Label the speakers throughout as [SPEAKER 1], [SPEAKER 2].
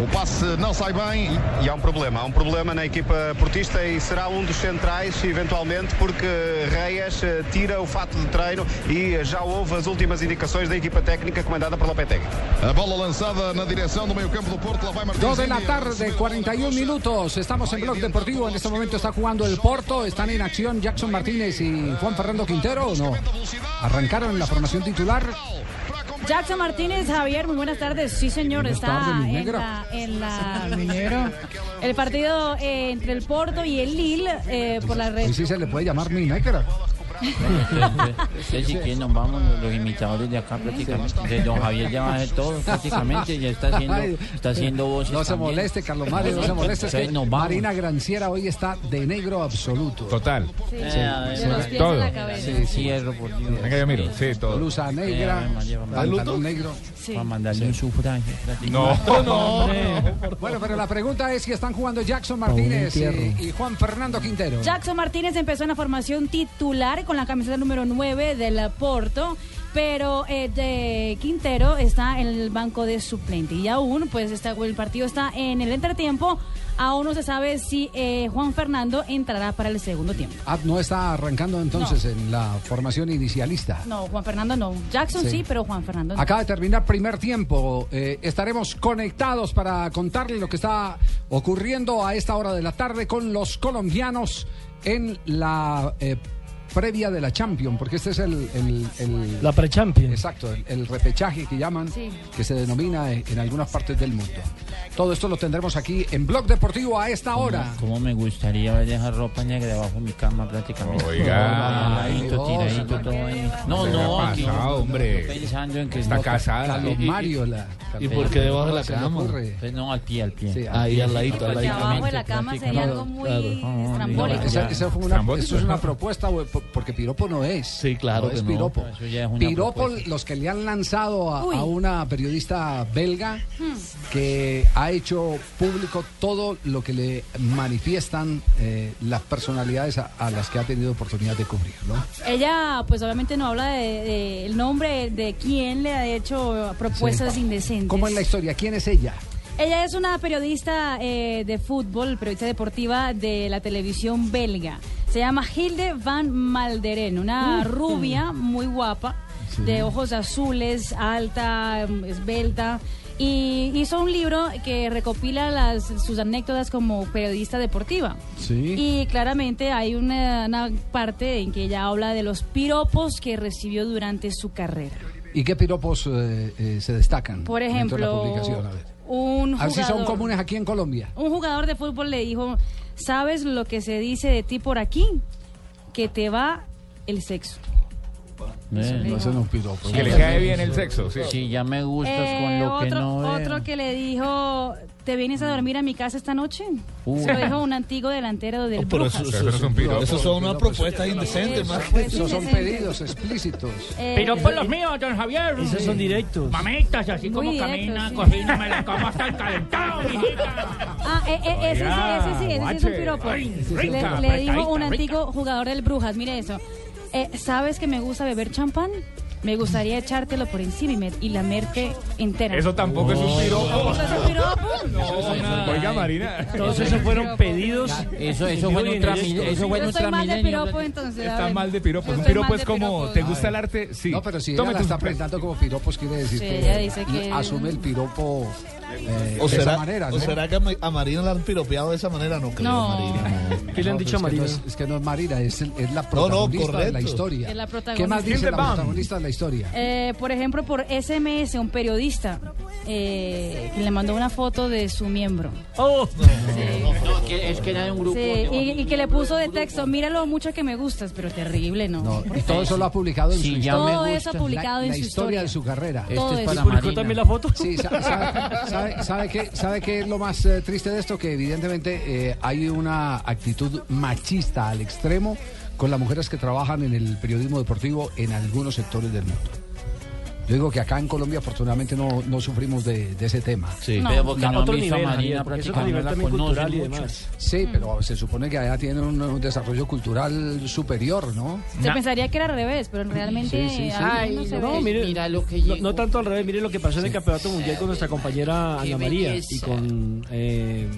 [SPEAKER 1] O passe não sai bem.
[SPEAKER 2] E há um problema, há um problema na equipa portista e será um dos centrais, eventualmente, porque Reias eh, tira o fato de treino e já houve as últimas indicações da equipa técnica comandada por Lopetegui.
[SPEAKER 1] A bola lançada na direção do meio-campo do Porto. Lá vai Martins.
[SPEAKER 3] Dos de la tarde, 41 minutos. Estamos en Blog Deportivo. En este momento está jugando el Porto. Están en acción Jackson Martínez y Juan Fernando Quintero. ¿o no? Arrancaron en la formación titular.
[SPEAKER 4] Jackson Martínez, Javier, muy buenas tardes. Sí, señor,
[SPEAKER 3] Buenas
[SPEAKER 4] está
[SPEAKER 3] tardes,
[SPEAKER 4] en la, en la el partido eh, entre el Porto y el Lille eh, por la red.
[SPEAKER 3] Sí se le puede llamar mi negra.
[SPEAKER 5] Ustedes si quieren nos vamos los, imitadores de acá prácticamente. Entonces, don Javier ya va a hacer todo prácticamente, ya está haciendo, está haciendo voces.
[SPEAKER 3] No se
[SPEAKER 5] también.
[SPEAKER 3] moleste, Carlos Mario, no se moleste. Es que. Marina Granciera hoy está de negro absoluto.
[SPEAKER 6] Total.
[SPEAKER 4] Sí, de pies
[SPEAKER 6] todo.
[SPEAKER 5] Sí, cierro, por Dios.
[SPEAKER 6] Venga, yo miro. Sí, todo.
[SPEAKER 3] Blusa negra,
[SPEAKER 5] Eh,
[SPEAKER 3] pantalón negro.
[SPEAKER 4] Sí.
[SPEAKER 5] Para mandarle un sufragio.
[SPEAKER 6] No, no.
[SPEAKER 3] Bueno, pero la pregunta es si están jugando Jackson Martínez y, y Juan Fernando Quintero.
[SPEAKER 4] Jackson Martínez empezó en la formación titular con la camiseta número 9 del Porto, pero eh, de Quintero está en el banco de suplente y aún pues está, el partido está en el entretiempo, aún no se sabe si eh, Juan Fernando entrará para el segundo tiempo.
[SPEAKER 3] Ah, no está arrancando entonces en la formación inicialista.
[SPEAKER 4] No, Juan Fernando no. Jackson sí,
[SPEAKER 3] Sí.
[SPEAKER 4] pero Juan Fernando no.
[SPEAKER 3] Acaba de terminar primer tiempo. Eh, estaremos conectados para contarle lo que está ocurriendo a esta hora de la tarde con los colombianos en la eh, previa de la Champions, porque este es el... el- el-
[SPEAKER 7] La pre-champion.
[SPEAKER 3] Exacto, el, el repechaje que llaman,
[SPEAKER 4] Sí.
[SPEAKER 3] que se denomina en, en algunas partes del mundo. Todo esto lo tendremos aquí en Blog Deportivo a esta hora.
[SPEAKER 5] ¿Cómo me gustaría ver esa ropa negra debajo de mi cama prácticamente?
[SPEAKER 6] Oiga.
[SPEAKER 5] Tiradito,
[SPEAKER 3] Ay,
[SPEAKER 5] tiradito, todo ahí. No,
[SPEAKER 6] ¿Qué
[SPEAKER 5] no,
[SPEAKER 6] ha
[SPEAKER 5] aquí-
[SPEAKER 6] hombre?
[SPEAKER 5] estoy pensando en que
[SPEAKER 6] Está
[SPEAKER 5] no,
[SPEAKER 6] casada.
[SPEAKER 3] Carlos Mario, la,
[SPEAKER 7] ¿Y por qué debajo de la cama?
[SPEAKER 5] Pues no, al pie, al pie.
[SPEAKER 3] Sí,
[SPEAKER 7] Ahí al ladito, al
[SPEAKER 4] Porque
[SPEAKER 7] ladito.
[SPEAKER 4] abajo de la cama sería algo muy
[SPEAKER 5] claro.
[SPEAKER 4] estrambólico.
[SPEAKER 5] No,
[SPEAKER 3] Esa,
[SPEAKER 5] Ya.
[SPEAKER 3] esa fue una,
[SPEAKER 6] Estrambótico.
[SPEAKER 3] eso es una propuesta, porque piropo no es.
[SPEAKER 7] Sí, claro
[SPEAKER 3] no
[SPEAKER 7] que
[SPEAKER 3] es
[SPEAKER 7] no.
[SPEAKER 3] piropo.
[SPEAKER 5] Eso ya es una
[SPEAKER 3] piropo,
[SPEAKER 5] propuesta.
[SPEAKER 3] los que le han lanzado a, una periodista belga que ha hecho público todo lo que le manifiestan eh, las personalidades a, a las que ha tenido oportunidad de cubrir, ¿no?
[SPEAKER 4] Ella, pues obviamente no habla de, de el nombre de quién le ha hecho propuestas
[SPEAKER 3] Sí.
[SPEAKER 4] indecentes.
[SPEAKER 3] ¿Cómo es la historia? ¿Quién es ella?
[SPEAKER 4] Ella es una periodista eh, de fútbol, periodista deportiva de la televisión belga. Se llama Hilde van Malderen, una rubia muy guapa, de ojos azules, alta, mm, esbelta. Y hizo un libro que recopila las, sus anécdotas como periodista deportiva.
[SPEAKER 3] Sí.
[SPEAKER 4] Y claramente hay una, una parte en que ella habla de los piropos que recibió durante su carrera.
[SPEAKER 3] ¿Y qué piropos eh, eh, se destacan?
[SPEAKER 4] Por
[SPEAKER 3] dentro de la
[SPEAKER 4] ejemplo,
[SPEAKER 3] publicación? A ver.
[SPEAKER 4] un
[SPEAKER 3] A ver si son
[SPEAKER 4] jugador-
[SPEAKER 3] comunes aquí en Colombia.
[SPEAKER 4] un jugador de fútbol le dijo, ¿sabes lo que se dice de ti por aquí? Que te va el sexo.
[SPEAKER 5] Eh,
[SPEAKER 3] No, ese no es un piropo.
[SPEAKER 6] Que le cae bien el sexo, sí.
[SPEAKER 5] Si ya me gustas
[SPEAKER 4] Eh,
[SPEAKER 5] con lo que
[SPEAKER 4] otro,
[SPEAKER 5] no veo.
[SPEAKER 4] otro que le dijo, ¿te vienes a dormir a mi casa esta noche?
[SPEAKER 5] Uh.
[SPEAKER 4] Se lo dijo un antiguo delantero del
[SPEAKER 7] Pero
[SPEAKER 4] Brujas.
[SPEAKER 7] eso,
[SPEAKER 6] Pero eso no es un piropo.
[SPEAKER 7] eso son unas propuestas indecentes, más que
[SPEAKER 3] Esos son pedidos explícitos.
[SPEAKER 4] Eh,
[SPEAKER 8] Pero por los míos, don Javier.
[SPEAKER 7] Esos son directos.
[SPEAKER 8] Mamitas, así
[SPEAKER 4] Muy
[SPEAKER 8] como
[SPEAKER 4] directos,
[SPEAKER 8] camina,
[SPEAKER 4] sí.
[SPEAKER 8] cocina, la cama hasta el calentado, mijita.
[SPEAKER 4] Ah, eh, eh, ese, sí, ese sí, ese sí es un piropo.
[SPEAKER 8] Ay,
[SPEAKER 4] Le, dijo un antiguo jugador del Brujas, mire eso. Eh, ¿Sabes que me gusta beber champán? Me gustaría echártelo por encima y, me- y lamerte entera.
[SPEAKER 9] Eso tampoco es un piropo.
[SPEAKER 4] ¿Eso es un piropo?
[SPEAKER 9] Oiga, Marina.
[SPEAKER 7] Todos esos fueron pedidos.
[SPEAKER 10] Eso, eso fue Ultramil-
[SPEAKER 7] directos.
[SPEAKER 10] eso fue
[SPEAKER 4] mal de piropo, entonces.
[SPEAKER 9] Está mal de piropo. Un piropo es como,
[SPEAKER 4] piropo.
[SPEAKER 9] ¿te gusta el arte? Sí.
[SPEAKER 3] No, pero si ella la está
[SPEAKER 9] pre-
[SPEAKER 3] presentando como piropos, quiere decir
[SPEAKER 4] Sí,
[SPEAKER 3] que
[SPEAKER 4] ella dice que-
[SPEAKER 3] asume el piropo eh,
[SPEAKER 7] O
[SPEAKER 3] de
[SPEAKER 7] será,
[SPEAKER 3] esa manera, ¿no?
[SPEAKER 7] o será que a Ma- a Marina la han piropeado de esa manera, no creo,
[SPEAKER 4] No.
[SPEAKER 7] Marina.
[SPEAKER 11] ¿Qué le han
[SPEAKER 3] No,
[SPEAKER 11] dicho a
[SPEAKER 3] es que no
[SPEAKER 11] Marina?
[SPEAKER 3] es, es que no es Marina, es, el- es la
[SPEAKER 7] no,
[SPEAKER 3] protagonista de la historia.
[SPEAKER 4] Es la
[SPEAKER 3] ¿Qué más dice la protagonista de la historia?
[SPEAKER 4] Eh, por ejemplo, por SMS, un periodista eh, que le mandó una foto de su miembro.
[SPEAKER 11] ¡Oh!
[SPEAKER 10] Que es que era de un grupo.
[SPEAKER 4] Sí,
[SPEAKER 10] de
[SPEAKER 4] y, y que le puso de texto, mira lo mucho que me gustas, pero terrible, ¿no?
[SPEAKER 3] Y todo eso lo ha publicado en
[SPEAKER 10] Sí,
[SPEAKER 3] su historia.
[SPEAKER 4] Todo eso publicado
[SPEAKER 3] la,
[SPEAKER 4] en
[SPEAKER 3] la
[SPEAKER 4] su
[SPEAKER 3] historia
[SPEAKER 4] historia.
[SPEAKER 3] de su carrera.
[SPEAKER 10] Este
[SPEAKER 4] Todo
[SPEAKER 10] es para
[SPEAKER 11] ¿Publicó
[SPEAKER 10] Marina.
[SPEAKER 11] también la foto?
[SPEAKER 3] Sí, sa- sabe, sabe- qué, ¿sabe es lo más eh, triste de esto? Que evidentemente eh, hay una actitud machista al extremo con las mujeres que trabajan en el periodismo deportivo en algunos sectores del mundo. Yo digo que acá en Colombia afortunadamente no, no sufrimos de, de ese tema.
[SPEAKER 7] Sí.
[SPEAKER 4] No.
[SPEAKER 10] Pero porque no
[SPEAKER 11] otro nivel,
[SPEAKER 10] Marina
[SPEAKER 11] porque eso también cultural y demás.
[SPEAKER 3] Sí, pero se supone que allá tienen un, un desarrollo cultural superior, ¿no?
[SPEAKER 4] Se pensaría que era al revés, pero realmente
[SPEAKER 3] Sí, sí, sí.
[SPEAKER 4] ahí no
[SPEAKER 10] Ay,
[SPEAKER 4] se
[SPEAKER 11] no,
[SPEAKER 4] ve.
[SPEAKER 11] mire,
[SPEAKER 10] mira lo que
[SPEAKER 11] No,
[SPEAKER 10] llegó.
[SPEAKER 11] no tanto al revés, mire lo que pasó en el campeonato mundial con nuestra compañera
[SPEAKER 10] Qué
[SPEAKER 11] Ana María y
[SPEAKER 10] belleza.
[SPEAKER 11] con eh,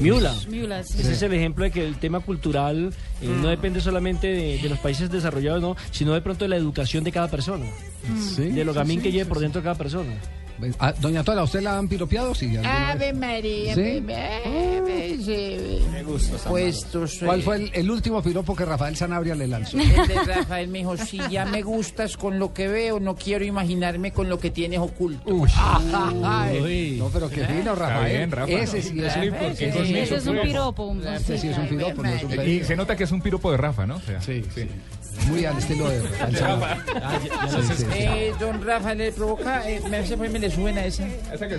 [SPEAKER 11] Miula.
[SPEAKER 4] Miula, sí.
[SPEAKER 11] Ese es el ejemplo de que el tema cultural eh, no depende solamente de, de los países desarrollados, no, sino de pronto de la educación de cada persona,
[SPEAKER 3] Sí.
[SPEAKER 11] de lo gamín que lleve por dentro cada persona.
[SPEAKER 3] Ah, Doña Tola, ¿usted la han piropeado? Sí.
[SPEAKER 10] Ave María,
[SPEAKER 3] ¿Sí?
[SPEAKER 10] bebé, sí.
[SPEAKER 9] Me gusta.
[SPEAKER 10] Puestos.
[SPEAKER 3] ¿Cuál fue el, el último piropo que Rafael Sanabria le lanzó?
[SPEAKER 10] El de Rafael me dijo, si ya me gustas con lo que veo, no quiero imaginarme con lo que tienes oculto.
[SPEAKER 3] Uy. Ay, no, pero qué fino, Rafael.
[SPEAKER 9] bien, Rafa.
[SPEAKER 3] Ese sí es un,
[SPEAKER 9] sí
[SPEAKER 3] Ese
[SPEAKER 4] es
[SPEAKER 9] piropo.
[SPEAKER 3] ese sí es un piropo, no es un
[SPEAKER 9] piropo. Y se nota que es un piropo de Rafa, ¿no? O sea,
[SPEAKER 3] Sí, sí. Muy al estilo de Rafael Sanabria. Sí, sí, sí.
[SPEAKER 10] Eh, don Rafa le provoca, eh, me hace me le suben a esa.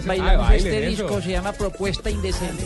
[SPEAKER 10] Bailamos
[SPEAKER 9] Ah,
[SPEAKER 10] este
[SPEAKER 9] eso.
[SPEAKER 10] disco, se llama Propuesta Indecente.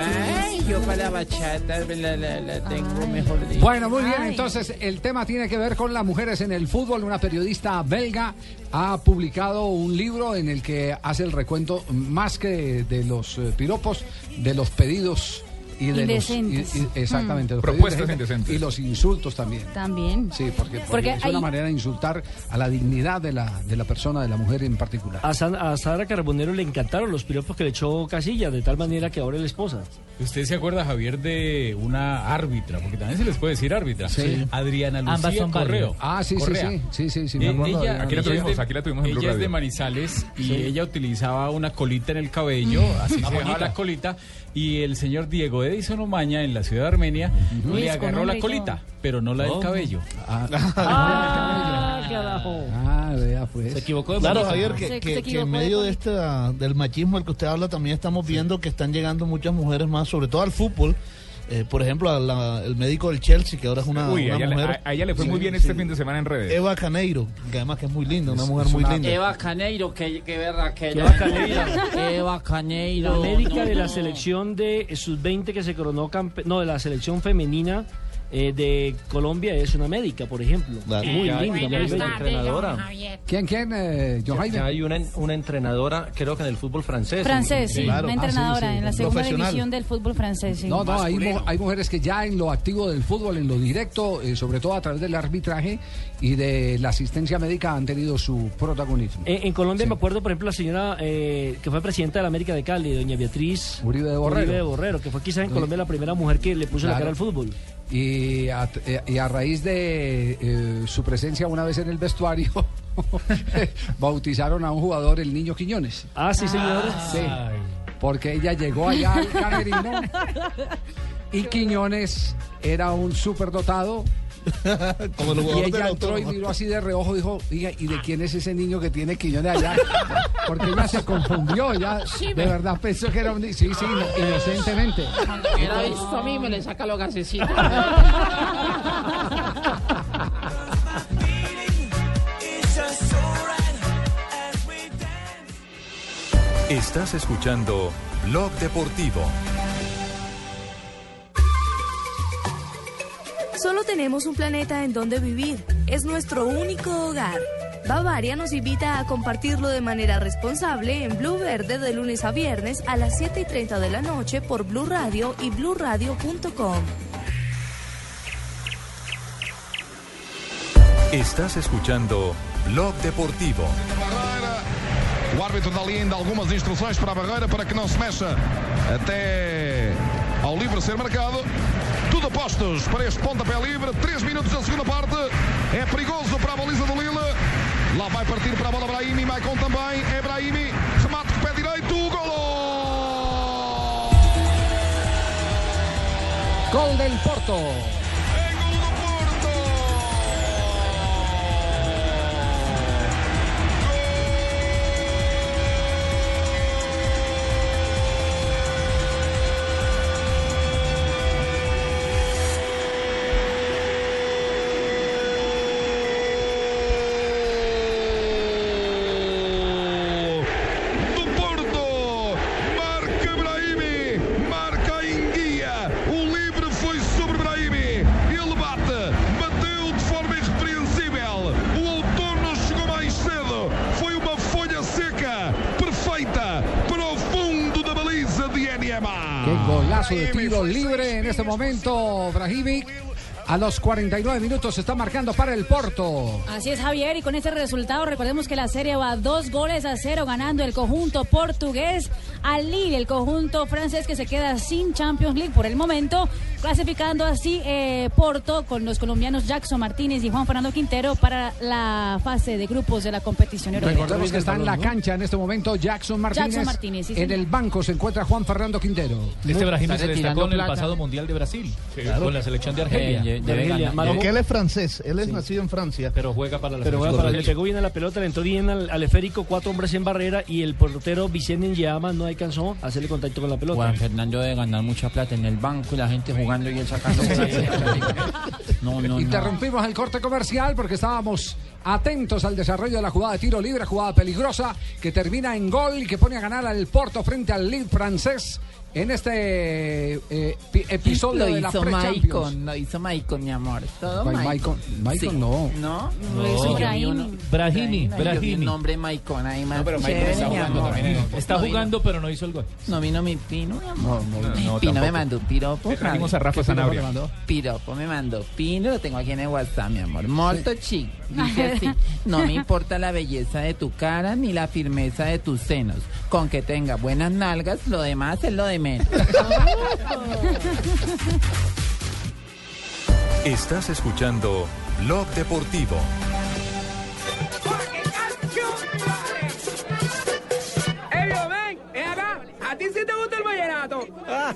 [SPEAKER 10] Ay, yo para la bachata la, la- la tengo mejor dicho.
[SPEAKER 3] Bueno, muy bien.
[SPEAKER 4] Ay.
[SPEAKER 3] Entonces, el tema tiene que ver con las mujeres en el fútbol. Una periodista belga ha publicado un libro en el que hace el recuento más que de los eh, piropos, de los pedidos y de
[SPEAKER 4] Indecentes.
[SPEAKER 3] los y- y- exactamente los
[SPEAKER 9] Propuestas indecentes.
[SPEAKER 3] y los insultos también.
[SPEAKER 4] También.
[SPEAKER 3] Sí, porque, porque
[SPEAKER 4] Porque
[SPEAKER 3] es
[SPEAKER 4] hay-
[SPEAKER 3] una manera de insultar a la dignidad de la, de la persona, de la mujer en particular.
[SPEAKER 11] A, San- a Sara Carbonero le encantaron los piropos que le echó Casilla, de tal manera que ahora es la esposa.
[SPEAKER 12] ¿Usted se acuerda, Javier, de una árbitra? Porque también se les puede decir árbitra.
[SPEAKER 3] Sí.
[SPEAKER 12] Adriana
[SPEAKER 10] Ambas
[SPEAKER 12] Lucía
[SPEAKER 10] son
[SPEAKER 12] Correo.
[SPEAKER 3] Ah, sí, sí,
[SPEAKER 12] Correa.
[SPEAKER 3] sí, sí, sí, sí, me acuerdo de
[SPEAKER 12] ella,
[SPEAKER 9] Aquí la tuvimos,
[SPEAKER 12] de-
[SPEAKER 9] aquí la tuvimos en Blue
[SPEAKER 12] Ella es de. Manizales y ella utilizaba una colita en el cabello, así se dejaba la colita, y el señor Diego Edison Omaña en la ciudad de Armenia le agarró la colita, pero no la del cabello.
[SPEAKER 3] Ah,
[SPEAKER 11] ¡Ah, carajo!
[SPEAKER 3] ah, vea pues.
[SPEAKER 10] equivocó de
[SPEAKER 7] Claro. Javier, que,
[SPEAKER 4] Se-
[SPEAKER 7] que-
[SPEAKER 4] se
[SPEAKER 7] que en
[SPEAKER 4] de
[SPEAKER 7] medio de
[SPEAKER 4] política.
[SPEAKER 7] este del machismo del que usted habla también estamos viendo que están llegando muchas mujeres más, sobre todo al fútbol. Eh, por ejemplo, a la- el médico del Chelsea, que ahora es una,
[SPEAKER 9] Uy,
[SPEAKER 7] una
[SPEAKER 9] a ella, le-
[SPEAKER 7] mujer.
[SPEAKER 9] a, a ella le fue
[SPEAKER 7] Sí,
[SPEAKER 9] muy bien
[SPEAKER 7] sí.
[SPEAKER 9] este fin de semana en redes.
[SPEAKER 7] Eva Caneiro, que además que es muy linda, una
[SPEAKER 3] Es-
[SPEAKER 7] mujer
[SPEAKER 3] es
[SPEAKER 7] muy
[SPEAKER 3] una-
[SPEAKER 7] linda.
[SPEAKER 10] Eva Caneiro, que, que verra que
[SPEAKER 11] Eva Caneiro.
[SPEAKER 10] Eva
[SPEAKER 11] La
[SPEAKER 10] Caneiro.
[SPEAKER 11] médica de la selección de sub-20 que se coronó campe no, de la selección femenina eh, de Colombia es una médica, por ejemplo.
[SPEAKER 7] Claro.
[SPEAKER 11] Muy linda, muy
[SPEAKER 13] hay una
[SPEAKER 11] bella.
[SPEAKER 13] entrenadora.
[SPEAKER 3] ¿Quién, quién, eh, John Jaime?
[SPEAKER 13] Hay una, una entrenadora, creo que en el fútbol francés.
[SPEAKER 4] Francés, sí,
[SPEAKER 7] Claro.
[SPEAKER 4] una
[SPEAKER 7] Ah, sí,
[SPEAKER 4] entrenadora
[SPEAKER 3] sí,
[SPEAKER 4] en la segunda división del fútbol francés. sí.
[SPEAKER 3] No, no, hay, hay mujeres que ya en lo activo del fútbol, en lo directo, eh, sobre todo a través del arbitraje y de la asistencia médica, han tenido su protagonismo.
[SPEAKER 11] En, en Colombia
[SPEAKER 3] Sí.
[SPEAKER 11] me acuerdo, por ejemplo, la señora eh, que fue presidenta de la América de Cali, doña Beatriz
[SPEAKER 3] Uribe de Borrero.
[SPEAKER 11] Uribe de Borrero, que fue quizás en. Colombia la primera mujer que le puso la cara al fútbol.
[SPEAKER 3] Y a, eh, y a raíz de eh, su presencia una vez en el vestuario, bautizaron a un jugador, el niño Quiñones.
[SPEAKER 11] Ah, sí, señor.
[SPEAKER 3] Sí, porque ella llegó allá al camerino y Quiñones era un superdotado.
[SPEAKER 7] Como
[SPEAKER 3] Y ella
[SPEAKER 7] la
[SPEAKER 3] entró y miró así de reojo, dijo, "Oiga, ¿y de quién es ese niño que tiene Quiñones allá? Porque ella se confundió, ya de verdad pensó que era un niño. Sí, sí, ino- inocentemente.
[SPEAKER 10] Hubiera visto a mí, me le saca los gasecitos.
[SPEAKER 14] Estás escuchando Blog Deportivo.
[SPEAKER 15] Solo tenemos un planeta en donde vivir. Es nuestro único hogar. Bavaria nos invita a compartirlo de manera responsable en Blue Verde de lunes a viernes a las 7 y 30 de la noche por Blue Radio y bluradio.com.
[SPEAKER 14] Estás escuchando Blog Deportivo.
[SPEAKER 16] O árbitro dá ali ainda algumas instruções para a barreira para que não se mexa até ao livre ser marcado. Tudo apostos para este pontapé livre. Três minutos da segunda parte. É perigoso para a baliza do Lille. Lá vai partir para a bola Brahimi. Maicon também. É Brahimi. Remate com o pé direito. Golo!
[SPEAKER 3] Gol del Porto. Momento, Brahimi. A los 49 minutos se está marcando para el Porto.
[SPEAKER 4] Así es, Javier, y con este resultado recordemos que la serie va dos goles a cero ganando el conjunto portugués al Lille, el conjunto francés que se queda sin Champions League por el momento, clasificando así eh, Porto con los colombianos Jackson Martínez y Juan Fernando Quintero para la fase de grupos de la competición europea.
[SPEAKER 3] Recordemos que está en la cancha en este momento Jackson Martínez.
[SPEAKER 4] Jackson Martínez, sí,
[SPEAKER 3] en el banco se encuentra Juan Fernando Quintero.
[SPEAKER 12] Este
[SPEAKER 3] Está
[SPEAKER 12] se destacó en el
[SPEAKER 3] plata.
[SPEAKER 12] pasado Mundial de Brasil,
[SPEAKER 3] Claro.
[SPEAKER 12] con la selección de Argelia.
[SPEAKER 11] Eh, de Argelia.
[SPEAKER 7] Porque él es francés, él es nacido en Francia.
[SPEAKER 12] Pero juega para la
[SPEAKER 11] Pero
[SPEAKER 12] selección.
[SPEAKER 11] bueno, para le pegó bien a la pelota, le entró bien al, al esférico, cuatro hombres en barrera y el portero Vicente Nyama no alcanzó a hacerle contacto con la pelota.
[SPEAKER 17] Juan Fernando debe ganar mucha plata en el banco y la gente jugando y él sacando. no, no, no.
[SPEAKER 3] Interrumpimos el corte comercial porque estábamos atentos al desarrollo de la jugada de tiro libre, jugada peligrosa que termina en gol y que pone a ganar al Porto frente al Lille francés en este eh, pi- episodio
[SPEAKER 5] Lo
[SPEAKER 3] de la
[SPEAKER 5] hizo. Maicon, lo hizo Maicon, mi amor. Todo
[SPEAKER 3] Ma-
[SPEAKER 5] Maicon.
[SPEAKER 3] Maicon- no.
[SPEAKER 5] ¿No?
[SPEAKER 3] No.
[SPEAKER 5] Vi
[SPEAKER 3] Brahimi.
[SPEAKER 12] Brahimi, Brahimi.
[SPEAKER 5] un nombre Maicon ahí más
[SPEAKER 12] No, pero Maicon
[SPEAKER 5] chévere,
[SPEAKER 12] está jugando
[SPEAKER 5] amor.
[SPEAKER 12] también en- Está
[SPEAKER 5] No vino-
[SPEAKER 12] jugando, pero no hizo el gol.
[SPEAKER 5] No vino mi pino, mi amor.
[SPEAKER 12] No, no,
[SPEAKER 5] Mi
[SPEAKER 12] no,
[SPEAKER 5] pino me mandó piropo.
[SPEAKER 12] Le trajimos a Rafa
[SPEAKER 5] ¿Qué piropo
[SPEAKER 12] Sanabria.
[SPEAKER 5] Piropo me mandó. Pino lo tengo aquí en el WhatsApp, mi amor. Molto chic. Dice así. No me importa la belleza de tu cara ni la firmeza de tus senos. Con que tenga buenas nalgas, lo demás es lo de menos.
[SPEAKER 14] Estás escuchando Blog Deportivo.
[SPEAKER 18] ¿A ti sí te gusta el vallenato?
[SPEAKER 19] Ah,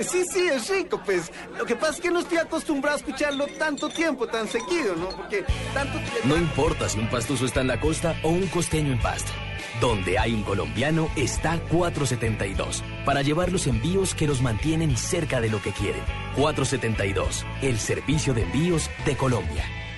[SPEAKER 19] sí, sí, es rico, pues. Lo que pasa es que no estoy acostumbrado a escucharlo tanto tiempo, tan seguido, ¿no? Porque tanto
[SPEAKER 20] No importa si un pastuso está en la costa o un costeño en Pasto. Donde hay un colombiano está 472 para llevar los envíos que los mantienen cerca de lo que quieren. 472, el servicio de envíos de Colombia.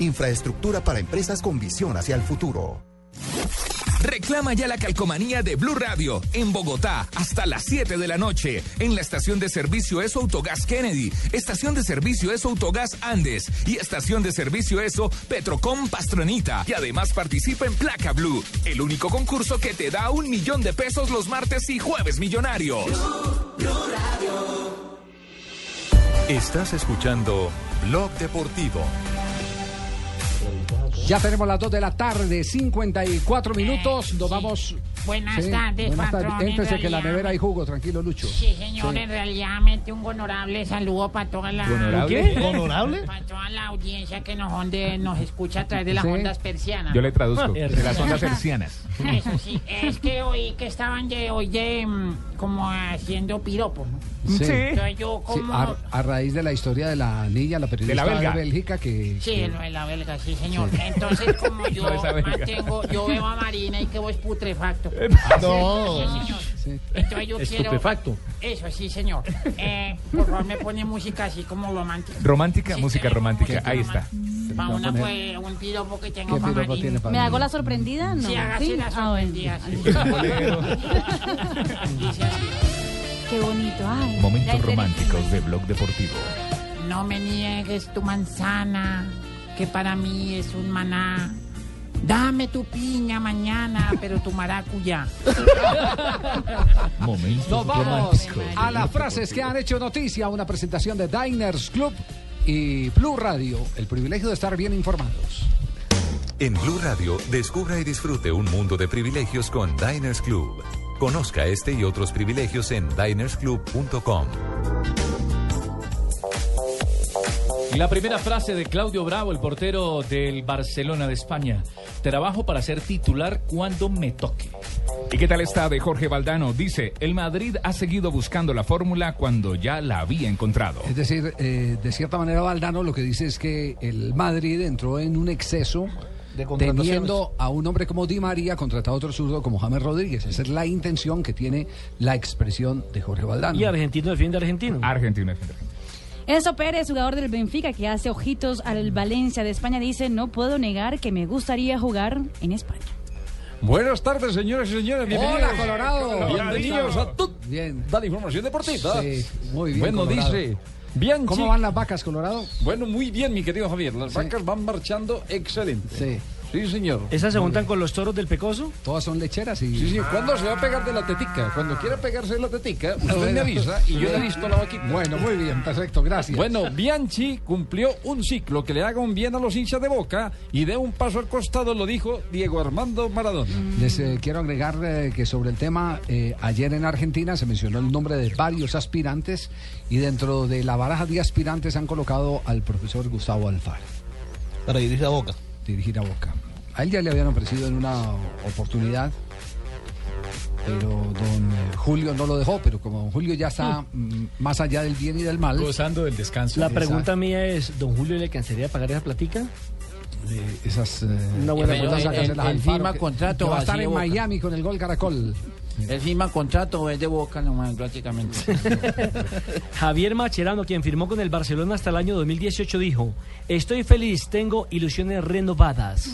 [SPEAKER 21] infraestructura para empresas con visión hacia el futuro.
[SPEAKER 9] Reclama ya la calcomanía de Blue Radio en Bogotá hasta las 7 de la noche en la estación de servicio ESO Autogas Kennedy, estación de servicio ESO Autogas Andes y estación de servicio ESO Petrocom Pastronita. Y además participa en Placa Blue, el único concurso que te da un millón de pesos los martes y jueves millonarios.
[SPEAKER 14] Estás escuchando Blog Deportivo.
[SPEAKER 3] Ya tenemos las 2 de la tarde, 54 minutos. Nos vamos.
[SPEAKER 10] Buenas
[SPEAKER 3] Sí,
[SPEAKER 10] tardes,
[SPEAKER 3] buenas
[SPEAKER 10] patrón,
[SPEAKER 3] Éntese que la nevera hay jugo, tranquilo, Lucho.
[SPEAKER 10] Sí, señor,
[SPEAKER 3] Sí.
[SPEAKER 10] en realidad un honorable saludo para toda la...
[SPEAKER 22] ¿Honorable?
[SPEAKER 10] ¿Qué?
[SPEAKER 22] ¿Honorable?
[SPEAKER 10] Para toda la audiencia que nos, onde, nos escucha a través de las
[SPEAKER 22] Sí.
[SPEAKER 10] ondas persianas.
[SPEAKER 22] Yo le traduzco, de las ondas hercianas.
[SPEAKER 10] Eso sí, es que oí que estaban de, hoy de, mm, como haciendo piropos, ¿no?
[SPEAKER 3] Sí.
[SPEAKER 10] Entonces yo
[SPEAKER 3] Sí,
[SPEAKER 10] como...
[SPEAKER 3] a, a raíz de la historia de la niña, la periodista de,
[SPEAKER 10] belga.
[SPEAKER 3] Bélgica, que.
[SPEAKER 10] Sí,
[SPEAKER 3] que-
[SPEAKER 10] lo de la belga, sí, señor.
[SPEAKER 3] Sí.
[SPEAKER 10] Entonces, como yo mantengo, yo veo a Marina y que vos putrefacto.
[SPEAKER 7] No.
[SPEAKER 10] Sí, señor. Entonces yo quiero...
[SPEAKER 12] Estupefacto.
[SPEAKER 10] Eso, sí, señor. Eh, por favor, me pone música así como romántica.
[SPEAKER 22] Romántica,
[SPEAKER 10] Sí,
[SPEAKER 22] música romántica.
[SPEAKER 10] música
[SPEAKER 22] Ahí está.
[SPEAKER 10] Para
[SPEAKER 3] va a
[SPEAKER 10] una,
[SPEAKER 3] poner-
[SPEAKER 10] pues, un piropo que tengo
[SPEAKER 3] ¿Qué
[SPEAKER 10] para
[SPEAKER 3] piropo
[SPEAKER 10] Marina.
[SPEAKER 3] tiene para
[SPEAKER 4] ¿Me hago la sorprendida? No.
[SPEAKER 10] Sí, hágase la
[SPEAKER 4] Ah, bueno. Qué bonito. Ay,
[SPEAKER 23] Momentos románticos de Blog Deportivo.
[SPEAKER 10] No me niegues tu manzana, que para mí es un maná. Dame tu piña mañana, pero tu maracuyá.
[SPEAKER 23] Momentos
[SPEAKER 3] Nos vamos a las frases que han hecho noticia, una presentación de Diners Club y Blue Radio. El privilegio de estar bien informados.
[SPEAKER 14] En Blue Radio, descubra y disfrute un mundo de privilegios con Diners Club. Conozca este y otros privilegios en dinersclub.com.
[SPEAKER 9] La primera frase de Claudio Bravo, el portero del Barcelona de España. Trabajo para ser titular cuando me toque.
[SPEAKER 12] ¿Y qué tal está de Jorge Valdano? Dice, el Madrid ha seguido buscando la fórmula cuando ya la había encontrado.
[SPEAKER 3] Es decir, eh, de cierta manera Valdano lo que dice es que el Madrid entró en un exceso
[SPEAKER 7] De
[SPEAKER 3] teniendo a un hombre como Di María contratado a otro zurdo como James Rodríguez. Esa es la intención que tiene la expresión de Jorge Valdano.
[SPEAKER 11] Y argentino defiende argentino.
[SPEAKER 12] Argentino
[SPEAKER 4] Enzo Pérez, jugador del Benfica que hace ojitos al Valencia de España, dice, no puedo negar que me gustaría jugar en España.
[SPEAKER 24] Buenas tardes, señoras y señores. Bienvenidos.
[SPEAKER 3] Hola, Colorado.
[SPEAKER 24] Bienvenidos a tu
[SPEAKER 3] Bien.
[SPEAKER 24] da información deportiva.
[SPEAKER 3] Sí, muy bien,
[SPEAKER 24] Bueno,
[SPEAKER 3] Colorado.
[SPEAKER 24] dice Bianchi.
[SPEAKER 3] ¿Cómo van las vacas, Colorado?
[SPEAKER 24] Bueno, muy bien, mi querido Javier. Las vacas van marchando excelente.
[SPEAKER 3] Sí.
[SPEAKER 24] Sí, señor.
[SPEAKER 11] ¿Esas se juntan con los toros del Pecoso?
[SPEAKER 3] Todas son lecheras y...
[SPEAKER 24] Sí, sí. ¿Cuándo se va a pegar de la tetica? Cuando quiera pegarse de la tetica, usted
[SPEAKER 3] Bueno.
[SPEAKER 24] me avisa y yo le listo la vaquita.
[SPEAKER 3] Bueno, muy bien, perfecto, gracias.
[SPEAKER 24] Bueno, Bianchi cumplió un ciclo que le haga un bien a los hinchas de Boca y de un paso al costado, lo dijo Diego Armando Maradona.
[SPEAKER 3] Les eh, quiero agregar eh, que sobre el tema, eh, ayer en Argentina se mencionó el nombre de varios aspirantes y dentro de la baraja de aspirantes han colocado al profesor Gustavo Alfaro.
[SPEAKER 7] Para dirigir a Boca.
[SPEAKER 3] Dirigir a Boca. A él ya le habían ofrecido en una oportunidad, pero don eh, Julio no lo dejó, pero como don Julio ya está mm, más allá del bien y del mal.
[SPEAKER 25] Gozando del descanso.
[SPEAKER 11] La pregunta mía es, ¿don Julio le alcanzaría a pagar esa platica?
[SPEAKER 3] esas eh,
[SPEAKER 11] Una buena
[SPEAKER 3] que-
[SPEAKER 5] contrato
[SPEAKER 3] que va a estar en
[SPEAKER 5] Boca.
[SPEAKER 3] Miami con el gol Caracol.
[SPEAKER 5] Él firma contrato o es de boca nomás, prácticamente.
[SPEAKER 11] Javier Macherano, quien firmó con el Barcelona hasta el año 2018, dijo, estoy feliz, tengo ilusiones renovadas.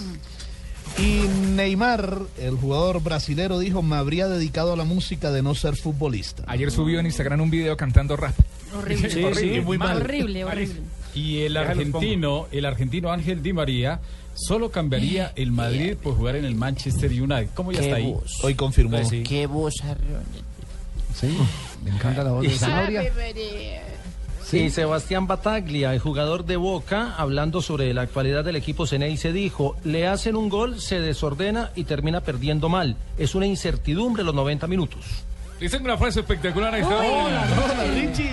[SPEAKER 7] Y Neymar, el jugador brasilero, dijo, me habría dedicado a la música de no ser futbolista.
[SPEAKER 12] Ayer subió en Instagram un video cantando rap.
[SPEAKER 4] Horrible.
[SPEAKER 25] Sí, sí, muy mal.
[SPEAKER 4] Horrible, horrible.
[SPEAKER 25] Y el argentino, el argentino Ángel Di María, solo cambiaría el Madrid por jugar en el Manchester United. ¿Cómo ya está ahí?
[SPEAKER 5] voz.
[SPEAKER 7] Hoy confirmó.
[SPEAKER 25] Pues sí.
[SPEAKER 5] Qué voz
[SPEAKER 3] Sí, me encanta la voz de.
[SPEAKER 13] Sí, Sebastián Bataglia, el jugador de Boca, hablando sobre la actualidad del equipo Ceneice, dijo, le hacen un gol, se desordena y termina perdiendo mal. Es una incertidumbre los 90 minutos.
[SPEAKER 12] Les tengo una frase espectacular a esta hora.
[SPEAKER 7] Hola, Richie.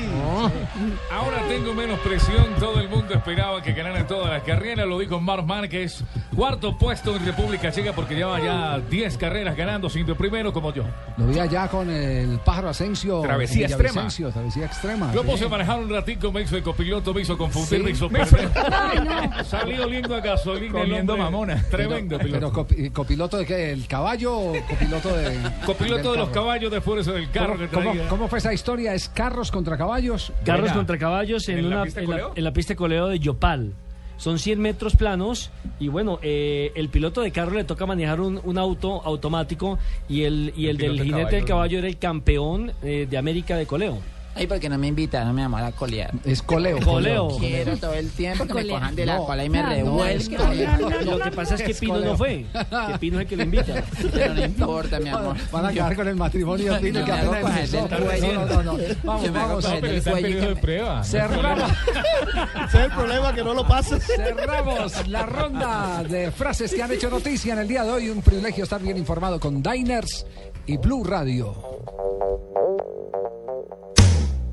[SPEAKER 12] Ahora tengo menos presión. Todo el mundo esperaba que ganaran todas las carreras. Lo dijo Marc Márquez. Cuarto puesto en República Checa porque lleva ya 10 carreras ganando, siendo primero como yo.
[SPEAKER 3] Lo vi allá con el pájaro Asensio.
[SPEAKER 12] Travesía extrema.
[SPEAKER 3] Travesía extrema.
[SPEAKER 12] Lo puse a manejar un ratico, me hizo el copiloto, me hizo confundir,
[SPEAKER 3] Sí.
[SPEAKER 12] me hizo
[SPEAKER 3] Me
[SPEAKER 12] perder.
[SPEAKER 4] Ay, no.
[SPEAKER 12] Salió oliendo a gasolina. hombre.
[SPEAKER 25] mamona.
[SPEAKER 12] Tremendo
[SPEAKER 3] Pero
[SPEAKER 12] piloto.
[SPEAKER 3] copi- copiloto de qué? ¿El caballo o copiloto de.?
[SPEAKER 12] Copiloto de los caballos de fuerza del carro
[SPEAKER 3] ¿Cómo,
[SPEAKER 12] que
[SPEAKER 3] cómo-
[SPEAKER 12] traía.
[SPEAKER 3] cómo fue esa historia? ¿Es carros contra caballos?
[SPEAKER 11] Carros
[SPEAKER 25] Buena.
[SPEAKER 11] contra caballos en,
[SPEAKER 12] ¿En la
[SPEAKER 11] una,
[SPEAKER 12] pista de
[SPEAKER 11] en, la,
[SPEAKER 12] coleo?
[SPEAKER 11] en la pista de coleo de Yopal. Son 100 metros planos y bueno, eh, el piloto de carro le toca manejar un, un auto automático y el, y el,
[SPEAKER 12] El
[SPEAKER 11] del jinete del
[SPEAKER 12] caballo,
[SPEAKER 11] caballo era el campeón eh, de América de coleo.
[SPEAKER 5] Ay, porque no me invitaron, mi amor, a colear.
[SPEAKER 3] Es coleo.
[SPEAKER 11] Coleo.
[SPEAKER 5] Quiero todo el tiempo que me
[SPEAKER 4] Colea.
[SPEAKER 5] cojan de la
[SPEAKER 3] No.
[SPEAKER 5] cola y me
[SPEAKER 4] No, no,
[SPEAKER 5] revuelquen.
[SPEAKER 11] Lo que pasa es que Pino no fue, que Pino es el que lo invita.
[SPEAKER 5] Pero no importa, mi amor.
[SPEAKER 3] Van a acabar con el matrimonio
[SPEAKER 5] Yo
[SPEAKER 3] que
[SPEAKER 5] me hago
[SPEAKER 3] apenas
[SPEAKER 5] coger del cuello.
[SPEAKER 3] No, no, no, no. Vamos,
[SPEAKER 5] Yo me hago
[SPEAKER 3] vamos.
[SPEAKER 5] coger del cuello y que me-
[SPEAKER 12] prueba.
[SPEAKER 3] Cerramos,
[SPEAKER 7] Ese es el problema, que no lo pases.
[SPEAKER 3] cerramos la ronda de frases que han hecho noticia en el día de hoy. Un privilegio estar bien informado con Diners y Blue Radio.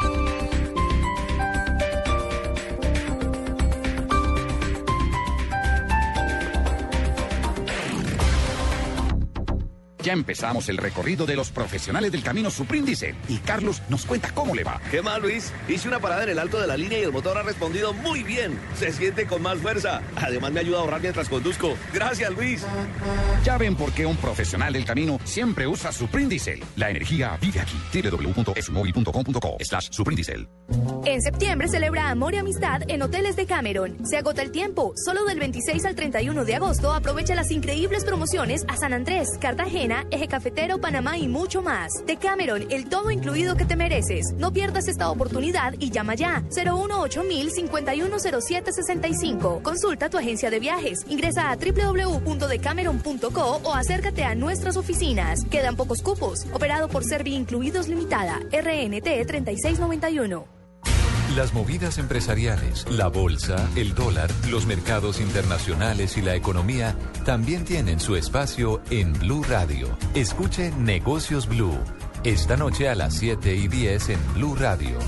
[SPEAKER 26] Bye.
[SPEAKER 27] Ya empezamos el recorrido de los profesionales del camino Supríndice y Carlos nos cuenta cómo le va.
[SPEAKER 28] ¿Qué más, Luis? Hice una parada en el alto de la línea y el motor ha respondido muy bien. Se siente con más fuerza. Además, me ayuda a ahorrar mientras conduzco. Gracias, Luis.
[SPEAKER 27] Ya ven por qué un profesional del camino siempre usa Suprindicel. La energía vive aquí. www.esmóvil.com.co slash Suprindicel.
[SPEAKER 15] En septiembre celebra amor y amistad en Hoteles de Cameron. Se agota el tiempo. Solo del 26 al 31 de agosto aprovecha las increíbles promociones a San Andrés, Cartagena, Eje Cafetero, Panamá y mucho más. De Cameron, el todo incluido que te mereces. No pierdas esta oportunidad y llama ya. 018 510765 Consulta tu agencia de viajes. Ingresa a www.decameron.co o acércate a nuestras oficinas. Quedan pocos cupos. Operado por Servi Incluidos Limitada. RNT 3691.
[SPEAKER 14] Las movidas empresariales, la bolsa, el dólar, los mercados internacionales y la economía también tienen su espacio en Blue Radio. Escuche Negocios Blue. Esta noche a las 7 y 10 en Blue Radio.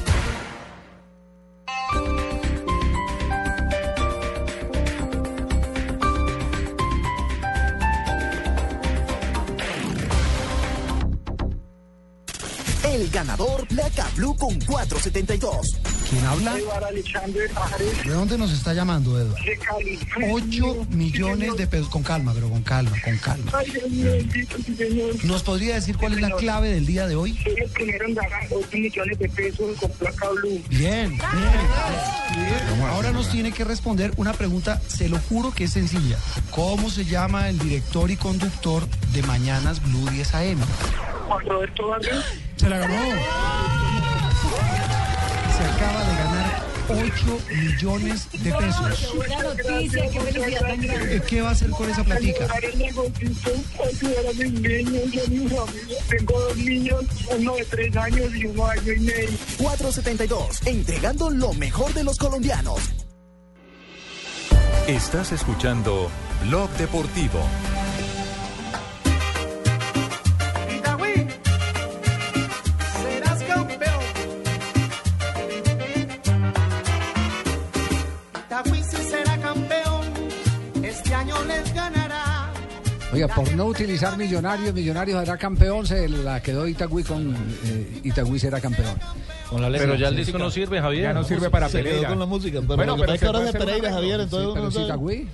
[SPEAKER 29] El ganador Placa Blue con 472.
[SPEAKER 30] ¿Quién habla? ¿De dónde nos está llamando, Eduardo? 8 millones de pesos. Con calma, pero con calma, con calma. ¿Nos podría decir cuál es la clave del día de hoy?
[SPEAKER 31] Soy el primero en ganar 8 millones de pesos con placa blue.
[SPEAKER 30] Bien, bien. Ahora nos tiene que responder una pregunta, se lo juro que es sencilla. ¿Cómo se llama el director y conductor de Mañanas Blue 10 AM?
[SPEAKER 31] Juan Roberto Vargas.
[SPEAKER 30] Se la ganó. Se acaba de ganar 8 millones de pesos.
[SPEAKER 4] Buena noticia, qué felicidad tan grande.
[SPEAKER 30] Eh, ¿Qué va a hacer con esa platica?
[SPEAKER 31] Tengo dos niños, uno de tres años y uno año y medio.
[SPEAKER 29] 472. Entregando lo mejor de los colombianos.
[SPEAKER 14] Estás escuchando Blog Deportivo.
[SPEAKER 3] Oiga, por no utilizar Millonarios, Millonarios será campeón, se la quedó Itagüí con eh, Itagüí será campeón.
[SPEAKER 32] Pero ya el disco no sirve, Javier.
[SPEAKER 7] Ya no sirve para Se quedó con la música. Pero
[SPEAKER 32] Bueno, pero se
[SPEAKER 7] que ahora de Pereira. Javier,
[SPEAKER 3] Sí,
[SPEAKER 7] entonces
[SPEAKER 3] pero si Itagüí.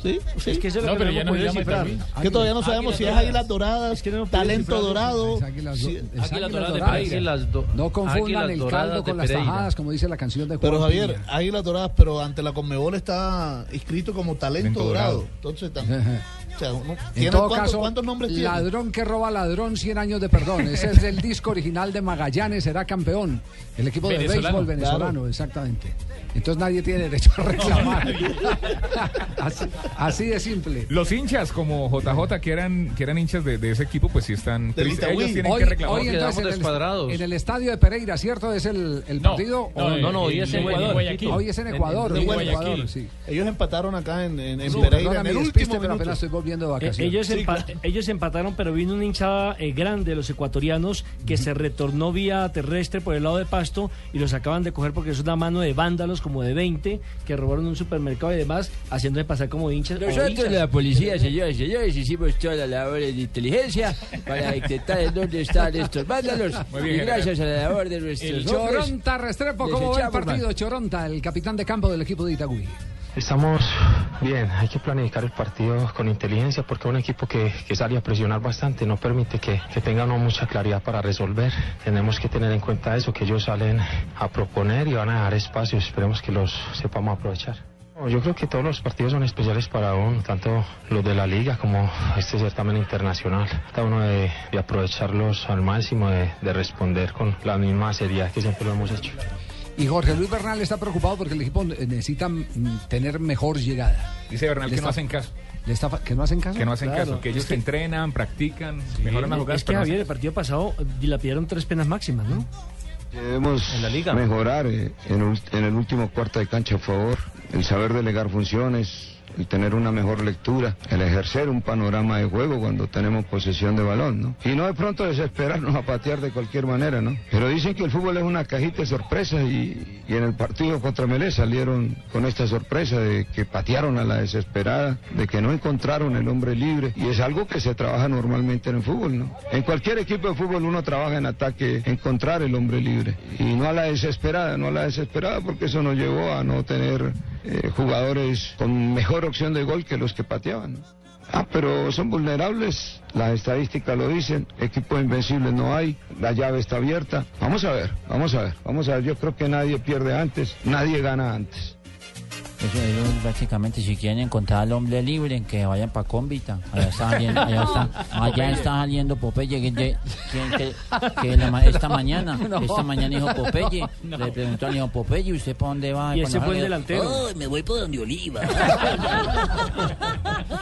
[SPEAKER 7] Sí, sí.
[SPEAKER 11] Es que eso es lo
[SPEAKER 7] no,
[SPEAKER 11] que
[SPEAKER 7] pero
[SPEAKER 11] no
[SPEAKER 7] ya no
[SPEAKER 11] podemos cifrar.
[SPEAKER 7] Que todavía no sabemos si es Águilas Doradas, Talento Dorado.
[SPEAKER 3] Águilas,
[SPEAKER 7] Sí.
[SPEAKER 3] do- es Águilas Doradas.
[SPEAKER 32] Do-
[SPEAKER 3] No confundan
[SPEAKER 32] Águilas
[SPEAKER 3] el caldo con las
[SPEAKER 32] Pereira.
[SPEAKER 3] tajadas, como dice la canción de Juan
[SPEAKER 7] Pero Javier. Águilas Doradas, pero ante la Conmebol está inscrito como Talento
[SPEAKER 3] Talento
[SPEAKER 7] Dorado.
[SPEAKER 3] Dorado.
[SPEAKER 7] Entonces también. o sea, uno-
[SPEAKER 3] En
[SPEAKER 7] ¿tiene
[SPEAKER 3] todo caso,
[SPEAKER 7] ¿cuántos nombres tiene?
[SPEAKER 3] ladrón que roba ladrón, 100 años de perdón. Ese es el disco original de Magallanes, será campeón. El equipo de
[SPEAKER 12] Venezolano.
[SPEAKER 3] béisbol venezolano,
[SPEAKER 12] Claro.
[SPEAKER 3] exactamente. Entonces nadie tiene derecho a reclamar. así, así de simple.
[SPEAKER 12] Los hinchas como JJ que eran que eran hinchas de, de ese equipo, pues sí están tristes. Ellos tienen
[SPEAKER 3] Hoy,
[SPEAKER 12] que reclamar.
[SPEAKER 3] hoy entonces en el, en el estadio de Pereira, ¿cierto? ¿Es el, el
[SPEAKER 12] No,
[SPEAKER 3] partido?
[SPEAKER 12] no, no, no, hoy es en
[SPEAKER 3] Ecuador.
[SPEAKER 12] Guayaquil.
[SPEAKER 3] Hoy es en Ecuador.
[SPEAKER 7] De
[SPEAKER 3] hoy es en
[SPEAKER 7] Guayaquil.
[SPEAKER 3] Ecuador, sí.
[SPEAKER 7] Ellos empataron acá en, en, en
[SPEAKER 3] Sí,
[SPEAKER 7] Pereira en el último
[SPEAKER 3] volviendo de
[SPEAKER 11] Eh,
[SPEAKER 3] vacaciones.
[SPEAKER 11] ellos,
[SPEAKER 3] Sí,
[SPEAKER 11] empa- ellos empataron, pero vino una hinchada eh, grande de los ecuatorianos que se retornó vía terrestre por el lado de Pasto y los acaban de coger porque es una mano de vándalos como de 20 que robaron un supermercado y demás, haciéndose pasar como hinchas.
[SPEAKER 5] Nosotros,
[SPEAKER 11] hinchas.
[SPEAKER 5] la policía, señoras y señores, hicimos todas las labores de inteligencia para detectar en dónde están estos vándalos.
[SPEAKER 3] Muy bien,
[SPEAKER 5] y gracias a la labor de nuestros
[SPEAKER 3] El
[SPEAKER 5] hombres,
[SPEAKER 3] Choronta Restrepo, ¿cómo va el partido? Choronta, el capitán de campo del equipo de Itagüí.
[SPEAKER 33] Estamos bien, hay que planificar el partido con inteligencia porque es un equipo que, que sale a presionar bastante, no permite que, que tenga uno mucha claridad para resolver. Tenemos que tener en cuenta eso, que ellos salen a proponer y van a dejar espacios, esperemos que los sepamos aprovechar. Yo creo que todos los partidos son especiales para uno, tanto los de la liga como este certamen internacional. Cada uno de, de aprovecharlos al máximo, de responder con la misma seriedad que siempre lo hemos hecho.
[SPEAKER 3] Y Jorge Luis Bernal está preocupado porque el equipo necesita tener mejor llegada.
[SPEAKER 12] Dice Bernal
[SPEAKER 3] Le
[SPEAKER 12] que no hacen caso.
[SPEAKER 3] le está fa- ¿Que no hacen caso?
[SPEAKER 12] Que no hacen
[SPEAKER 11] Claro.
[SPEAKER 12] caso, que ellos
[SPEAKER 11] Es que-
[SPEAKER 12] entrenan, practican, mejoran las
[SPEAKER 11] es
[SPEAKER 12] jugadas.
[SPEAKER 11] que
[SPEAKER 12] pero no
[SPEAKER 11] Javier,
[SPEAKER 12] hacen
[SPEAKER 11] el partido pasado eh, dilapidaron tres penas máximas, ¿no?
[SPEAKER 34] Debemos mejorar eh, en, en el último cuarto de cancha, por favor. El saber delegar funciones,
[SPEAKER 35] el tener una mejor lectura, el ejercer un panorama de juego cuando tenemos posesión de balón, ¿no? Y no de pronto desesperarnos a patear de cualquier manera, ¿no? Pero dicen que el fútbol es una cajita de sorpresas y, y en el partido contra Melé salieron con esta sorpresa de que patearon a la desesperada, de que no encontraron el hombre libre y es algo que se trabaja normalmente en el fútbol, ¿no? En cualquier equipo de fútbol uno trabaja en ataque, encontrar el hombre libre y no a la desesperada, no a la desesperada porque eso nos llevó a no tener eh, jugadores con mejor opción de gol que los que pateaban. Ah, pero son vulnerables, las estadísticas lo dicen, equipos invencibles no hay, la llave está abierta. Vamos a ver, vamos a ver, vamos a ver, yo creo que nadie pierde antes, nadie gana antes.
[SPEAKER 5] Eso, ellos básicamente si quieren encontrar al hombre libre, que vayan para Cómbita. Allá está saliendo, allá está, allá está saliendo Popeye, que, que- que- que la esta mañana,
[SPEAKER 11] No.
[SPEAKER 5] esta mañana dijo Popeye, le preguntó al hijo Popeye, ¿usted para dónde va?
[SPEAKER 11] Y ese fue el delantero.
[SPEAKER 5] "Ay, me voy por donde Oliva.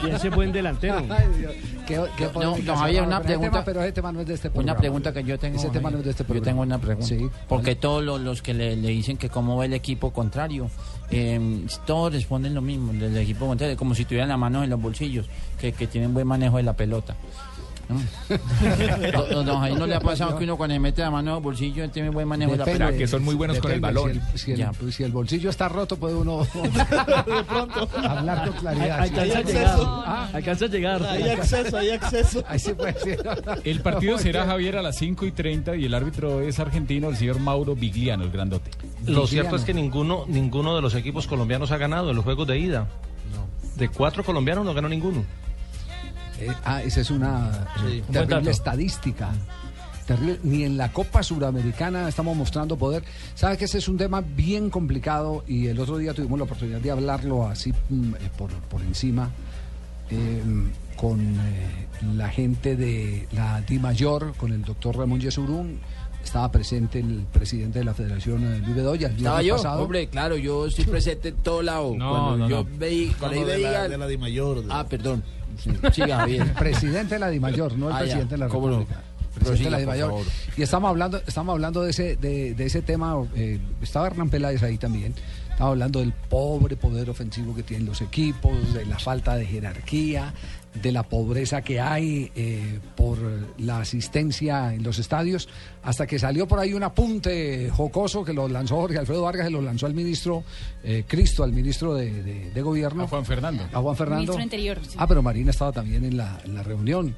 [SPEAKER 11] Y ese buen delantero.
[SPEAKER 3] ¿Qué, qué
[SPEAKER 5] No, no,
[SPEAKER 3] se
[SPEAKER 5] una pregunta-
[SPEAKER 3] tema, pero ese tema no es de este programa.
[SPEAKER 5] Una pregunta que yo tengo.
[SPEAKER 3] Ese tema no es de este
[SPEAKER 5] Yo
[SPEAKER 3] programa.
[SPEAKER 5] tengo una pregunta. Porque todos los, los que le, le dicen que cómo ve el equipo contrario, eh, todos responden lo mismo, del equipo contrario, como si tuvieran las manos en los bolsillos, que, que tienen buen manejo de la pelota. ¿No? Don Jaime, ¿No le ha pasado que uno cuando le mete la mano en los bolsillos tiene buen manejo de la pelota?
[SPEAKER 12] que son muy buenos con el balón.
[SPEAKER 3] Si el, si el-
[SPEAKER 5] Ya.
[SPEAKER 3] pues, si el bolsillo está roto, puede uno hablar con claridad.
[SPEAKER 11] Alcanza a
[SPEAKER 3] Sí.
[SPEAKER 11] llegar.
[SPEAKER 3] Ah,
[SPEAKER 11] Alcanza a llegar.
[SPEAKER 7] Hay acceso, hay acceso.
[SPEAKER 3] Ahí puede.
[SPEAKER 36] El partido será Javier a las 5 y 30 y el árbitro es argentino, el señor Mauro Vigliano, el grandote.
[SPEAKER 32] Lo cierto es que ninguno, ninguno de los equipos colombianos ha ganado en los juegos de ida. De cuatro colombianos no ganó ninguno.
[SPEAKER 3] Eh, ah, esa es una
[SPEAKER 32] Sí.
[SPEAKER 3] eh, terrible estadística. Terrible. Ni en la Copa Suramericana estamos mostrando poder. ¿Sabe que ese es un tema bien complicado? Y el otro día tuvimos la oportunidad de hablarlo así mm, eh, por, por encima eh, con eh, la gente de la Di Mayor, con el doctor Ramón Yesurún. Estaba presente el presidente de la Federación, Luis Bedoya. el
[SPEAKER 37] Estaba yo,
[SPEAKER 3] pasado.
[SPEAKER 37] hombre, claro, yo estoy presente en todo lado.
[SPEAKER 3] No,
[SPEAKER 37] Cuando
[SPEAKER 3] no,
[SPEAKER 37] yo
[SPEAKER 3] no.
[SPEAKER 37] veí-
[SPEAKER 7] No,
[SPEAKER 37] cuando
[SPEAKER 7] no,
[SPEAKER 37] ahí
[SPEAKER 7] de, la,
[SPEAKER 37] veía-
[SPEAKER 7] de la Di Mayor. de-
[SPEAKER 37] Ah, perdón. Siga, Javier.
[SPEAKER 3] Presidente de la DIMAYOR, no el
[SPEAKER 37] Ah,
[SPEAKER 3] presidente de la
[SPEAKER 37] ¿Cómo no?
[SPEAKER 3] República. El presidente de la DIMAYOR. Y estamos hablando, estamos hablando de ese, de, de ese tema. eh, estaba Hernán Peláez ahí también. Estaba hablando del pobre poder ofensivo que tienen los equipos, de la falta de jerarquía, de la pobreza que hay eh, por la asistencia en los estadios, hasta que salió por ahí un apunte jocoso que lo lanzó Jorge Alfredo Vargas, se lo lanzó al ministro eh, Cristo, al ministro de, de- de Gobierno. A
[SPEAKER 36] Juan Fernando.
[SPEAKER 3] A Juan Fernando.
[SPEAKER 4] Ministro Interior, sí.
[SPEAKER 3] Ah, pero Marina estaba también en la, en la reunión.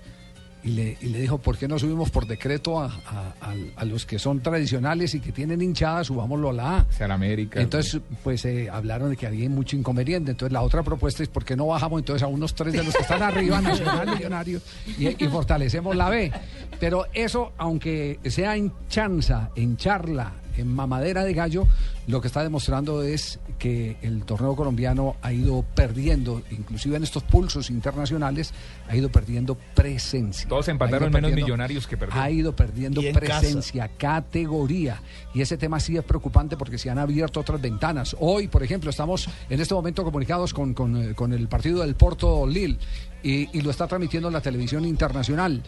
[SPEAKER 3] Y le, y le dijo, ¿por qué no subimos por decreto a, a- a- a los que son tradicionales y que tienen hinchada, subámoslo a la A?
[SPEAKER 12] Ser América.
[SPEAKER 3] Entonces, pues eh, hablaron de que había mucho inconveniente. Entonces, la otra propuesta es, ¿por qué no bajamos entonces a unos tres de los que están arriba, Nacional, Millonario, y, y fortalecemos la B? Pero eso, aunque sea en chanza, en charla, en mamadera de gallo, lo que está demostrando es que el torneo colombiano ha ido perdiendo, inclusive en estos pulsos internacionales, ha ido perdiendo presencia.
[SPEAKER 12] Todos empataron menos
[SPEAKER 3] perdiendo-
[SPEAKER 12] millonarios que perdieron.
[SPEAKER 3] Ha ido perdiendo presencia, categoría. Y ese tema sí es preocupante porque se han abierto otras ventanas. Hoy, por ejemplo, estamos en este momento comunicados con, con, eh, con el partido del Porto Lille y, y lo está transmitiendo la televisión internacional.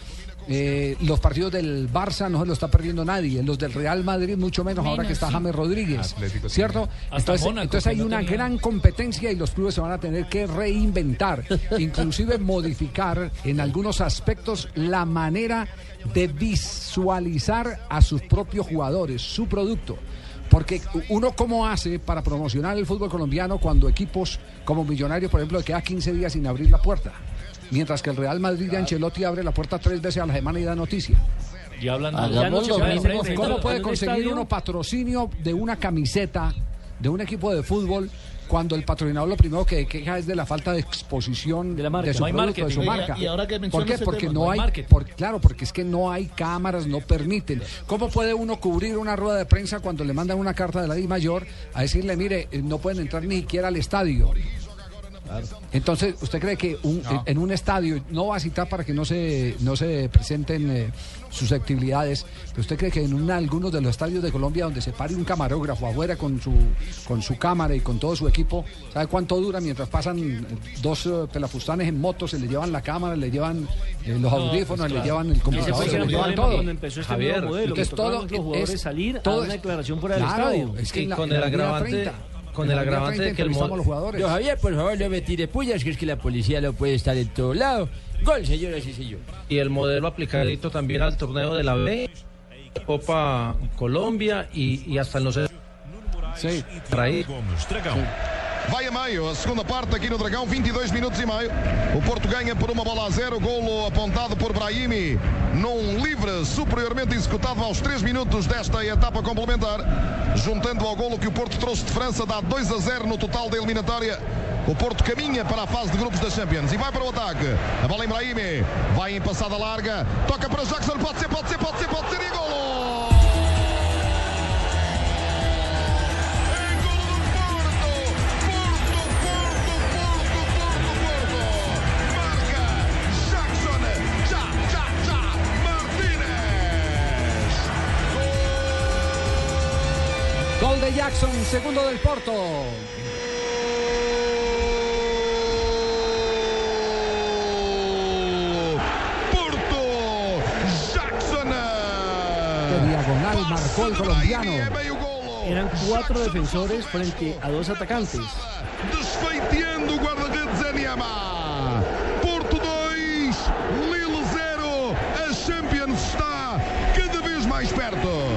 [SPEAKER 3] Eh, los partidos del Barça no se lo está perdiendo nadie, los del Real Madrid mucho menos, ahora que está
[SPEAKER 4] sí.
[SPEAKER 3] James Rodríguez,
[SPEAKER 12] Atlético
[SPEAKER 3] ¿cierto? Entonces,
[SPEAKER 12] Mónaco,
[SPEAKER 3] entonces
[SPEAKER 12] que
[SPEAKER 3] hay una
[SPEAKER 12] tenía.
[SPEAKER 3] gran competencia y los clubes se van a tener que reinventar, inclusive modificar en algunos aspectos la manera de visualizar a sus propios jugadores, su producto. Porque uno cómo hace para promocionar el fútbol colombiano cuando equipos como Millonarios, por ejemplo, queda 15 días sin abrir la puerta. Mientras que el Real Madrid de Ancelotti abre la puerta tres veces a la semana y da noticia.
[SPEAKER 11] Y hablando
[SPEAKER 37] Hagamos lo mismo.
[SPEAKER 3] ¿Cómo puede conseguir uno patrocinio de una camiseta de un equipo de fútbol cuando el patrocinador lo primero que queja es de la falta de exposición de,
[SPEAKER 11] la marca.
[SPEAKER 3] su
[SPEAKER 11] No hay
[SPEAKER 3] producto, de su marca?
[SPEAKER 7] Y- y ahora que
[SPEAKER 3] ¿Por qué? Porque
[SPEAKER 7] tema,
[SPEAKER 3] no
[SPEAKER 11] no hay
[SPEAKER 3] hay, por- claro, porque es que no hay cámaras, no permiten. ¿Cómo puede uno cubrir una rueda de prensa cuando le mandan una carta de la Di Mayor a decirle, mire, eh, no pueden entrar ni siquiera al estadio? Entonces, ¿usted cree que un- en un estadio no va a citar para que no se no se presenten eh, susceptibilidades? Pero ¿Usted cree que en un- algunos de los estadios de Colombia donde se pare un camarógrafo afuera con su con su cámara y con todo su equipo, ¿sabe cuánto dura mientras pasan eh, dos eh, pelafustanes en moto, se le llevan la cámara, le llevan eh, los audífonos, le llevan el computador,
[SPEAKER 11] el
[SPEAKER 3] se le llevan todo?
[SPEAKER 11] cuando empezó este
[SPEAKER 32] Javier,
[SPEAKER 11] nuevo modelo.
[SPEAKER 3] entonces todo
[SPEAKER 11] los jugadores
[SPEAKER 3] es-
[SPEAKER 11] salir
[SPEAKER 3] todo
[SPEAKER 11] a una declaración fuera del
[SPEAKER 3] Claro,
[SPEAKER 11] estadio.
[SPEAKER 3] es que
[SPEAKER 32] Y
[SPEAKER 3] la-
[SPEAKER 32] con el agravante
[SPEAKER 3] 30.
[SPEAKER 32] con el agravante
[SPEAKER 3] 30
[SPEAKER 32] de que el
[SPEAKER 3] entrevistamos
[SPEAKER 32] mo-
[SPEAKER 3] a los jugadores.
[SPEAKER 38] Javier, por favor, no me tire pullas, que es que la policía lo puede estar en todo lado. Gol, señoras y señores.
[SPEAKER 32] y el modelo aplicadito también al torneo de la B, Copa Colombia y, y hasta en los...
[SPEAKER 3] Sí.
[SPEAKER 32] Raíz.
[SPEAKER 16] Vai a meio, a segunda parte aqui no Dragão, 22 minutos e meio. O Porto ganha por uma bola a zero, golo apontado por Brahimi num livre superiormente executado aos 3 minutos desta etapa complementar, juntando ao golo que o Porto trouxe de França, dá 2 a 0 no total da eliminatória. O Porto caminha para a fase de grupos da Champions e vai para o ataque. A bola em Brahimi, vai em passada larga, toca para Jackson, pode ser, pode ser, pode ser, pode ser e golo!
[SPEAKER 3] De Jackson, segundo del Porto.
[SPEAKER 16] Porto, Jackson.
[SPEAKER 3] De diagonal marcó el colombiano.
[SPEAKER 11] Eran cuatro defensores frente a dos atacantes.
[SPEAKER 16] Desfeiteando o guarda-redes Eniama. Porto 2, Lille 0. A Champions está cada vez mais perto.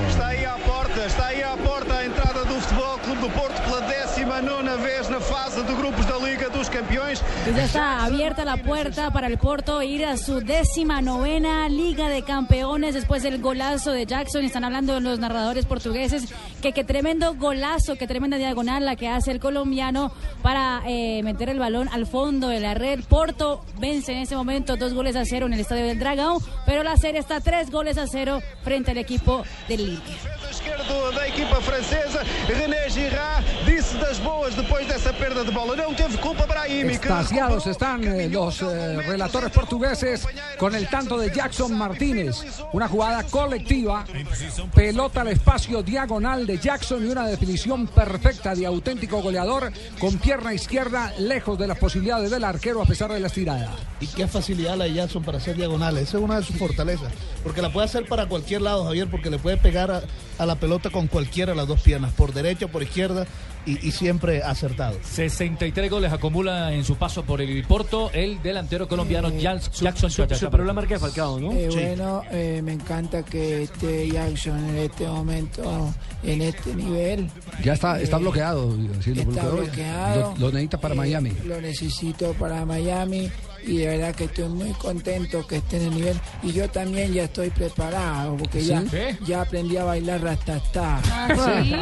[SPEAKER 39] Fase de grupos da Liga dos Campeões.
[SPEAKER 4] Y ya está abierta la puerta para el Porto ir a su décima novena Liga de Campeones después del golazo de Jackson. Están hablando los narradores portugueses que qué tremendo golazo, qué tremenda diagonal la que hace el colombiano para eh, meter el balón al fondo de la red. Porto vence en ese momento dos goles a cero en el Estadio del Dragão, pero la serie está tres goles a cero frente al equipo del Lille.
[SPEAKER 39] Esquerdo da equipa francesa, René Girard disse das boas depois dessa perda de bola. Não teve culpa Brahimi. que
[SPEAKER 3] Extasiados están eh, los eh, relatores portugueses con el tanto de Jackson Martínez. Una jugada colectiva, pelota al espacio diagonal de Jackson y una definición perfecta de auténtico goleador con pierna izquierda lejos de las posibilidades del arquero a pesar de la estirada.
[SPEAKER 7] Y qué facilidad la de Jackson para hacer diagonales. Esa es una de sus fortalezas. Porque la puede hacer para cualquier lado, Javier, porque le puede pegar a, a la pelota con cualquiera de las dos piernas, por derecha, por izquierda, y, y siempre acertado.
[SPEAKER 12] 63 goles acumula en su paso por el Porto el delantero colombiano Jans- Jackson Chachachá.
[SPEAKER 11] superó la marca de Falcao, ¿no?
[SPEAKER 38] Eh, Bueno, eh, me encanta que esté Jackson en este momento, en este nivel.
[SPEAKER 3] Ya está, está
[SPEAKER 38] Eh,
[SPEAKER 3] bloqueado. sí, lo
[SPEAKER 38] está
[SPEAKER 3] bloqueó.
[SPEAKER 38] bloqueado.
[SPEAKER 3] Lo, lo necesita para
[SPEAKER 38] Eh,
[SPEAKER 3] Miami.
[SPEAKER 38] Lo necesito para Miami y de verdad que estoy muy contento que esté en el nivel. Y yo también ya estoy preparado porque ya,
[SPEAKER 3] ¿Sí?
[SPEAKER 38] ya aprendí a bailar rastatá.
[SPEAKER 4] Ah, ¿sí?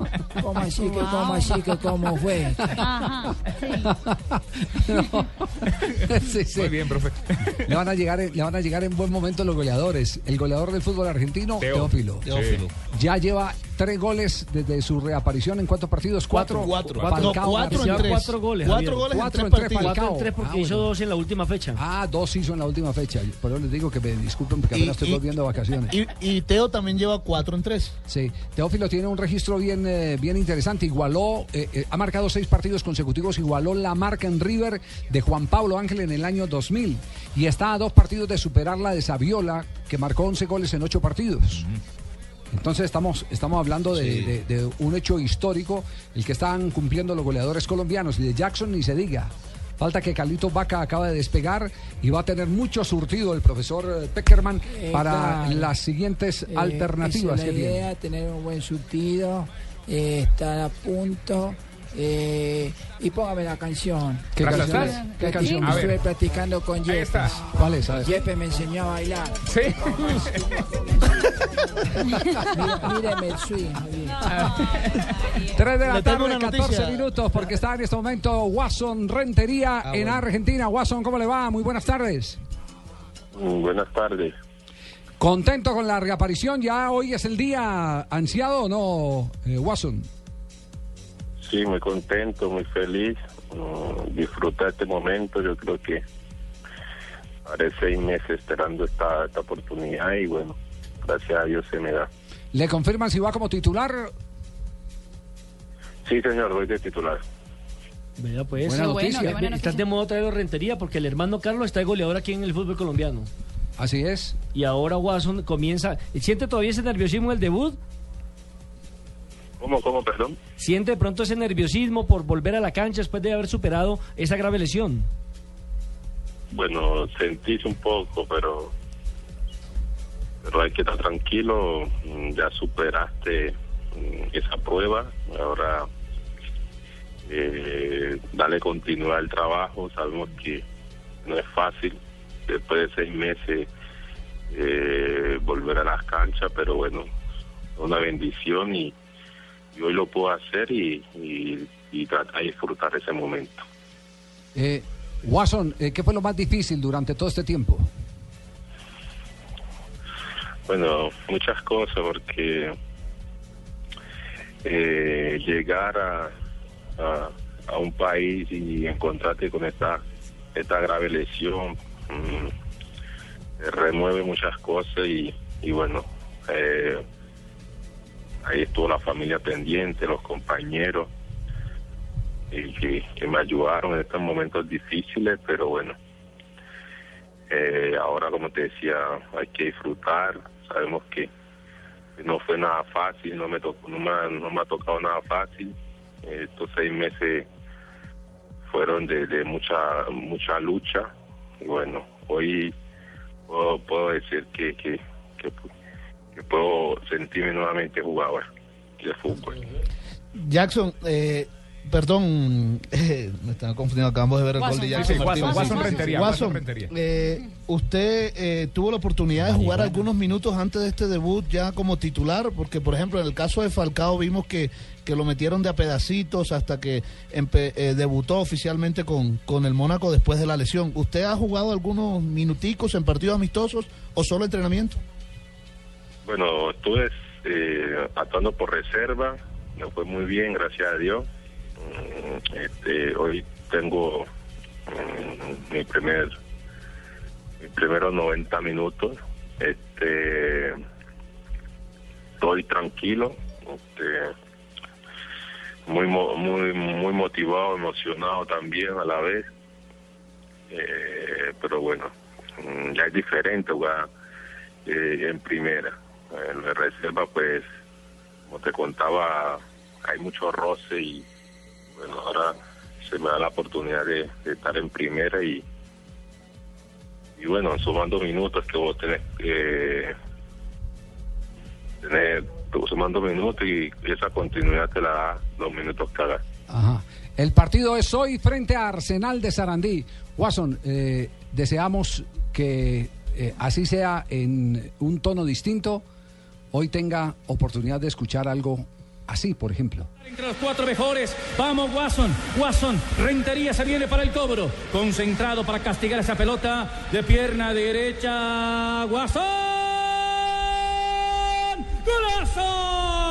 [SPEAKER 38] ¿Cómo así que, cómo
[SPEAKER 4] Wow.
[SPEAKER 38] así que, cómo fue?
[SPEAKER 4] Ajá,
[SPEAKER 3] Sí, sí.
[SPEAKER 12] Muy bien, profe.
[SPEAKER 3] Le van, a llegar, en- le van a llegar en buen momento los goleadores. El goleador del fútbol argentino,
[SPEAKER 12] Teo.
[SPEAKER 3] Teófilo.
[SPEAKER 7] Teófilo.
[SPEAKER 3] Ya lleva tres goles desde su reaparición en cuántos partidos? Cuatro.
[SPEAKER 7] Cuatro.
[SPEAKER 3] Falcao,
[SPEAKER 7] No, cuatro
[SPEAKER 3] García.
[SPEAKER 7] en tres.
[SPEAKER 11] cuatro goles,
[SPEAKER 7] Cuatro goles
[SPEAKER 3] Cuatro
[SPEAKER 7] en
[SPEAKER 3] en
[SPEAKER 7] tres
[SPEAKER 3] tres
[SPEAKER 7] partidos.
[SPEAKER 11] Cuatro en tres porque
[SPEAKER 3] Ah,
[SPEAKER 11] hizo dos en la última fecha.
[SPEAKER 3] Ah, dos hizo en la última fecha. Por eso les digo que me disculpen porque
[SPEAKER 7] Y-
[SPEAKER 3] apenas estoy
[SPEAKER 7] y-
[SPEAKER 3] volviendo de vacaciones.
[SPEAKER 7] Y, y Teo también lleva cuatro en tres.
[SPEAKER 3] Sí, Teófilo tiene un registro bien, eh, bien interesante. Igualó, eh, eh, ha marcado seis partidos consecutivos, igualó la marca en River de Juan Pablo Ángel en el año 2000. Y está a dos partidos de superar la de Saviola, que marcó 11 goles en ocho partidos. Entonces estamos, estamos hablando de, de- de un hecho histórico, el que están cumpliendo los goleadores colombianos. Y de Jackson ni se diga. Falta que Carlito Vaca acaba de despegar y va a tener mucho surtido el profesor eh, Peckerman
[SPEAKER 38] Eh,
[SPEAKER 3] para
[SPEAKER 38] claro.
[SPEAKER 3] las siguientes
[SPEAKER 38] Eh,
[SPEAKER 3] alternativas
[SPEAKER 38] esa
[SPEAKER 3] que
[SPEAKER 38] es la
[SPEAKER 3] tiene.
[SPEAKER 38] idea, tener un buen surtido, eh, estar a punto. eh, y póngame la canción.
[SPEAKER 3] ¿Qué
[SPEAKER 38] La
[SPEAKER 3] canción
[SPEAKER 38] estuve-
[SPEAKER 3] es? ¿Qué canción?
[SPEAKER 38] Estuve
[SPEAKER 3] ver.
[SPEAKER 38] practicando con Jeppe.
[SPEAKER 3] ¿Cuál es?
[SPEAKER 38] Jeppe me enseñó a bailar.
[SPEAKER 12] Sí.
[SPEAKER 38] Míreme el swing. Javier.
[SPEAKER 3] 3 de la tarde,
[SPEAKER 7] una
[SPEAKER 3] 14
[SPEAKER 7] noticia.
[SPEAKER 3] minutos, porque está en este momento Watson Rentería
[SPEAKER 7] Ah,
[SPEAKER 3] en
[SPEAKER 7] bueno.
[SPEAKER 3] Argentina. Watson, ¿cómo le va? Muy buenas tardes.
[SPEAKER 40] Buenas tardes.
[SPEAKER 3] ¿Contento con la reaparición? ¿Ya hoy es el día ansiado o no, eh, Watson?
[SPEAKER 40] Sí, muy contento, muy feliz. Mm, disfrutar este momento. Yo creo que haré seis meses esperando esta, esta oportunidad y bueno, gracias a Dios se me da.
[SPEAKER 3] ¿Le confirman si va como titular?
[SPEAKER 40] Sí, señor, voy de titular.
[SPEAKER 11] Vea, pues.
[SPEAKER 3] Buena noticia.
[SPEAKER 4] qué buena
[SPEAKER 11] Estás
[SPEAKER 4] noticia.
[SPEAKER 11] de modo traerlo rentería porque el hermano Carlos está de goleador aquí en el fútbol colombiano.
[SPEAKER 3] Así es.
[SPEAKER 11] Y ahora Watson comienza. ¿Siente todavía ese nerviosismo del debut?
[SPEAKER 40] ¿Cómo, cómo, perdón?
[SPEAKER 11] ¿Siente de pronto ese nerviosismo por volver a la cancha después de haber superado esa grave lesión?
[SPEAKER 40] Bueno, sentís un poco, pero pero hay que estar tranquilo. mm, Ya superaste mm, esa prueba. Ahora eh, dale continuidad al trabajo. Sabemos que no es fácil después de seis meses eh, volver a las canchas, pero bueno, una bendición y, y hoy lo puedo hacer y, y, y tratar de disfrutar ese momento.
[SPEAKER 3] Eh, Watson, eh, ¿qué fue lo más difícil durante todo este tiempo?
[SPEAKER 40] Bueno, muchas cosas porque eh, llegar a, a, un país y encontrarte con esta, esta grave lesión mm, remueve muchas cosas y, y bueno, eh, ahí estuvo la familia pendiente, los compañeros y que, que me ayudaron en estos momentos difíciles, pero bueno, eh, ahora como te decía, hay que disfrutar, sabemos que no fue nada fácil, no me tocó, no me, no me ha tocado nada fácil, estos seis meses fueron de, mucha mucha lucha y bueno, hoy puedo, decir que puedo sentirme nuevamente jugador de fútbol.
[SPEAKER 7] Jackson, eh, perdón, eh, me estaba confundiendo, acabamos de ver el gol de Jackson. Sí.
[SPEAKER 40] Rentería,
[SPEAKER 7] Watson
[SPEAKER 40] Rentería.
[SPEAKER 7] eh, usted eh, tuvo la oportunidad de jugar algunos minutos antes de este debut ya como titular, porque por ejemplo en el caso de Falcao vimos que, que lo metieron de a pedacitos hasta que empe- eh, debutó oficialmente con, con el Mónaco después de la lesión. ¿Usted ha jugado algunos minuticos en partidos amistosos o solo entrenamiento?
[SPEAKER 40] Bueno, estuve eh, actuando por reserva, me fue muy bien, gracias a Dios. Mm, Este, hoy tengo mm, mi primer, mis primeros 90 minutos. Este, estoy tranquilo, este, muy, muy, muy motivado, emocionado también a la vez. Eh, pero bueno, mm, ya es diferente jugar eh, en primera. En reserva, pues, como te contaba, hay mucho roce y bueno, ahora se me da la oportunidad de, estar en primera y y bueno, sumando minutos que vos tenés que tener, sumando minutos y esa continuidad te la da los minutos que hagas.
[SPEAKER 3] El partido es hoy frente a Arsenal de Sarandí. Watson, eh, deseamos que eh, así sea en un tono distinto. Hoy tenga oportunidad de escuchar algo así, por ejemplo.
[SPEAKER 12] Entre los cuatro mejores, vamos Watson, Watson, Rentería se viene para el cobro, concentrado para castigar esa pelota de pierna derecha, Watson, golazo.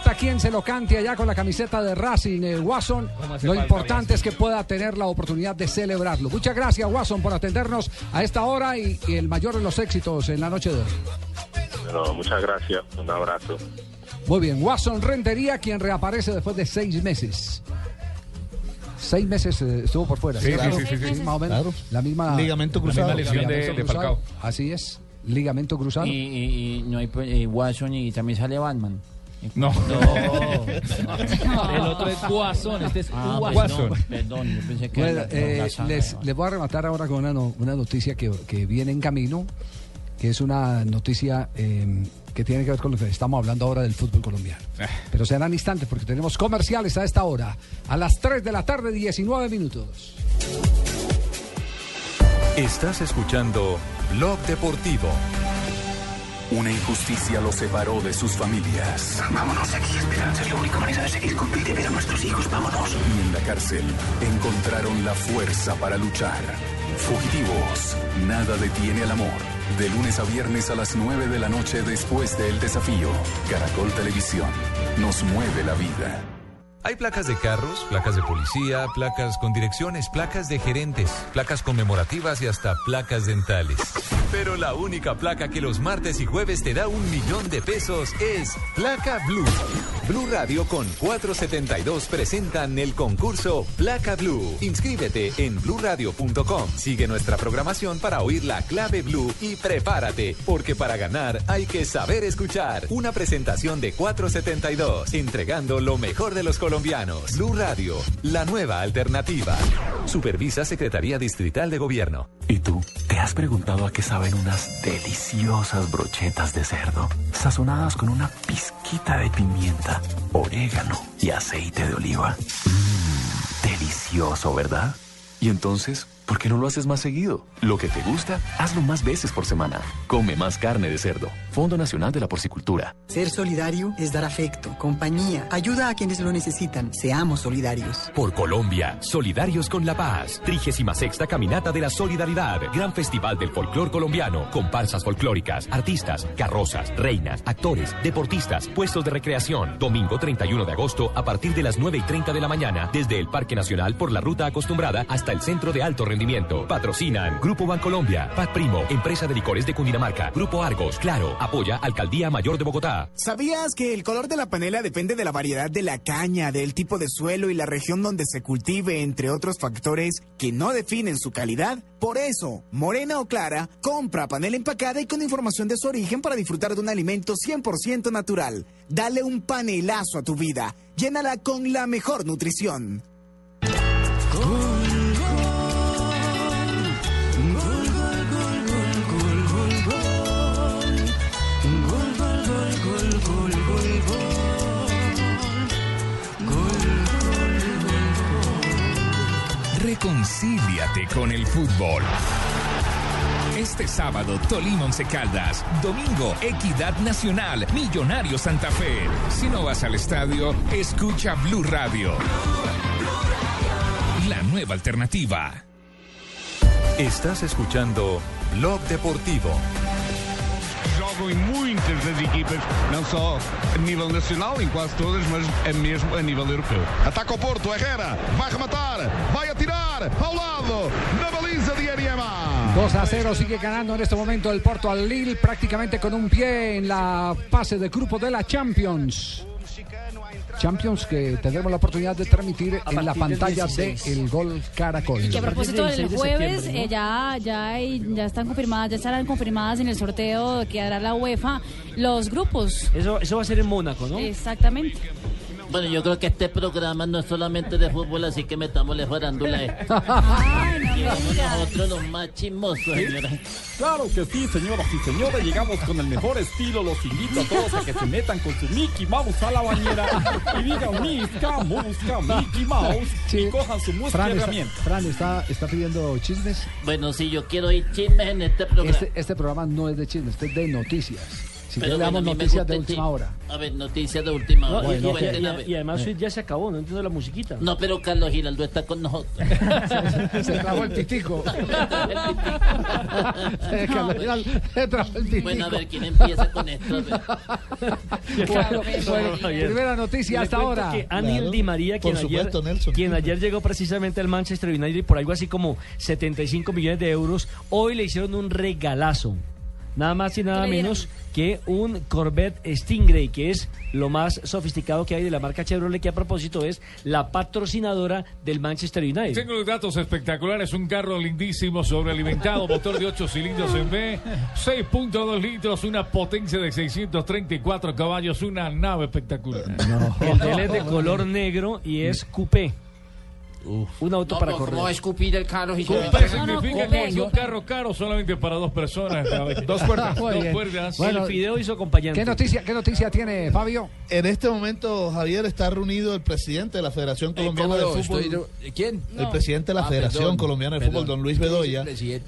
[SPEAKER 3] Importa quién se lo cante allá con la camiseta de Racing, eh, Watson, lo importante es que pueda tener la oportunidad de celebrarlo. Muchas gracias, Watson, por atendernos a esta hora y, y el mayor de los éxitos en la noche de hoy.
[SPEAKER 40] Bueno, muchas gracias, un abrazo.
[SPEAKER 3] Muy bien, Watson Rentería, quien reaparece después de seis meses. Seis meses eh, estuvo por fuera.
[SPEAKER 7] Sí,
[SPEAKER 3] Claro.
[SPEAKER 7] sí, sí, sí, sí.
[SPEAKER 3] Más o menos.
[SPEAKER 7] Claro.
[SPEAKER 3] La misma.
[SPEAKER 7] Ligamento cruzado.
[SPEAKER 3] La
[SPEAKER 7] La misma lesión de- de
[SPEAKER 3] cruzado. Así es. Ligamento cruzado.
[SPEAKER 5] Y, y- y no hay pues, eh, Watson y también sale Batman.
[SPEAKER 12] No.
[SPEAKER 5] El
[SPEAKER 12] otro es Guasón, este es
[SPEAKER 5] ah,
[SPEAKER 12] Guasón.
[SPEAKER 5] Perdón, perdón, yo pensé que
[SPEAKER 3] Bueno, eh, les, les voy a rematar ahora con una, no- una noticia que, que viene en camino, que es una noticia eh, que tiene que ver con lo que estamos hablando ahora del fútbol colombiano. Pero serán instantes porque tenemos comerciales a esta hora, a las 3 de la tarde, 19 minutos.
[SPEAKER 14] Estás escuchando Blog Deportivo.
[SPEAKER 41] Una injusticia los separó de sus familias.
[SPEAKER 29] Vámonos de aquí, Esperanza. Es la única manera de seguir con vida y ver a nuestros hijos. Vámonos.
[SPEAKER 41] Y en la cárcel encontraron la fuerza para luchar. Fugitivos. Nada detiene al amor. De lunes a viernes a las 9 de la noche después del desafío. Caracol Televisión. Nos mueve la vida.
[SPEAKER 14] Hay placas de carros, placas de policía, placas con direcciones, placas de gerentes, placas conmemorativas y hasta placas dentales. Pero la única placa que los martes y jueves te da un millón de pesos es Placa Blue. Blue Radio con 472 presentan el concurso Placa Blue. Inscríbete en bluradio.com. Sigue nuestra programación para oír la clave Blue y prepárate, porque para ganar hay que saber escuchar. Una presentación de 472, entregando lo mejor de los colombianos. Blue Radio, la nueva alternativa. Supervisa Secretaría Distrital de Gobierno.
[SPEAKER 42] ¿Y tú? ¿Te has preguntado a qué saben unas deliciosas brochetas de cerdo? Sazonadas con una pizquita de pimienta, orégano y aceite de oliva. Mmm, delicioso, ¿verdad? Y entonces, ¿por qué no lo haces más seguido? Lo que te gusta, hazlo más veces por semana. Come más carne de cerdo. Fondo Nacional de la Porcicultura.
[SPEAKER 43] Ser solidario es dar afecto, compañía, ayuda a quienes lo necesitan. Seamos solidarios.
[SPEAKER 44] Por Colombia, solidarios con la paz. 36 Caminata de la Solidaridad. Gran Festival del Folclor Colombiano. Comparsas folclóricas, artistas, carrozas, reinas, actores, deportistas, puestos de recreación. Domingo 31 de agosto a partir de las 9 y 30 de la mañana. Desde el Parque Nacional por la ruta acostumbrada hasta el Centro de Alto Rendimiento. Patrocinan Grupo Bancolombia, Pat Primo, Empresa de Licores de Cundinamarca, Grupo Argos, Claro, apoya Alcaldía Mayor de Bogotá.
[SPEAKER 45] ¿Sabías que el color de la panela depende de la variedad de la caña, del tipo de suelo y la región donde se cultive, entre otros factores que no definen su calidad? Por eso, morena o clara, compra panela empacada y con información de su origen para disfrutar de un alimento 100% natural. Dale un panelazo a tu vida. Llénala con la mejor nutrición.
[SPEAKER 9] Reconcíliate con el fútbol. Este sábado, Tolima Once Caldas. Domingo, Equidad Nacional, Millonario Santa Fe. Si no vas al estadio, escucha Blue Radio. La nueva alternativa.
[SPEAKER 14] Estás escuchando Blog Deportivo.
[SPEAKER 39] Jogam em muitas das equipas, não só a nível nacional, em quase todas, mas é mesmo a nível europeu.
[SPEAKER 16] Ataca o Porto, Herrera, vai rematar, vai atirar, ao lado, na baliza de Ariema.
[SPEAKER 3] 2 a 0 sigue ganando en este momento el Porto al Lille prácticamente con un pie en la fase de grupo de la Champions. Champions que tendremos la oportunidad de transmitir en la pantalla de
[SPEAKER 11] 16.
[SPEAKER 3] El Gol Caracol.
[SPEAKER 4] Y que a propósito
[SPEAKER 11] del
[SPEAKER 4] del
[SPEAKER 11] 16 de
[SPEAKER 4] jueves eh, ya ya hay- ya están confirmadas, ya estarán confirmadas en el sorteo que hará la UEFA los grupos.
[SPEAKER 11] Eso, eso va a ser en Mónaco, ¿no?
[SPEAKER 4] Exactamente.
[SPEAKER 46] Bueno, yo creo que este programa no es solamente de fútbol, así que metámosle farándula. eh. Somos nosotros los más chismosos, señora.
[SPEAKER 12] Claro que sí, señoras y señores, llegamos con el mejor estilo. Los invito a todos a que se metan con su Mickey Mouse a la bañera y digan Misca, Musca, Mickey Mouse y cojan su música
[SPEAKER 3] Fran,
[SPEAKER 12] y
[SPEAKER 3] está,
[SPEAKER 12] herramienta.
[SPEAKER 3] Fran, está, está pidiendo chismes.
[SPEAKER 46] Bueno, sí, yo quiero ir chismes en este programa.
[SPEAKER 3] Este, este programa no es de chismes, este es de noticias. Si
[SPEAKER 46] Pero
[SPEAKER 3] le damos
[SPEAKER 46] bueno,
[SPEAKER 3] noticias de última hora.
[SPEAKER 46] A ver, noticias de última
[SPEAKER 11] No,
[SPEAKER 46] hora.
[SPEAKER 11] y, y- y- y además ya se acabó, no entiendo la musiquita.
[SPEAKER 46] No, pero Carlos Giraldo está con nosotros.
[SPEAKER 3] Se trajo el Giraldo se trajo el pitico.
[SPEAKER 46] Bueno, a ver, ¿quién empieza con esto? A ver.
[SPEAKER 3] Bueno, bueno, primera noticia hasta ahora.
[SPEAKER 11] Que Ángel Di María, quien,
[SPEAKER 7] Por
[SPEAKER 11] ayer,
[SPEAKER 7] supuesto, Nelson.
[SPEAKER 11] quien ayer llegó precisamente al Manchester United por algo así como 75 millones de euros, hoy le hicieron un regalazo. Nada más y nada menos que un Corvette Stingray, que es lo más sofisticado que hay de la marca Chevrolet, que a propósito es la patrocinadora del Manchester United.
[SPEAKER 47] Tengo los datos espectaculares, un carro lindísimo, sobrealimentado, motor de 8 cilindros en B, 6.2 litros, una potencia de 634 caballos, una nave espectacular.
[SPEAKER 11] El de él es de color negro y es coupé. Un auto para correr.
[SPEAKER 46] ¿Cómo escupir el carro? y se
[SPEAKER 47] significa que es un carro caro solamente para dos personas. Dos puertas. Dos puertas.
[SPEAKER 3] Bueno,
[SPEAKER 11] el Fideo hizo acompañante.
[SPEAKER 3] ¿Qué noticia, ¿Qué noticia tiene Fabio?
[SPEAKER 7] En este momento, Javier, está reunido el presidente de la Federación Colombiana
[SPEAKER 48] ¿cómo
[SPEAKER 7] de? Fútbol.
[SPEAKER 48] Estoy- ¿Quién?
[SPEAKER 7] El presidente de la
[SPEAKER 48] Ah,
[SPEAKER 7] Federación
[SPEAKER 48] perdón,
[SPEAKER 7] Colombiana de
[SPEAKER 48] perdón.
[SPEAKER 7] Fútbol, don Luis Bedoya,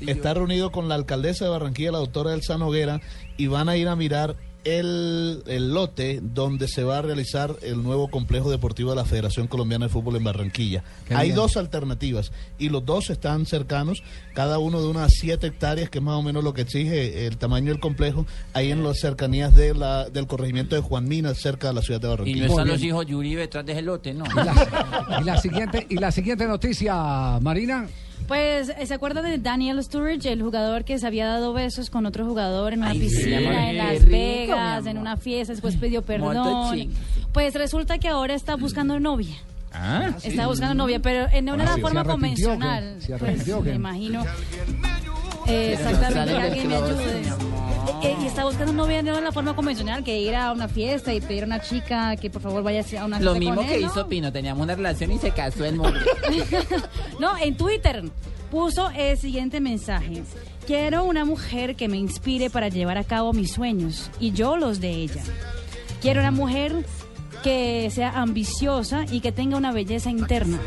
[SPEAKER 7] está reunido con la alcaldesa de Barranquilla, la doctora Elsa Noguera, y van a ir a mirar el, el lote donde se va a realizar el nuevo complejo deportivo de la Federación Colombiana de Fútbol en Barranquilla.
[SPEAKER 3] Qué
[SPEAKER 7] Hay
[SPEAKER 3] bien.
[SPEAKER 7] dos alternativas y los dos están cercanos, cada uno de unas siete hectáreas, que es más o menos lo que exige el tamaño del complejo, ahí en las cercanías de la, del corregimiento de Juan Minas, cerca de la ciudad de
[SPEAKER 5] Y
[SPEAKER 7] Barranquilla.
[SPEAKER 5] no están los hijos de Uribe detrás de ese lote, ¿no?
[SPEAKER 3] Y la, y la siguiente, y la siguiente noticia, Marina.
[SPEAKER 4] Pues, eh, ¿se acuerdan de Daniel Sturridge, el jugador que se había dado besos con otro jugador en una
[SPEAKER 5] Ay,
[SPEAKER 4] piscina en Las Vegas, en una fiesta, después pidió perdón? Pues resulta que ahora está buscando novia.
[SPEAKER 47] Ah,
[SPEAKER 4] Está buscando novia, pero en una
[SPEAKER 3] Bueno, ¿se
[SPEAKER 4] forma convencional.
[SPEAKER 3] ¿Se
[SPEAKER 4] Pues, me imagino. Eh, exactamente, que alguien me ayude. Eh, y está buscando novia no de la forma convencional, que ir a una fiesta y pedir a una chica que por favor vaya a una
[SPEAKER 5] Lo mismo
[SPEAKER 4] con
[SPEAKER 5] que hizo Pino, teníamos una relación y se casó el mundo.
[SPEAKER 4] no, en Twitter puso el siguiente mensaje. Quiero una mujer que me inspire para llevar a cabo mis sueños y yo los de ella. Quiero una mujer que sea ambiciosa y que tenga una belleza interna.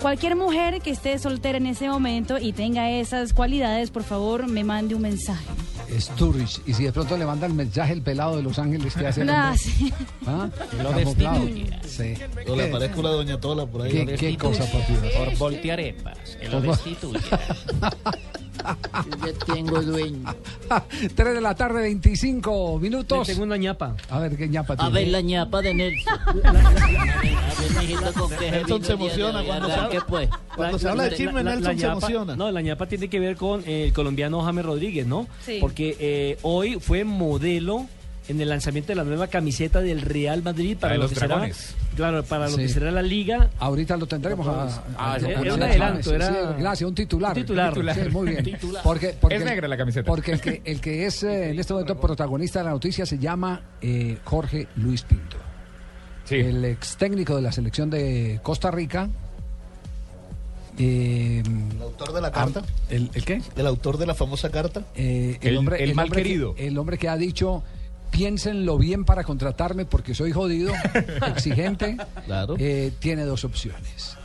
[SPEAKER 4] Cualquier mujer que esté soltera en ese momento y tenga esas cualidades, por favor, me mande un mensaje.
[SPEAKER 3] Sturridge. Y si de pronto le manda el mensaje el pelado de Los Ángeles que hace el
[SPEAKER 4] Ah, sí.
[SPEAKER 3] ¿Ah?
[SPEAKER 7] Lo destituye.
[SPEAKER 3] Sí.
[SPEAKER 7] O le aparezca una doña Tola por ahí.
[SPEAKER 3] ¿Qué, qué cosa, papi?
[SPEAKER 49] Por voltearepas, que lo
[SPEAKER 3] Por-
[SPEAKER 5] Yo tengo dueño.
[SPEAKER 3] 3 de la tarde, 25 minutos.
[SPEAKER 11] tengo una ñapa.
[SPEAKER 3] A ver, ¿qué ñapa
[SPEAKER 46] A
[SPEAKER 3] tiene?
[SPEAKER 46] ver la ñapa de Nelson. A ver, mijito, con qué
[SPEAKER 7] Nelson se emociona
[SPEAKER 46] hoy,
[SPEAKER 7] cuando se
[SPEAKER 46] arranque,
[SPEAKER 7] habla-
[SPEAKER 46] pues.
[SPEAKER 7] Cuando se habla de chisme, Nelson se emociona.
[SPEAKER 11] No, la ñapa tiene que ver con el colombiano James Rodríguez, ¿no?
[SPEAKER 4] Sí.
[SPEAKER 11] Porque eh, hoy fue modelo en el lanzamiento de la nueva camiseta del Real Madrid para lo
[SPEAKER 47] los
[SPEAKER 11] que será, claro, para lo
[SPEAKER 3] Sí.
[SPEAKER 11] que será la liga.
[SPEAKER 3] Ahorita lo tendremos. a-
[SPEAKER 11] Ah,
[SPEAKER 3] a-
[SPEAKER 11] sí,
[SPEAKER 3] a-
[SPEAKER 11] era
[SPEAKER 3] a-
[SPEAKER 11] un
[SPEAKER 3] a-
[SPEAKER 11] adelanto,
[SPEAKER 3] sí,
[SPEAKER 11] era-
[SPEAKER 3] sí, gracias, un titular.
[SPEAKER 11] Un titular.
[SPEAKER 3] Sí, muy bien.
[SPEAKER 11] Titular.
[SPEAKER 3] Porque, porque
[SPEAKER 47] Es negra la camiseta.
[SPEAKER 3] Porque el que, el que es eh, en este momento protagonista de la noticia se llama eh, Jorge Luis Pinto. El ex técnico de la selección de Costa Rica. eh,
[SPEAKER 7] El autor de la carta.
[SPEAKER 3] ¿El, el qué?
[SPEAKER 7] El autor de la famosa carta.
[SPEAKER 3] Eh,
[SPEAKER 47] El- el mal
[SPEAKER 3] hombre que-
[SPEAKER 47] querido.
[SPEAKER 3] el hombre que ha dicho, piénsenlo bien para contratarme porque soy jodido, exigente, eh, tiene dos opciones.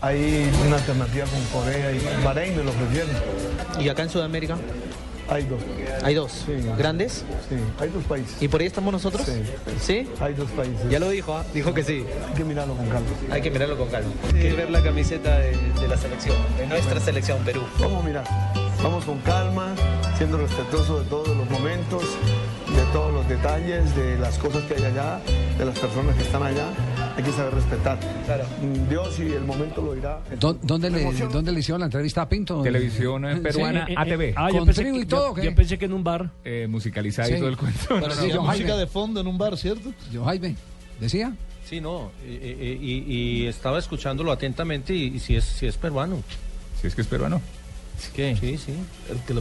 [SPEAKER 50] Hay una alternativa con Corea y Bahrein me lo ofrecieron.
[SPEAKER 49] ¿Y acá en Sudamérica?
[SPEAKER 50] Hay dos.
[SPEAKER 49] ¿Hay dos? ¿Grandes?
[SPEAKER 50] Sí, hay dos países.
[SPEAKER 49] ¿Y por ahí estamos nosotros?
[SPEAKER 50] Sí.
[SPEAKER 49] ¿Sí?
[SPEAKER 50] Hay dos países.
[SPEAKER 49] Ya lo dijo, ¿ah? dijo que sí.
[SPEAKER 50] Hay que mirarlo con calma.
[SPEAKER 49] Hay que mirarlo con calma. Hay que ver la camiseta de, de la selección, de nuestra selección Perú.
[SPEAKER 50] Vamos a mirar. Vamos con calma, siendo respetuoso de todos los momentos, de todos los detalles, de las cosas que hay allá, de las personas que están allá. Hay que saber respetar. Mm, Dios y el momento lo dirá.
[SPEAKER 3] ¿Dó- ¿Dónde le, ¿Dónde le hicieron la entrevista a Pinto?
[SPEAKER 47] Televisión eh, peruana
[SPEAKER 11] Eh, eh,
[SPEAKER 47] ATV.
[SPEAKER 11] ah, yo
[SPEAKER 3] ¿Con
[SPEAKER 11] pensé que-
[SPEAKER 3] y todo
[SPEAKER 11] yo-? Yo pensé que en un bar.
[SPEAKER 47] Eh, musicalizado
[SPEAKER 3] Sí.
[SPEAKER 47] y todo el cuento.
[SPEAKER 3] Pero sí,
[SPEAKER 7] sí,
[SPEAKER 3] John
[SPEAKER 7] música
[SPEAKER 3] Jaime.
[SPEAKER 7] de fondo en un bar, ¿cierto?
[SPEAKER 3] Yo, Jaime, ¿decía?
[SPEAKER 49] Sí, no, y, y- y- y estaba escuchándolo atentamente y, y si, es, si es peruano.
[SPEAKER 47] Si es que es peruano.
[SPEAKER 49] ¿Qué? Sí, sí.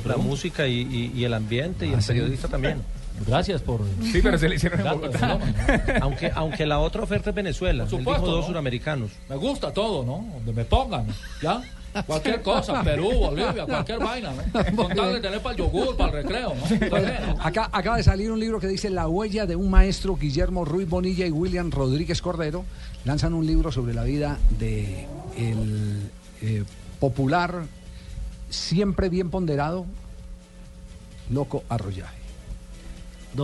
[SPEAKER 49] la música y, y- y el ambiente y
[SPEAKER 47] Ah,
[SPEAKER 49] el
[SPEAKER 47] sí.
[SPEAKER 49] periodista también.
[SPEAKER 51] Gracias por.
[SPEAKER 47] Sí, pero se le hicieron en Bogotá.
[SPEAKER 51] ¿no?
[SPEAKER 49] aunque, aunque la otra oferta es Venezuela.
[SPEAKER 51] Por
[SPEAKER 49] Él
[SPEAKER 51] supuesto,
[SPEAKER 49] dijo dos
[SPEAKER 51] ¿no?
[SPEAKER 49] suramericanos.
[SPEAKER 51] Me gusta todo, ¿no? Donde me pongan, ¿ya? Cualquier cosa, Perú, Bolivia, cualquier vaina, ¿no? Con tal de tener para el yogur, para el recreo, ¿no? ¿no?
[SPEAKER 3] Acá, acaba de salir un libro que dice La huella de un maestro, Guillermo Ruiz Bonilla y William Rodríguez Cordero. Lanzan un libro sobre la vida de el eh, popular, siempre bien ponderado, Loco Arroyaje.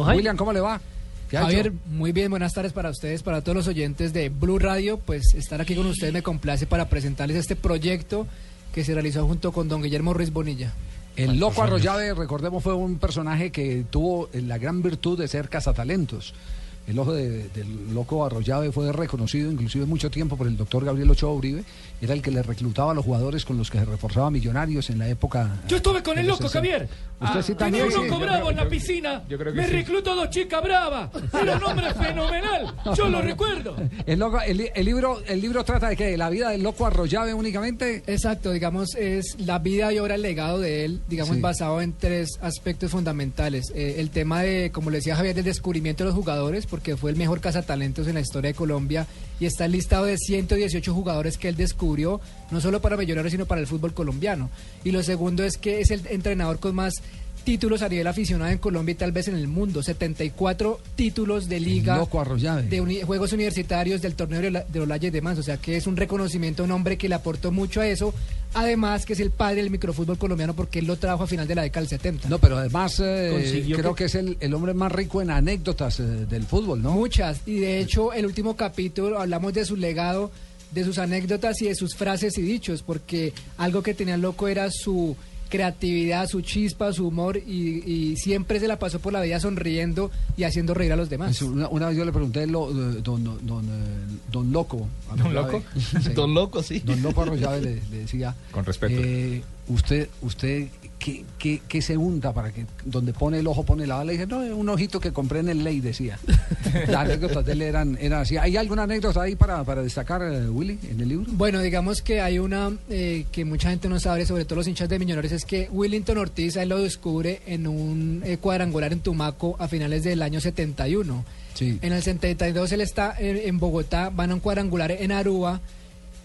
[SPEAKER 3] William, ¿cómo le va? ¿Qué ha
[SPEAKER 52] Javier, muy bien, buenas tardes para ustedes, para todos los oyentes de Blue Radio. Pues estar aquí con ustedes me complace para presentarles este proyecto que se realizó junto con don Guillermo Ruiz Bonilla.
[SPEAKER 3] El Loco Arroyave, recordemos, fue un personaje que tuvo la gran virtud de ser cazatalentos. El ojo de- del Loco Arroyave fue reconocido inclusive mucho tiempo por el doctor Gabriel Ochoa Uribe. Era el que le reclutaba a los jugadores con los que se reforzaba Millonarios en la época...
[SPEAKER 11] Yo estuve con el loco,
[SPEAKER 3] 60.
[SPEAKER 11] Javier.
[SPEAKER 3] Usted sí también,
[SPEAKER 11] Tenía un loco bravo
[SPEAKER 3] creo-
[SPEAKER 11] en la piscina.
[SPEAKER 3] yo creo que
[SPEAKER 11] Me
[SPEAKER 3] sí.
[SPEAKER 11] reclutó dos chicas bravas. Era un hombre fenomenal. Yo lo recuerdo.
[SPEAKER 3] El, loco- el li- el libro, el libro trata de que de la vida del Loco Arroyave únicamente...
[SPEAKER 52] Exacto, digamos, es la vida y obra, el legado de él, digamos,
[SPEAKER 3] Sí.
[SPEAKER 52] basado en tres aspectos fundamentales. Eh, el tema de, como le decía Javier, del descubrimiento de los jugadores, porque fue el mejor cazatalentos en la historia de Colombia y está el listado de 118 jugadores que él descubrió, no solo para Millonarios, sino para el fútbol colombiano. Y lo segundo es que es el entrenador con más títulos a nivel aficionado en Colombia y tal vez en el mundo, 74 títulos de liga,
[SPEAKER 3] Loco
[SPEAKER 52] de uni- juegos universitarios del torneo de, la, de Olaya y demás, o sea que es un reconocimiento a un hombre que le aportó mucho a eso, además que es el padre del microfútbol colombiano porque él lo trajo a final de la década del 70.
[SPEAKER 3] No, pero además eh, creo
[SPEAKER 52] que-
[SPEAKER 3] que... es el, el hombre más rico en anécdotas eh, del fútbol, ¿no?
[SPEAKER 52] Muchas, y de hecho el último capítulo hablamos de su legado, de sus anécdotas y de sus frases y dichos, porque algo que tenía loco era su creatividad, su chispa, su humor y, y siempre se la pasó por la vida sonriendo y haciendo reír a los demás.
[SPEAKER 3] Una, una vez yo le pregunté lo, eh, don, don, don, eh, don Loco. a
[SPEAKER 7] ¿Don. Loco? Don Loco, sí.
[SPEAKER 3] Don Loco Arroyave le, le decía.
[SPEAKER 53] Con respeto.
[SPEAKER 3] eh, usted, usted, ¿qué, qué, qué se unta para que donde pone el ojo pone la bala? Le dije, no, es un ojito que compré en el ley, decía. Las anécdotas de él eran, eran así. ¿Hay alguna anécdota ahí para, para destacar, eh, Willy, en el libro?
[SPEAKER 52] Bueno, digamos que hay una eh, que mucha gente no sabe, sobre todo los hinchas de Millonarios, es que Willington Ortiz él lo descubre en un eh, cuadrangular en Tumaco a finales del año 71.
[SPEAKER 3] Sí.
[SPEAKER 52] En el 72 él está en, en Bogotá, van a un cuadrangular en Aruba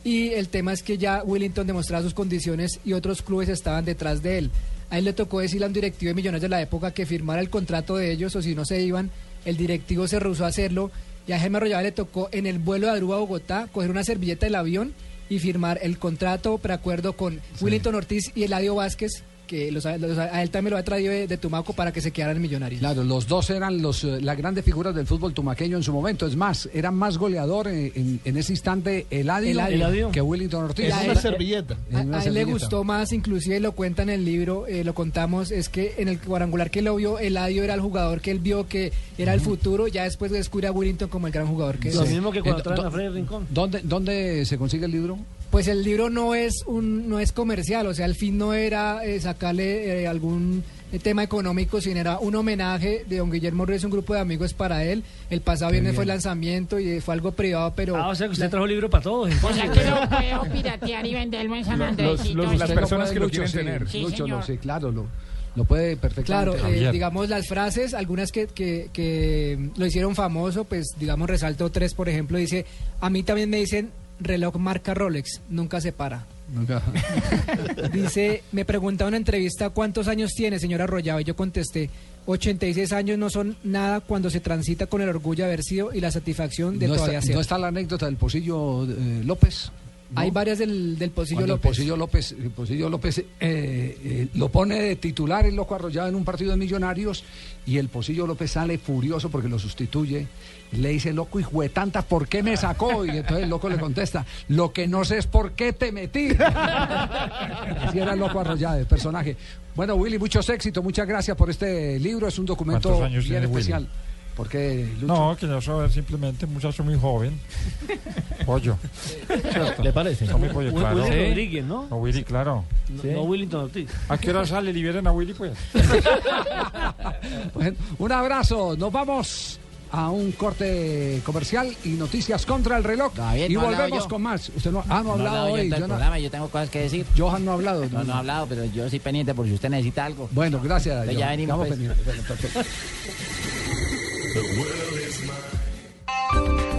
[SPEAKER 52] y el tema es que ya Willington demostraba sus condiciones y otros clubes estaban detrás de él. A él le tocó decirle a un directivo de Millonarios de la época que firmara el contrato de ellos o si no se iban, el directivo se rehusó a hacerlo y a Jaime Arroyave le tocó en el vuelo de Aruba a Bogotá coger una servilleta del avión y firmar el contrato preacuerdo con Willington Ortiz y Eladio Vázquez, que los- los- a él también lo ha traído de, de Tumaco para que se quedaran Millonarios.
[SPEAKER 3] Claro, los dos eran los, eh, las grandes figuras del fútbol tumaqueño en su momento. Es más, era más goleador eh, en, en ese instante Eladio,
[SPEAKER 52] Eladio. Eladio.
[SPEAKER 3] que Willington Ortiz.
[SPEAKER 52] Y a él-
[SPEAKER 3] En
[SPEAKER 52] A,
[SPEAKER 3] una
[SPEAKER 52] a él le
[SPEAKER 3] servilleta.
[SPEAKER 52] gustó más, inclusive lo cuenta en el libro, eh, lo contamos, es que en el cuadrangular que lo vio, Eladio era el jugador que él vio que era el futuro, ya después descubre a Willington como el gran jugador que
[SPEAKER 11] Lo
[SPEAKER 52] es.
[SPEAKER 11] mismo que cuando
[SPEAKER 3] Eh,
[SPEAKER 11] traen a Freddy Rincón.
[SPEAKER 3] ¿Dónde, ¿Dónde se consigue el libro?
[SPEAKER 52] Pues el libro no es un no es comercial, o sea, el fin no era eh, sacarle eh, algún eh, tema económico, sino era un homenaje de don Guillermo Ruiz, un grupo de amigos para él. El pasado
[SPEAKER 11] Qué
[SPEAKER 52] viernes fue el lanzamiento y fue algo privado, pero...
[SPEAKER 11] Ah, o sea que usted trajo libro para todos.
[SPEAKER 54] O sea que lo puedo piratear y venderlo en San Andresito.
[SPEAKER 3] Usted lo puede,
[SPEAKER 53] que lo
[SPEAKER 3] Lucho,
[SPEAKER 53] quieren
[SPEAKER 3] sí,
[SPEAKER 53] tener.
[SPEAKER 54] Sí,
[SPEAKER 3] Lucho,
[SPEAKER 54] señor.
[SPEAKER 3] lo- sí, claro, lo, lo puede
[SPEAKER 52] Claro,
[SPEAKER 3] perfectamente.
[SPEAKER 52] eh, digamos las frases, algunas que, que, que lo hicieron famoso, pues digamos resalto tres, por ejemplo, dice, a mí también me dicen reloj marca Rolex, nunca se para. Dice, me preguntaba en una entrevista cuántos años tiene, señora Arroyave, y yo contesté, 86 años no son nada cuando se transita con el orgullo de haber sido y la satisfacción de
[SPEAKER 3] no,
[SPEAKER 52] todavía
[SPEAKER 3] está,
[SPEAKER 52] ser.
[SPEAKER 3] no está la anécdota del Pocillo eh, López. ¿no?
[SPEAKER 52] Hay varias del, del Pocillo López.
[SPEAKER 3] El Pocillo López, el Pocillo López eh, eh, lo pone de titular el loco arrollado en un partido de millonarios y el Pocillo López sale furioso porque lo sustituye. Y le dice, loco, hijo de tantas, ¿por qué me sacó? Y entonces el loco le contesta, lo que no sé es por qué te metí. Así era el loco arrollado, el personaje. Bueno, Willy, muchos éxitos, muchas gracias por este libro. Es un documento
[SPEAKER 12] ¿Cuántos años
[SPEAKER 3] bien
[SPEAKER 12] Willy?
[SPEAKER 3] especial. ¿Por qué, Lucho?
[SPEAKER 12] No, que yo saber simplemente un muchacho muy joven. Pollo.
[SPEAKER 11] ¿Le parece?
[SPEAKER 12] No, mi pollo,
[SPEAKER 11] Willy
[SPEAKER 12] claro.
[SPEAKER 11] Rodríguez, ¿no?
[SPEAKER 12] No, Willy, claro.
[SPEAKER 11] No, no Willington Ortiz.
[SPEAKER 12] ¿A qué hora sale? Liberen a Willy, pues.
[SPEAKER 3] Bueno, un abrazo, nos vamos a un corte comercial y noticias contra el reloj.
[SPEAKER 5] bien,
[SPEAKER 3] y
[SPEAKER 5] no
[SPEAKER 3] volvemos con más. Usted no, ah, no ha hablado
[SPEAKER 5] yo
[SPEAKER 3] hoy. Yo no-
[SPEAKER 5] programa, yo tengo cosas que decir.
[SPEAKER 3] Johan no ha hablado.
[SPEAKER 5] No, no ha hablado, pero yo soy pendiente por si usted necesita algo.
[SPEAKER 3] Bueno, gracias.
[SPEAKER 5] Entonces ya venimos, pues.
[SPEAKER 3] pendientes.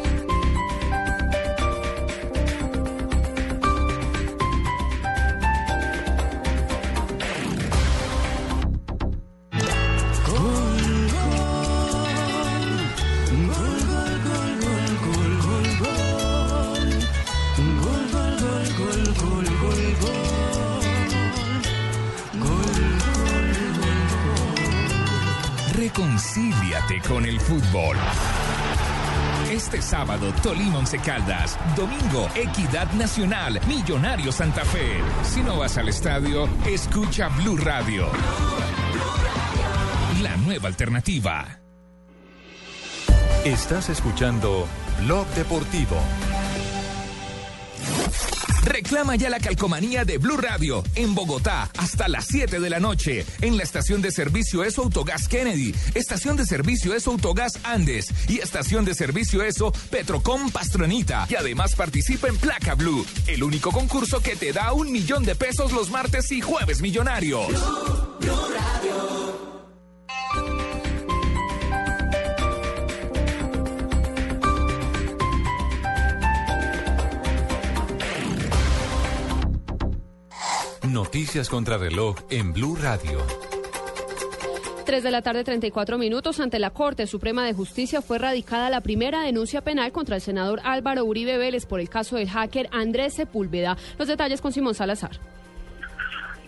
[SPEAKER 9] Reconcíliate con el fútbol. Este sábado, Tolima Once Caldas. Domingo, Equidad Nacional, Millonario Santa Fe. Si no vas al estadio, escucha Blue Radio. La nueva alternativa.
[SPEAKER 14] Estás escuchando Blog Deportivo.
[SPEAKER 9] Reclama ya la calcomanía de Blue Radio en Bogotá hasta las 7 de la noche en la estación de servicio ESO Autogas Kennedy, estación de servicio ESO Autogas Andes y estación de servicio ESO Petrocom Pastronita. Y además participa en Placa Blue, el único concurso que te da un millón de pesos los martes y jueves millonarios.
[SPEAKER 14] Noticias contra reloj en Blue Radio.
[SPEAKER 55] 3 de la tarde, 34 minutos. Ante la Corte Suprema de Justicia fue radicada la primera denuncia penal contra el senador Álvaro Uribe Vélez por el caso del hacker Andrés Sepúlveda. Los detalles con Simón Salazar.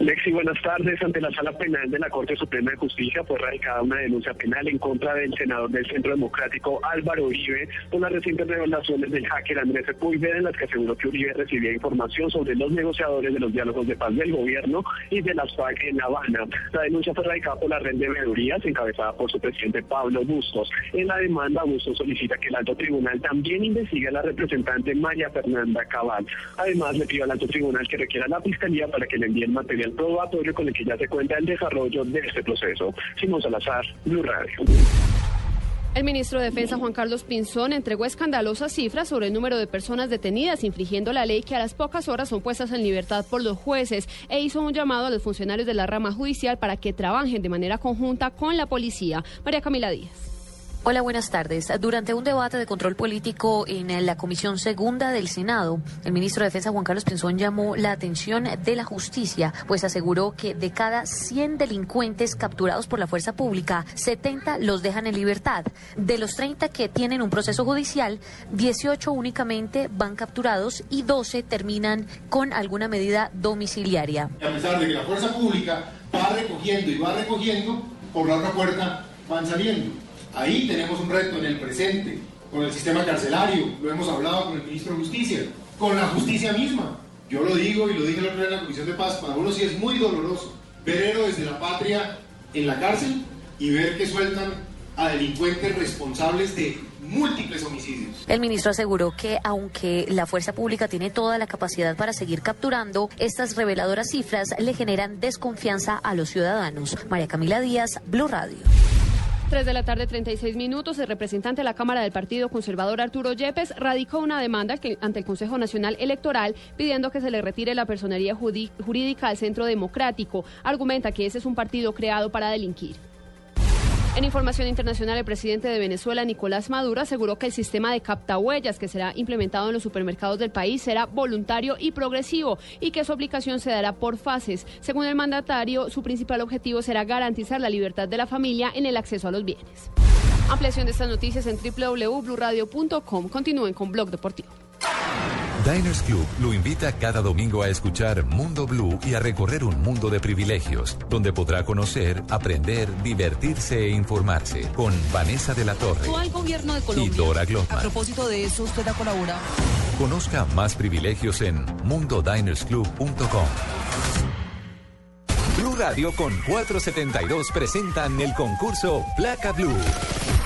[SPEAKER 53] Lexi, buenas tardes. Ante la Sala Penal de la Corte Suprema de Justicia fue radicada una denuncia penal en contra del senador del Centro Democrático Álvaro Uribe por las recientes revelaciones del hacker Andrés Sepúlveda en las que aseguró que Uribe recibía información sobre los negociadores de los diálogos de paz del gobierno y de las FARC en La Habana. La denuncia fue radicada por la red de veedurías encabezada por su presidente Pablo Bustos. En la demanda, Bustos solicita que el alto tribunal también investigue a la representante María Fernanda Cabal. Además, le pidió al alto tribunal que requiera la fiscalía para que le envíe el material probatorio con el que ya se cuenta el desarrollo de este proceso. Simón Salazar, Blue Radio.
[SPEAKER 55] El ministro de Defensa Juan Carlos Pinzón entregó escandalosas cifras sobre el número de personas detenidas infringiendo la ley que a las pocas horas son puestas en libertad por los jueces e hizo un llamado a los funcionarios de la rama judicial para que trabajen de manera conjunta con la policía. María Camila Díaz.
[SPEAKER 56] Hola, buenas tardes. Durante un debate de control político en la Comisión Segunda del Senado, el ministro de Defensa Juan Carlos Pinzón llamó la atención de la justicia, pues aseguró que de cada 100 delincuentes capturados por la fuerza pública, 70 los dejan en libertad. De los 30 que tienen un proceso judicial, 18 únicamente van capturados y 12 terminan con alguna medida domiciliaria.
[SPEAKER 57] A pesar de que la fuerza pública va recogiendo y va recogiendo, por la otra puerta van saliendo. Ahí tenemos un reto en el presente, con el sistema carcelario, lo hemos hablado con el ministro de Justicia, con la justicia misma. Yo lo digo y lo dije en la Comisión de Paz, para uno sí es muy doloroso ver héroes de la patria en la cárcel y ver que sueltan a delincuentes responsables de múltiples homicidios.
[SPEAKER 56] El ministro aseguró que aunque la fuerza pública tiene toda la capacidad para seguir capturando, estas reveladoras cifras le generan desconfianza a los ciudadanos. María Camila Díaz, Blue Radio.
[SPEAKER 55] 3 de la tarde, 36 minutos, el representante de la Cámara del Partido Conservador Arturo Yepes radicó una demanda ante el Consejo Nacional Electoral pidiendo que se le retire la personería jurídica al Centro Democrático. Argumenta que ese es un partido creado para delinquir. En información internacional, el presidente de Venezuela, Nicolás Maduro, aseguró que el sistema de captahuellas que será implementado en los supermercados del país será voluntario y progresivo y que su aplicación se dará por fases. Según el mandatario, su principal objetivo será garantizar la libertad de la familia en el acceso a los bienes. Ampliación de estas noticias en www.bluradio.com. Continúen con Blog Deportivo.
[SPEAKER 14] Diners Club lo invita cada domingo a escuchar Mundo Blue y a recorrer un mundo de privilegios, donde podrá conocer, aprender, divertirse e informarse con Vanessa de la Torre
[SPEAKER 48] Actual gobierno de
[SPEAKER 14] y
[SPEAKER 48] Colombia.
[SPEAKER 14] Dora
[SPEAKER 48] A
[SPEAKER 14] Glotman.
[SPEAKER 48] propósito de eso, usted ha colaborado.
[SPEAKER 14] Conozca más privilegios en mundodinersclub.com. Blue Radio con 472 presentan el concurso Placa Blue.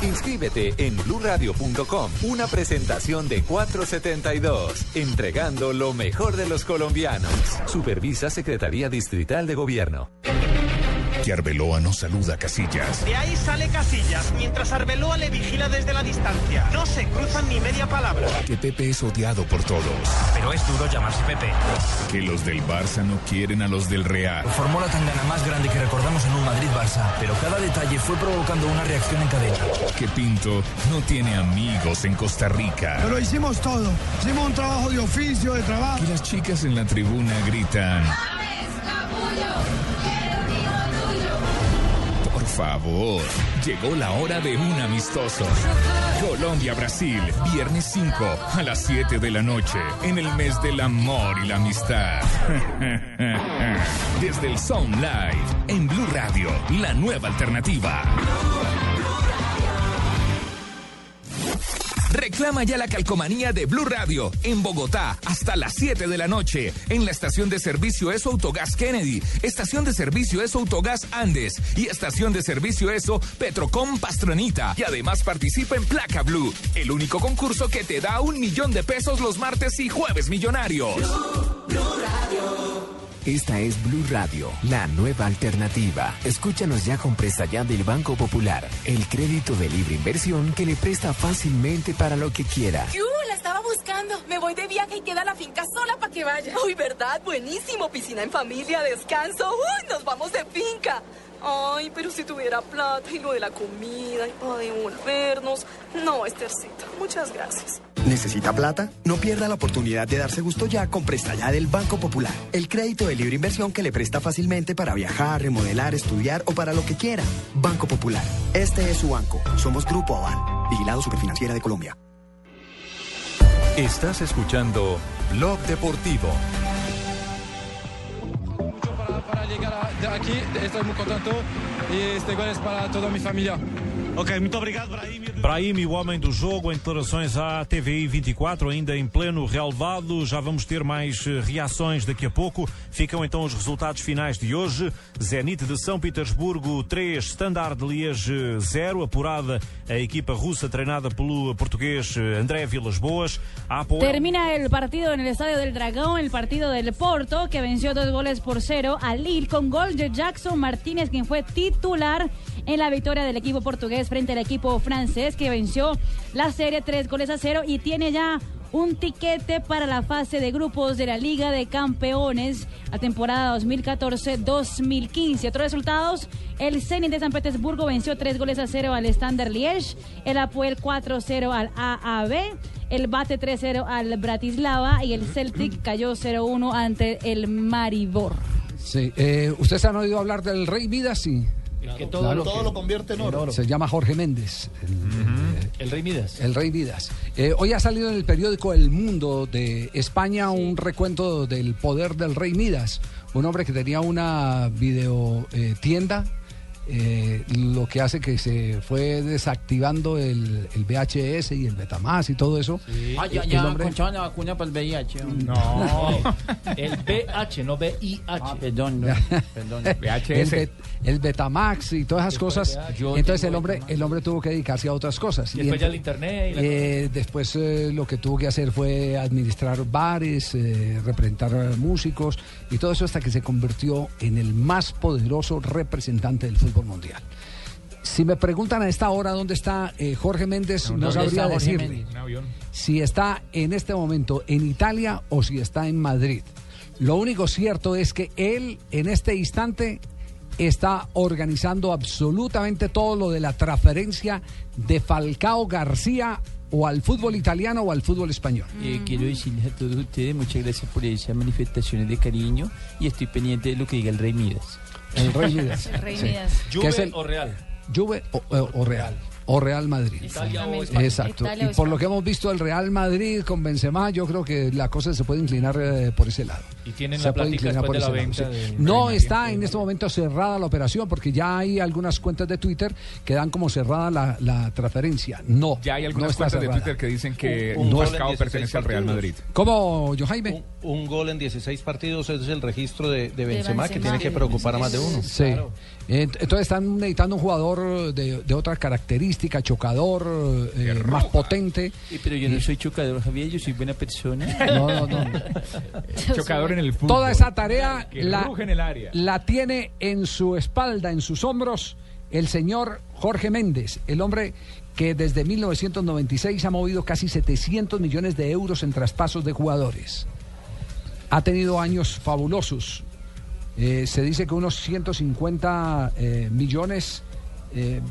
[SPEAKER 14] Inscríbete en bluradio.com. Una presentación de 472, entregando lo mejor de los colombianos. Supervisa Secretaría Distrital de Gobierno.
[SPEAKER 58] Que Arbeloa no saluda a Casillas.
[SPEAKER 59] De ahí sale Casillas, mientras Arbeloa le vigila desde la distancia. No se cruzan ni media palabra.
[SPEAKER 58] Que Pepe es odiado por todos.
[SPEAKER 59] Pero es duro llamarse Pepe.
[SPEAKER 58] Que los del Barça no quieren a los del Real.
[SPEAKER 60] Formó la tangana más grande que recordamos en un Madrid-Barça, pero cada detalle fue provocando una reacción en cadena.
[SPEAKER 58] Que Pinto no tiene amigos en Costa Rica.
[SPEAKER 61] Pero hicimos todo. Hicimos un trabajo de oficio, de trabajo.
[SPEAKER 58] Que las chicas en la tribuna gritan. Favor, llegó la hora de un amistoso. Colombia-Brasil, viernes 5 a las 7 de la noche, en el mes del amor y la amistad. Desde el Sound Live, en Blue Radio, la nueva alternativa.
[SPEAKER 9] Reclama ya la calcomanía de Blue Radio en Bogotá hasta las 7 de la noche en la estación de servicio ESO Autogas Kennedy, estación de servicio ESO Autogas Andes y estación de servicio ESO Petrocom Pastronita. Y además participa en Placa Blue, el único concurso que te da un millón de pesos los martes y jueves millonarios.
[SPEAKER 62] Esta es Blue Radio, la nueva alternativa. Escúchanos ya con presta ya del Banco Popular, el crédito de libre inversión que le presta fácilmente para lo que quiera.
[SPEAKER 63] ¡Yu! La estaba buscando. Me voy de viaje y queda la finca sola para que vaya. Uy, ¿verdad? Buenísimo. Piscina en familia, descanso. ¡Uy! Nos vamos de finca. Ay, pero si tuviera plata y lo de la comida y para devolvernos. No, Estercita. Muchas gracias.
[SPEAKER 64] ¿Necesita plata? No pierda la oportunidad de darse gusto ya con Presta Ya del Banco Popular. El crédito de libre inversión que le presta fácilmente para viajar, remodelar, estudiar o para lo que quiera. Banco Popular. Este es su banco. Somos Grupo Aval. Vigilado Superfinanciera de Colombia.
[SPEAKER 14] Estás escuchando Blog Deportivo.
[SPEAKER 65] llegar a- aquí, estoy muy contento e este gol é para toda a minha família.
[SPEAKER 66] Ok, muito obrigado, Brahim. Brahim, o homem do jogo, em declarações à TVI 24, ainda em pleno relevado. Já vamos ter mais eh, reações daqui a pouco. Ficam então os resultados finais de hoje. Zenit de São Petersburgo 3, Standard de Liege 0. Apurada a equipa russa treinada pelo português eh, André Vilas Boas. A Apoel-
[SPEAKER 4] Termina el partido en el Estadio del Dragón, el partido del Porto, que venció dos goles por cero al Lille con gol de Jackson Martínez, quien fue titular en la victoria del equipo portugués frente al equipo francés, que venció la serie tres goles a cero y tiene ya un tiquete para la fase de grupos de la Liga de Campeones, la temporada 2014-2015. Otros resultados, el Zenit de San Petersburgo venció tres goles a cero al Standard Liège, el Apoel 4-0 al AAB, el Bate 3-0 al Bratislava y el Celtic cayó 0-1 ante el Maribor.
[SPEAKER 3] Sí, eh, ¿Ustedes han oído hablar del Rey Midas? Sí.
[SPEAKER 7] Que todo,
[SPEAKER 3] Claro
[SPEAKER 7] todo
[SPEAKER 3] que-
[SPEAKER 7] lo convierte en oro.
[SPEAKER 3] Se llama Jorge Méndez.
[SPEAKER 7] El Rey Midas.
[SPEAKER 3] El Rey Midas. Eh, hoy ha salido en el periódico El Mundo de España un recuento del poder del Rey Midas. Un hombre que tenía una video eh, tienda. eh, lo que hace que se fue desactivando el, el VHS y el Betamax y todo eso.
[SPEAKER 5] Ah, ya,
[SPEAKER 3] El
[SPEAKER 5] ya
[SPEAKER 3] hombre-
[SPEAKER 5] conchaban la vacuna para el VIH.
[SPEAKER 7] No, el BH, no VIH.
[SPEAKER 5] Ah, perdón, no, perdón.
[SPEAKER 3] el, Bet- el Betamax y todas esas cosas.
[SPEAKER 7] Yo
[SPEAKER 3] Entonces el hombre, el hombre tuvo que dedicarse a otras cosas.
[SPEAKER 7] Y después ya el internet y la
[SPEAKER 3] eh, después eh, lo que tuvo que hacer fue administrar bares, eh, representar a músicos y todo eso hasta que se convirtió en el más poderoso representante del fútbol mundial. Si me preguntan a esta hora dónde está eh, Jorge Méndez, no,
[SPEAKER 5] ¿Dónde
[SPEAKER 3] sabría decirle si está en este momento en Italia o si está en Madrid. Lo único cierto es que él en este instante está organizando absolutamente todo lo de la transferencia de Falcao García o al fútbol italiano o al fútbol español.
[SPEAKER 5] Eh, quiero decirles a todos ustedes muchas gracias por esas manifestaciones de cariño y estoy pendiente de lo que diga el Rey Midas.
[SPEAKER 3] El Rey Midas.
[SPEAKER 4] El Rey. Midas.
[SPEAKER 3] El-
[SPEAKER 7] o Real.
[SPEAKER 3] Juve o, o- o Real. O Real Madrid.
[SPEAKER 7] Italia o España.
[SPEAKER 3] Exacto.
[SPEAKER 4] Italia o
[SPEAKER 3] y por lo que hemos visto el Real Madrid con Benzema, yo creo que la cosa se puede inclinar eh, por ese lado.
[SPEAKER 7] Y tienen
[SPEAKER 3] Se
[SPEAKER 7] la
[SPEAKER 3] puede
[SPEAKER 7] plática
[SPEAKER 3] inclinar
[SPEAKER 7] después de
[SPEAKER 3] por
[SPEAKER 7] la
[SPEAKER 3] ese lado,
[SPEAKER 7] venta
[SPEAKER 3] sí.
[SPEAKER 7] de-
[SPEAKER 3] No está en este momento cerrada la operación porque ya hay algunas cuentas de Twitter que dan como cerrada la, la transferencia. No.
[SPEAKER 9] Ya hay algunas
[SPEAKER 3] no
[SPEAKER 9] cuentas de. Twitter que dicen que
[SPEAKER 3] Un- un 16
[SPEAKER 9] pertenece al Real. Madrid.
[SPEAKER 3] ¿Cómo, yo Jaime?
[SPEAKER 13] Un, un gol en 16 partidos es el registro de, de Benzema, que
[SPEAKER 3] Benzema.
[SPEAKER 13] tiene que preocupar a más de uno.
[SPEAKER 3] Sí. Entonces están necesitando un jugador de, de otra característica, chocador, eh, más potente.
[SPEAKER 5] Eh, pero yo no soy chocador, Javier, yo soy buena persona.
[SPEAKER 3] No, no, no.
[SPEAKER 9] Chocador en el fútbol.
[SPEAKER 3] Toda esa tarea la,
[SPEAKER 9] ruge en el área.
[SPEAKER 3] la tiene en su espalda, en sus hombros, el señor Jorge Méndez, el hombre que desde 1996 ha movido casi 700 millones de euros en traspasos de jugadores. Ha tenido años fabulosos. Eh, se dice que unos 150 eh, millones eh,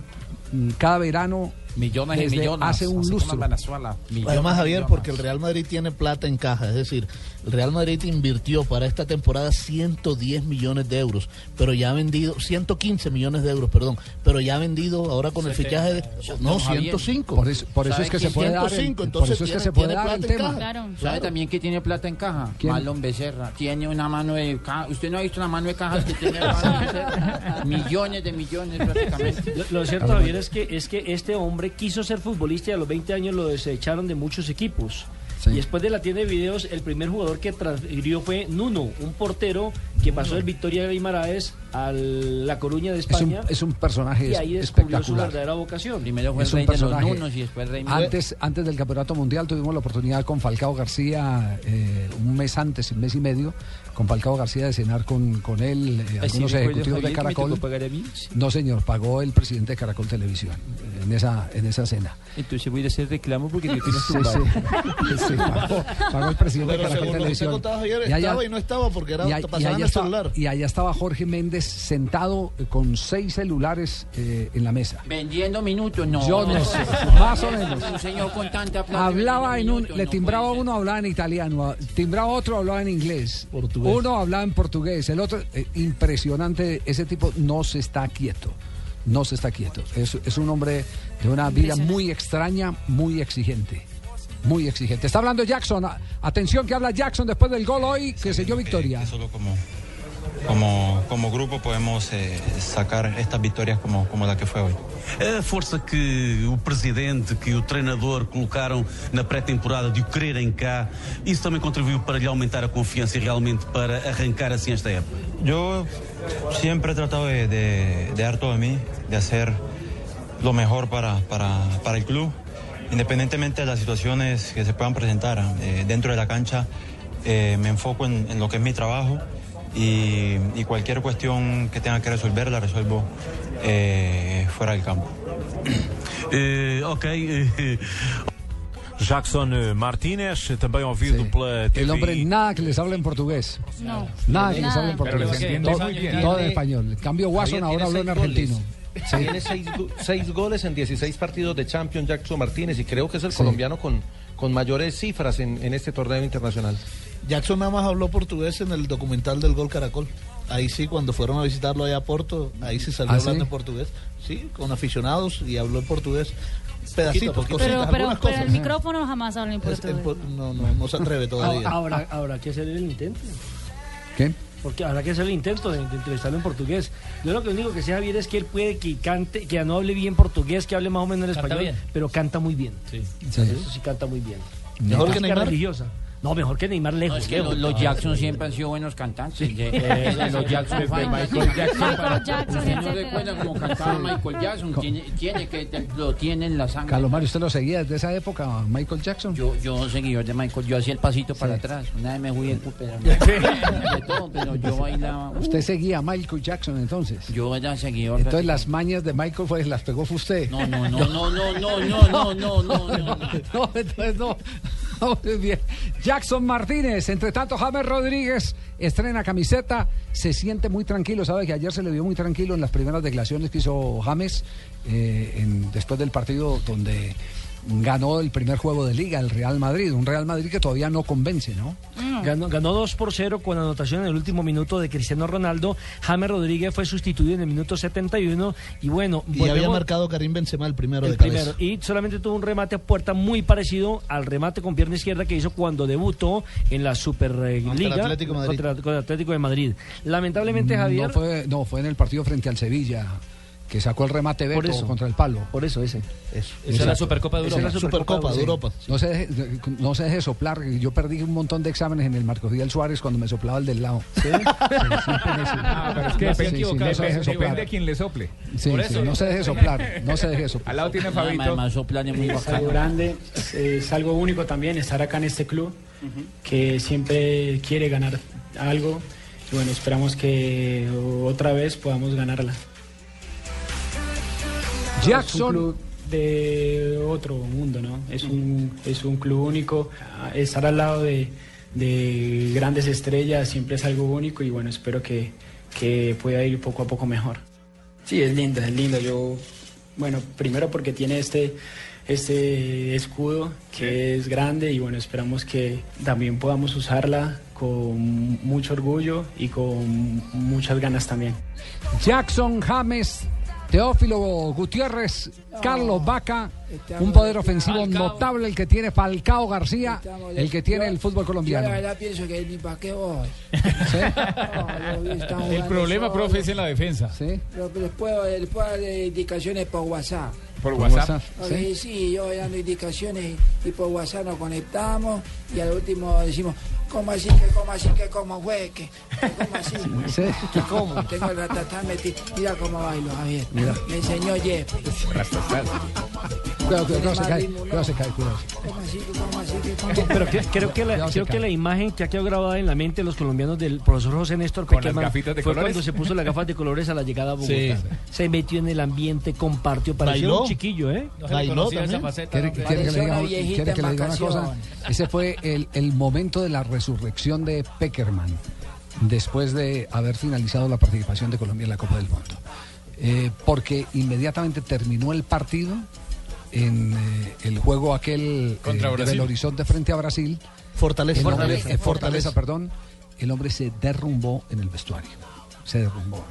[SPEAKER 3] mm, cada verano.
[SPEAKER 5] Millones y
[SPEAKER 3] desde
[SPEAKER 5] millones.
[SPEAKER 3] Hace un lustro.
[SPEAKER 5] en Venezuela. Millones
[SPEAKER 7] Además,
[SPEAKER 5] y
[SPEAKER 7] Javier,
[SPEAKER 5] millones.
[SPEAKER 7] porque el Real Madrid tiene plata en caja, es decir, el Real Madrid invirtió para esta temporada 110 millones de euros, pero ya ha vendido 115 millones de euros, perdón, pero ya ha vendido ahora con el fichaje de no
[SPEAKER 5] Javier.
[SPEAKER 7] 105.
[SPEAKER 3] Por eso, por eso es que se puede dar. el-
[SPEAKER 7] 105,
[SPEAKER 3] por
[SPEAKER 7] entonces
[SPEAKER 3] eso es que
[SPEAKER 7] tiene-
[SPEAKER 3] se puede dar el
[SPEAKER 7] plata en
[SPEAKER 3] tema.
[SPEAKER 4] Claro.
[SPEAKER 5] ¿Sabe también que tiene plata en caja?
[SPEAKER 3] ¿Quién?
[SPEAKER 5] Marlon Becerra. Tiene una mano de caja. ¿Usted no ha visto una mano de cajas que tiene? Millones de millones prácticamente.
[SPEAKER 11] Lo, lo cierto, Javier, es que, es que este hombre quiso ser futbolista y a los 20 años lo desecharon de muchos equipos.
[SPEAKER 3] Sí.
[SPEAKER 11] Y después de la tienda de videos, el primer jugador que transfirió fue Nuno, un portero que pasó del Victoria de Guimaraes a La Coruña de
[SPEAKER 3] Es un,
[SPEAKER 11] España.
[SPEAKER 3] es un personaje
[SPEAKER 11] y ahí descubrió su
[SPEAKER 3] espectacular.
[SPEAKER 11] verdadera vocación.
[SPEAKER 5] Primero fue
[SPEAKER 3] Es
[SPEAKER 5] el
[SPEAKER 3] un
[SPEAKER 5] rey de los
[SPEAKER 3] personaje.
[SPEAKER 5] nunos y después el rey
[SPEAKER 3] Antes, antes del Campeonato Mundial tuvimos la oportunidad con Falcao García, eh, un mes antes, un mes y medio, con Falcao García de cenar con, con él, eh, algunos ejecutivos de
[SPEAKER 5] Javier, que me
[SPEAKER 3] Caracol.
[SPEAKER 5] pagar a mí.
[SPEAKER 3] No, señor, pagó el presidente de Caracol Televisión en esa, en esa cena.
[SPEAKER 5] Entonces voy a hacer reclamo porque tú tienes
[SPEAKER 3] Sí,
[SPEAKER 5] tumbado.
[SPEAKER 3] sí. Sí, pagó, pagó el presidente
[SPEAKER 7] Pero
[SPEAKER 3] de
[SPEAKER 7] usted
[SPEAKER 3] Televisión.
[SPEAKER 7] contaba ayer,
[SPEAKER 3] Y allá-
[SPEAKER 7] estaba y no estaba porque era
[SPEAKER 3] y, a- y
[SPEAKER 7] pasaban
[SPEAKER 3] allá
[SPEAKER 7] el
[SPEAKER 3] estaba,
[SPEAKER 7] celular.
[SPEAKER 3] y allá estaba Jorge Méndez sentado eh, con seis celulares eh, en la mesa.
[SPEAKER 5] Vendiendo minutos, no.
[SPEAKER 3] Yo no sé, más o menos.
[SPEAKER 5] Un señor con tanta plata.
[SPEAKER 3] Hablaba en un,
[SPEAKER 5] minutos,
[SPEAKER 3] le
[SPEAKER 5] no
[SPEAKER 3] timbraba
[SPEAKER 5] ser.
[SPEAKER 3] uno, hablaba en italiano, a- timbraba otro, hablaba en inglés.
[SPEAKER 7] Portugués.
[SPEAKER 3] Uno hablaba en portugués, el otro, eh, impresionante, ese tipo no se está quieto, no se está quieto. Es, es un hombre de una vida muy extraña, muy exigente, muy exigente. Está hablando Jackson, atención que habla Jackson después del gol hoy que se dio victoria.
[SPEAKER 67] solo como como, como grupo podemos eh, sacar estas victorias como, como la que fue hoy.
[SPEAKER 68] A força que o presidente, que o treinador colocaram na pré-temporada de o quererem cá, isso também contribuiu para lhe aumentar a confiança e realmente para arrancar assim esta época?
[SPEAKER 67] Yo siempre he tratado de, de- de dar todo de mí, de hacer lo mejor para, para, para el club, independientemente de las situaciones que se puedan presentar eh, dentro de la cancha. eh, me enfoco en, en lo que es mi trabajo y, y cualquier cuestión que tenga que resolver la resuelvo eh, fuera del campo.
[SPEAKER 68] ok.
[SPEAKER 69] Jackson Martínez, também ouvido pela TVI.
[SPEAKER 3] El hombre nada que les hable en portugués.
[SPEAKER 70] No.
[SPEAKER 3] Nada que les hable en
[SPEAKER 13] Pero
[SPEAKER 3] portugués.
[SPEAKER 13] les entiende
[SPEAKER 3] Todo,
[SPEAKER 13] muy bien.
[SPEAKER 3] todo en español. En cambio, Watson ahora habló en argentino.
[SPEAKER 13] goles.
[SPEAKER 3] Sí.
[SPEAKER 13] Tiene seis, seis goles en 16 partidos de Champions Jackson Martínez y creo que es el
[SPEAKER 71] Sí.
[SPEAKER 13] colombiano con, con mayores cifras en, en este torneo internacional.
[SPEAKER 71] Jackson nada más habló portugués en el documental del Gol Caracol. Ahí sí, cuando fueron a visitarlo allá a Porto, ahí sí salió
[SPEAKER 3] ¿Ah,
[SPEAKER 71] hablando
[SPEAKER 3] sí?
[SPEAKER 71] en portugués. Sí, con aficionados y habló en portugués. Pedacitos,
[SPEAKER 13] Poquito,
[SPEAKER 71] cositas,
[SPEAKER 70] Pero, pero,
[SPEAKER 71] algunas
[SPEAKER 70] pero
[SPEAKER 71] cosas.
[SPEAKER 70] el micrófono jamás habla en
[SPEAKER 71] Es- en
[SPEAKER 70] portugués.
[SPEAKER 71] por- no, no, no se atreve todavía.
[SPEAKER 11] Ahora, ahora hay que hacer el intento.
[SPEAKER 3] ¿Qué?
[SPEAKER 11] Porque habrá que hacer el intento de, de entrevistarlo en portugués. Yo lo que único que sé, Javier, es que él puede que cante, que no hable bien portugués, que hable más o menos el
[SPEAKER 5] Canta
[SPEAKER 11] español,
[SPEAKER 5] bien.
[SPEAKER 11] pero canta muy bien.
[SPEAKER 3] Sí.
[SPEAKER 11] Eso sí canta muy bien.
[SPEAKER 5] ¿Mejor que Neymar?
[SPEAKER 11] religiosa. No, mejor que Neymar lejos.
[SPEAKER 5] No, es que
[SPEAKER 11] lejos.
[SPEAKER 5] los, los Jackson siempre han sido buenos cantantes. de- eh, los Jackson.
[SPEAKER 11] Michael Jackson para-
[SPEAKER 5] Usted no recuerda como cantaba Michael Jackson. Tiene, tiene que te- lo tiene en la sangre.
[SPEAKER 3] Carlos Mario, ¿usted lo seguía desde esa época, Michael Jackson?
[SPEAKER 5] Yo, yo seguidor de Michael, yo hacía el pasito para atrás. Una vez me fui en de todo, pero yo bailaba.
[SPEAKER 3] Usted seguía a Michael Jackson entonces.
[SPEAKER 5] Yo era seguidor.
[SPEAKER 3] Entonces las mañas de Michael fue, las pegó fue usted.
[SPEAKER 5] No, no, no, no, no, no, no, no, no, no, no.
[SPEAKER 3] No, entonces no. Jackson Martínez, entre tanto James Rodríguez estrena camiseta, se siente muy tranquilo, sabe que ayer se le vio muy tranquilo en las primeras declaraciones que hizo James eh, después del partido donde ganó el primer juego de liga, el Real Madrid, un Real Madrid que todavía no convence, ¿no?
[SPEAKER 11] Ganó, ganó 2 por 0 con anotación en el último minuto de Cristiano Ronaldo. James Rodríguez fue sustituido en el minuto 71 y bueno,
[SPEAKER 71] Y había
[SPEAKER 11] volvemos-
[SPEAKER 71] marcado Karim Benzema el primero
[SPEAKER 11] el
[SPEAKER 71] de cabeza.
[SPEAKER 11] primero. Y solamente tuvo un remate a puerta muy parecido al remate con pierna izquierda que hizo cuando debutó en la Superliga
[SPEAKER 71] Contra el Atlético de Madrid.
[SPEAKER 11] contra, contra el Atlético de Madrid. Lamentablemente, Javier.
[SPEAKER 3] No fue, no, fue en el partido frente al Sevilla, que sacó el remate
[SPEAKER 11] Por
[SPEAKER 3] Beto
[SPEAKER 11] eso.
[SPEAKER 3] contra el palo.
[SPEAKER 11] Por eso, ese.
[SPEAKER 71] Eso.
[SPEAKER 3] Esa es la Supercopa
[SPEAKER 11] de Esa es la Europa. Supercopa de
[SPEAKER 3] Sí.
[SPEAKER 11] Europa.
[SPEAKER 3] No se, deje, no se deje soplar. Yo perdí un montón de exámenes en el Marco Fidel Suárez cuando me soplaba el del lado. ¿Sí?
[SPEAKER 12] Ah, pero es que
[SPEAKER 3] Sí,
[SPEAKER 12] se
[SPEAKER 3] sí,
[SPEAKER 12] equivoca,
[SPEAKER 3] no se deje
[SPEAKER 12] depende,
[SPEAKER 3] soplar.
[SPEAKER 12] depende de quien le sople.
[SPEAKER 3] Sí,
[SPEAKER 12] Por
[SPEAKER 3] sí,
[SPEAKER 12] eso.
[SPEAKER 3] no se deje soplar. No se deje soplar.
[SPEAKER 12] Al lado tiene Fabito.
[SPEAKER 5] además, es muy
[SPEAKER 72] Es
[SPEAKER 5] bacano.
[SPEAKER 72] algo grande, es, es algo único también estar acá en este club que siempre quiere ganar algo y bueno, esperamos que otra vez podamos ganarla. Es un
[SPEAKER 3] Jackson.
[SPEAKER 72] club de otro mundo, ¿no? Es un, es un club único. Ah, Estar al lado de, de grandes estrellas siempre es algo único y bueno, espero que, que pueda ir poco a poco mejor. Sí, es lindo, es lindo. Yo, bueno, primero porque tiene este, este escudo que es grande y bueno, esperamos que también podamos usarla con mucho orgullo y con muchas ganas también.
[SPEAKER 3] Jackson James, Teófilo Gutiérrez, Carlos Vaca, un poder ofensivo notable el que tiene Falcao García, el que tiene el fútbol
[SPEAKER 10] Yo
[SPEAKER 3] colombiano.
[SPEAKER 10] la verdad pienso que ni para qué voy.
[SPEAKER 3] ¿Sí?
[SPEAKER 10] No, yo
[SPEAKER 12] El problema,
[SPEAKER 10] solo.
[SPEAKER 12] profe, es en la defensa.
[SPEAKER 3] ¿Sí?
[SPEAKER 10] Pero les puedo, les puedo dar indicaciones por WhatsApp.
[SPEAKER 12] Por WhatsApp.
[SPEAKER 10] Ok,
[SPEAKER 12] ¿Sí?
[SPEAKER 10] sí. yo voy dando indicaciones y por WhatsApp nos conectamos y al último decimos, ¿cómo así que, cómo así que, cómo fue? que, ¿Cómo así?
[SPEAKER 3] Sí.
[SPEAKER 10] ¿Que ¿Cómo? Tengo el ratatá metido. Mira cómo bailo, Javier.
[SPEAKER 3] Mira.
[SPEAKER 10] Me enseñó Jeff.
[SPEAKER 3] Cuidado.
[SPEAKER 11] Pero que- creo que la, creo que la imagen que ha quedado grabada en la mente de los colombianos del profesor José Néstor
[SPEAKER 12] de
[SPEAKER 11] fue
[SPEAKER 12] colores.
[SPEAKER 11] cuando se puso las gafas de colores a la llegada a Bogotá.
[SPEAKER 71] Sí.
[SPEAKER 11] Se metió en el ambiente, compartió, parecía
[SPEAKER 71] Bailó.
[SPEAKER 11] un chiquillo, ¿eh?
[SPEAKER 12] No se le
[SPEAKER 71] Bailó
[SPEAKER 12] conocía esa
[SPEAKER 71] también.
[SPEAKER 12] faceta.
[SPEAKER 3] ¿Quiere,
[SPEAKER 12] hombre.
[SPEAKER 3] quiere que le
[SPEAKER 10] Parecía
[SPEAKER 3] diga,
[SPEAKER 10] una viejita
[SPEAKER 3] quiere que
[SPEAKER 10] en
[SPEAKER 3] le diga una cosa?
[SPEAKER 10] vacaciones.
[SPEAKER 3] Ese fue el, el momento de la resurrección de Peckerman después de haber finalizado la participación de Colombia en la Copa del Mundo. Eh, porque inmediatamente terminó el partido en eh, el juego aquel
[SPEAKER 12] Contra
[SPEAKER 3] eh, de
[SPEAKER 12] Brasil.
[SPEAKER 3] Belo Horizonte frente a Brasil.
[SPEAKER 71] Fortaleza.
[SPEAKER 3] El hombre-
[SPEAKER 71] Fortaleza.
[SPEAKER 3] eh, Fortaleza, perdón. El hombre se derrumbó en el vestuario. Se derrumbó.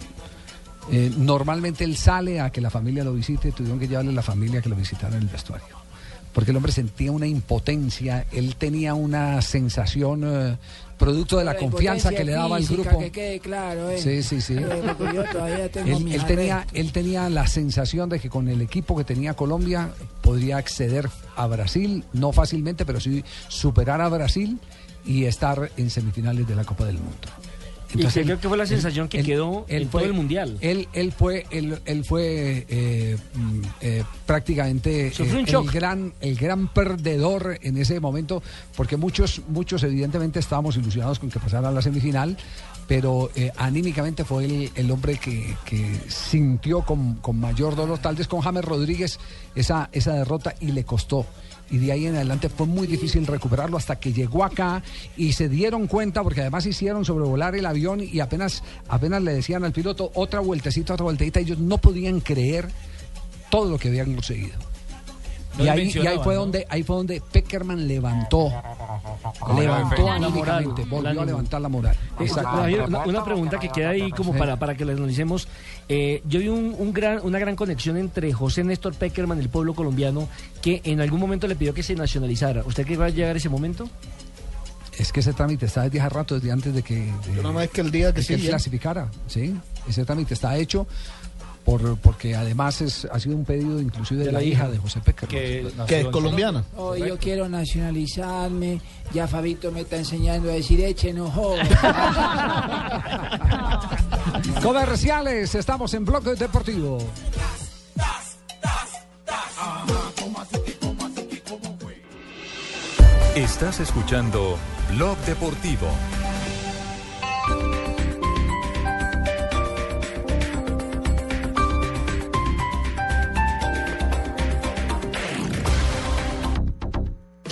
[SPEAKER 3] Eh, normalmente él sale a que la familia lo visite, tuvieron que llevarle a la familia que lo visitara en el vestuario. Porque el hombre sentía una impotencia, él tenía una sensación eh, producto de la
[SPEAKER 10] La
[SPEAKER 3] confianza que le daba al grupo.
[SPEAKER 10] Que quede claro, ¿eh?
[SPEAKER 3] Sí, sí, sí.
[SPEAKER 10] Eh,
[SPEAKER 3] Él, él tenía, él tenía la sensación de que con el equipo que tenía Colombia podría acceder a Brasil, no fácilmente, pero sí superar a Brasil y estar en semifinales de la Copa del Mundo.
[SPEAKER 11] Y que creo que fue la sensación que quedó en todo el Mundial.
[SPEAKER 3] Él, él fue, él, él fue eh, mm, eh, prácticamente eh, el gran, el gran perdedor en ese momento, porque muchos, muchos evidentemente estábamos ilusionados con que pasara a la semifinal, pero eh, anímicamente fue el, el hombre que, que sintió con, con mayor dolor, tal vez con James Rodríguez, esa, esa derrota y le costó. Y de ahí en adelante fue muy difícil recuperarlo hasta que llegó acá y se dieron cuenta, porque además hicieron sobrevolar el avión y apenas, apenas le decían al piloto otra vueltecita, otra vueltecita, ellos no podían creer todo lo que habían conseguido.
[SPEAKER 11] No
[SPEAKER 3] y, ahí, y ahí fue
[SPEAKER 11] ¿no?
[SPEAKER 3] donde ahí fue donde Peckerman levantó levantó
[SPEAKER 11] La moral,
[SPEAKER 3] anímicamente, volvió a levantar la moral.
[SPEAKER 11] Eh, una, una pregunta que queda ahí como para, para que la analicemos. Eh, yo vi un, un gran, una gran conexión entre José Néstor Peckerman, el pueblo colombiano, que en algún momento le pidió que se nacionalizara. ¿Usted cree que va a llegar ese momento?
[SPEAKER 3] Es que ese trámite está desde hace rato, desde antes de que, de-
[SPEAKER 71] nada más que el día que sí, ya.
[SPEAKER 3] clasificara. Sí, ese trámite está hecho. Por, porque además es, ha sido un pedido inclusive de, la, hija de José Peckerman.
[SPEAKER 71] Que es colombiana.
[SPEAKER 10] Oh, yo quiero nacionalizarme. Ya Fabito me está enseñando a decir eche no joda.
[SPEAKER 3] Comerciales, estamos en Bloque Deportivo.
[SPEAKER 14] Estás escuchando Blog Deportivo.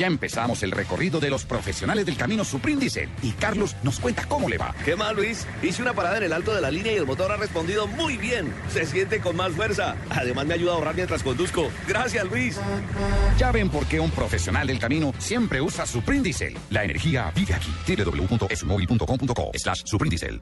[SPEAKER 73] Ya empezamos el recorrido de los profesionales del camino Suprindicel y Carlos nos cuenta cómo le va.
[SPEAKER 74] ¿Qué más, Luis? Hice una parada en el alto de la línea y el motor ha respondido muy bien. Se siente con más fuerza. Además, me ayuda a ahorrar mientras conduzco. Gracias, Luis.
[SPEAKER 73] Ya ven por qué un profesional del camino siempre usa Suprindicel. La energía vive aquí. www.esmóvil.com.co slash Suprindicel.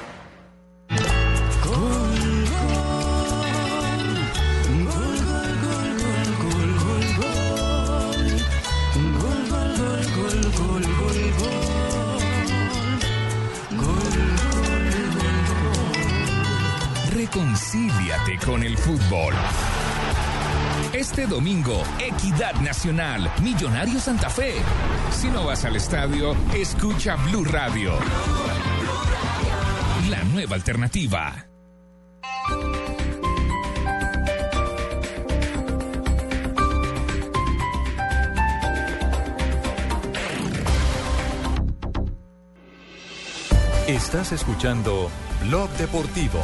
[SPEAKER 9] Reconcíliate con el fútbol. Este domingo, Equidad Nacional, Millonario Santa Fe. Si no vas al estadio, escucha Blue Radio. La nueva alternativa.
[SPEAKER 14] Estás escuchando Blog Deportivo.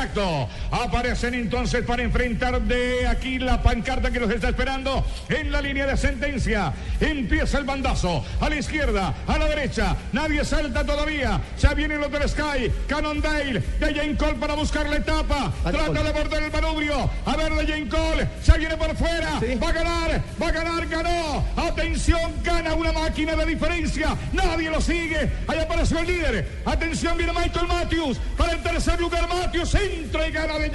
[SPEAKER 75] Exacto. Aparecen entonces para enfrentar de aquí la pancarta que los está esperando en la línea de sentencia. Empieza el bandazo. A la izquierda, a la derecha. Nadie salta todavía. Ya vienen los del Sky. Cannondale. De Jane Cole para buscar la etapa. Trata de morder el manubrio. A ver de Jane Cole. Ya viene por fuera. Va a ganar. Va a ganar. Ganó. Atención. Gana una máquina de diferencia. Nadie lo sigue. Ahí apareció el líder. Atención. Viene Michael Matthews. Para el tercer lugar Matthews. Entra y gana de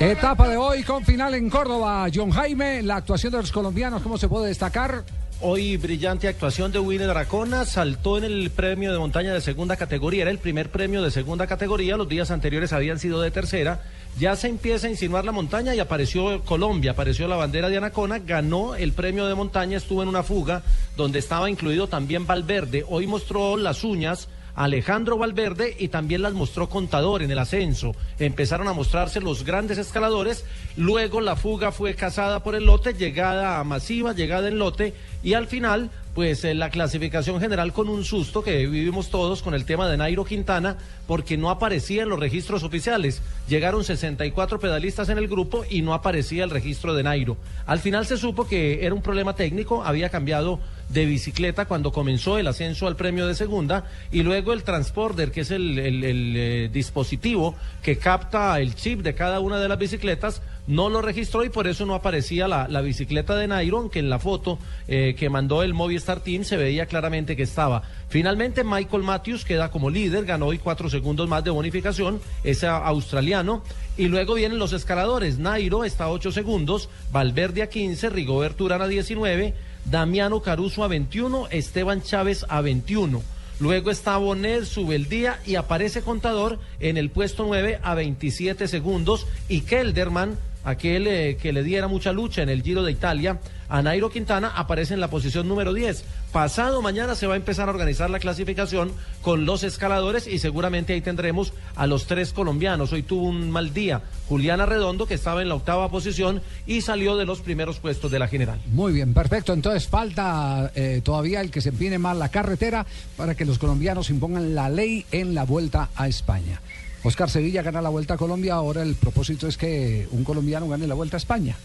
[SPEAKER 3] Etapa de hoy con final en Córdoba. John Jaime, la actuación de los colombianos, ¿cómo se puede destacar?
[SPEAKER 13] Hoy brillante actuación de Winner Dracona, saltó en el premio de montaña de segunda categoría, era el primer premio de segunda categoría, los días anteriores habían sido de tercera, ya se empieza a insinuar la montaña y apareció Colombia, apareció la bandera de Anacona, ganó el premio de montaña, estuvo en una fuga donde estaba incluido también Valverde, hoy mostró las uñas. Alejandro Valverde y también las mostró Contador en el ascenso. Empezaron a mostrarse los grandes escaladores, luego la fuga fue cazada por el lote, llegada masiva, llegada en lote y al final pues eh, la clasificación general con un susto que vivimos todos con el tema de Nairo Quintana porque no aparecía en los registros oficiales. Llegaron 64 pedalistas en el grupo y no aparecía el registro de Nairo. Al final se supo que era un problema técnico, había cambiado de bicicleta cuando comenzó el ascenso al premio de segunda y luego el transporter, que es el, el- eh, dispositivo que capta el chip de cada una de las bicicletas, no lo registró y por eso no aparecía la, la bicicleta de Nairo, que en la foto eh, que mandó el Movistar Team se veía claramente que estaba. Finalmente Michael Matthews queda como líder, ganó hoy cuatro segundos más de bonificación, es australiano. Y luego vienen los escaladores. Nairo está a 8 segundos, Valverde a 15, Rigobert Urán a 19, Damiano Caruso a 21, Esteban Chávez a 21. Luego está Bonet, sube el día y aparece Contador en el puesto 9 a 27 segundos y Kelderman, aquel que le diera mucha lucha en el Giro de Italia, a Nairo Quintana aparece en la posición número 10. Pasado mañana se va a empezar a organizar la clasificación con los escaladores y seguramente ahí tendremos a los tres colombianos. Hoy tuvo un mal día Juliana Redondo que estaba en la octava posición y salió de los primeros puestos de la general.
[SPEAKER 3] Muy bien, perfecto. Entonces falta eh, todavía el que se empine más la carretera para que los colombianos impongan la ley en la vuelta a España. Oscar Sevilla gana la vuelta a Colombia, ahora el propósito es que un colombiano gane la vuelta a España.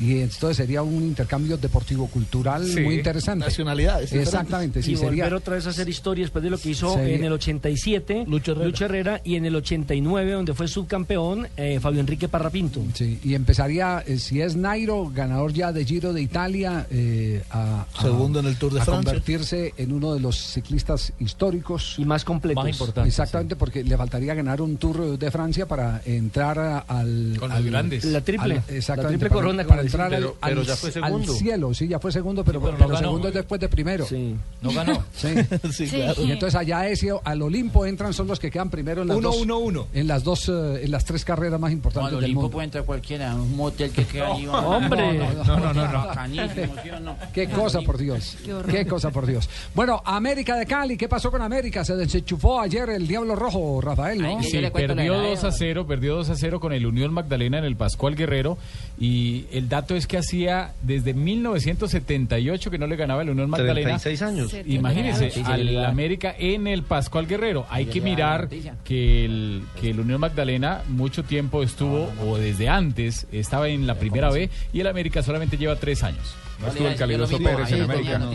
[SPEAKER 3] Y entonces sería un intercambio deportivo-cultural
[SPEAKER 7] Sí,
[SPEAKER 3] muy interesante.
[SPEAKER 7] nacionalidades.
[SPEAKER 3] Exactamente, sí,
[SPEAKER 11] y
[SPEAKER 3] sería.
[SPEAKER 11] volver otra vez a hacer historia después de lo que hizo
[SPEAKER 3] Sería-
[SPEAKER 11] en el 87 Lucho Herrera. y en el 89 donde fue subcampeón eh, Fabio Enrique Parrapinto.
[SPEAKER 3] Sí, y empezaría, eh, si es Nairo, ganador ya de Giro de Italia, eh, a, a-
[SPEAKER 7] Segundo en el Tour de
[SPEAKER 3] a
[SPEAKER 7] Francia.
[SPEAKER 3] convertirse en uno de los ciclistas históricos.
[SPEAKER 11] Y más completos.
[SPEAKER 3] Más Exactamente, porque le faltaría ganar un Tour de Francia para entrar a- al...
[SPEAKER 11] Con los
[SPEAKER 3] al-
[SPEAKER 11] grandes. La triple.
[SPEAKER 3] al- exactamente,
[SPEAKER 11] La triple
[SPEAKER 3] para-
[SPEAKER 11] corona,
[SPEAKER 3] para
[SPEAKER 11] dicen.
[SPEAKER 3] Entrar
[SPEAKER 11] Pero-
[SPEAKER 3] al,
[SPEAKER 11] pero ya fue
[SPEAKER 3] al
[SPEAKER 11] segundo.
[SPEAKER 3] cielo, sí, ya fue segundo, pero,
[SPEAKER 11] pero no
[SPEAKER 3] pero
[SPEAKER 11] ganó.
[SPEAKER 3] segundo es después de primero.
[SPEAKER 11] Sí.
[SPEAKER 3] No ganó. Sí.
[SPEAKER 7] Sí,
[SPEAKER 3] Sí.
[SPEAKER 7] claro.
[SPEAKER 3] Y entonces allá ese, al Olimpo entran son los que quedan primero en las
[SPEAKER 12] Uno,
[SPEAKER 3] dos,
[SPEAKER 12] uno, uno.
[SPEAKER 3] en las dos, eh, en las tres carreras más importantes
[SPEAKER 5] Al
[SPEAKER 3] del
[SPEAKER 5] Olimpo
[SPEAKER 3] mundo.
[SPEAKER 5] puede entrar cualquiera, un motel que queda ahí.
[SPEAKER 3] Hombre.
[SPEAKER 5] no, no, no, no, no. ¿sí no?
[SPEAKER 3] Qué cosa, por Dios.
[SPEAKER 5] Qué
[SPEAKER 3] cosa, por Dios. Bueno, América de Cali, ¿qué pasó con América? Se desenchufó ayer el Diablo Rojo, Rafael, ¿no?
[SPEAKER 12] Sí, perdió 2 a 0, perdió 2 a 0 con el Unión Magdalena en el Pascual Guerrero y el dato es que hacía desde 1978 que no le ganaba el Unión Magdalena.
[SPEAKER 13] 36 años.
[SPEAKER 12] Imagínese,
[SPEAKER 13] Sí,
[SPEAKER 12] al. América en el Pascual Guerrero. Hay que mirar que el, que el Unión Magdalena mucho tiempo estuvo, o desde antes, estaba en la primera B y el América solamente lleva tres años. No estuvo el calidoso Pérez en América. no.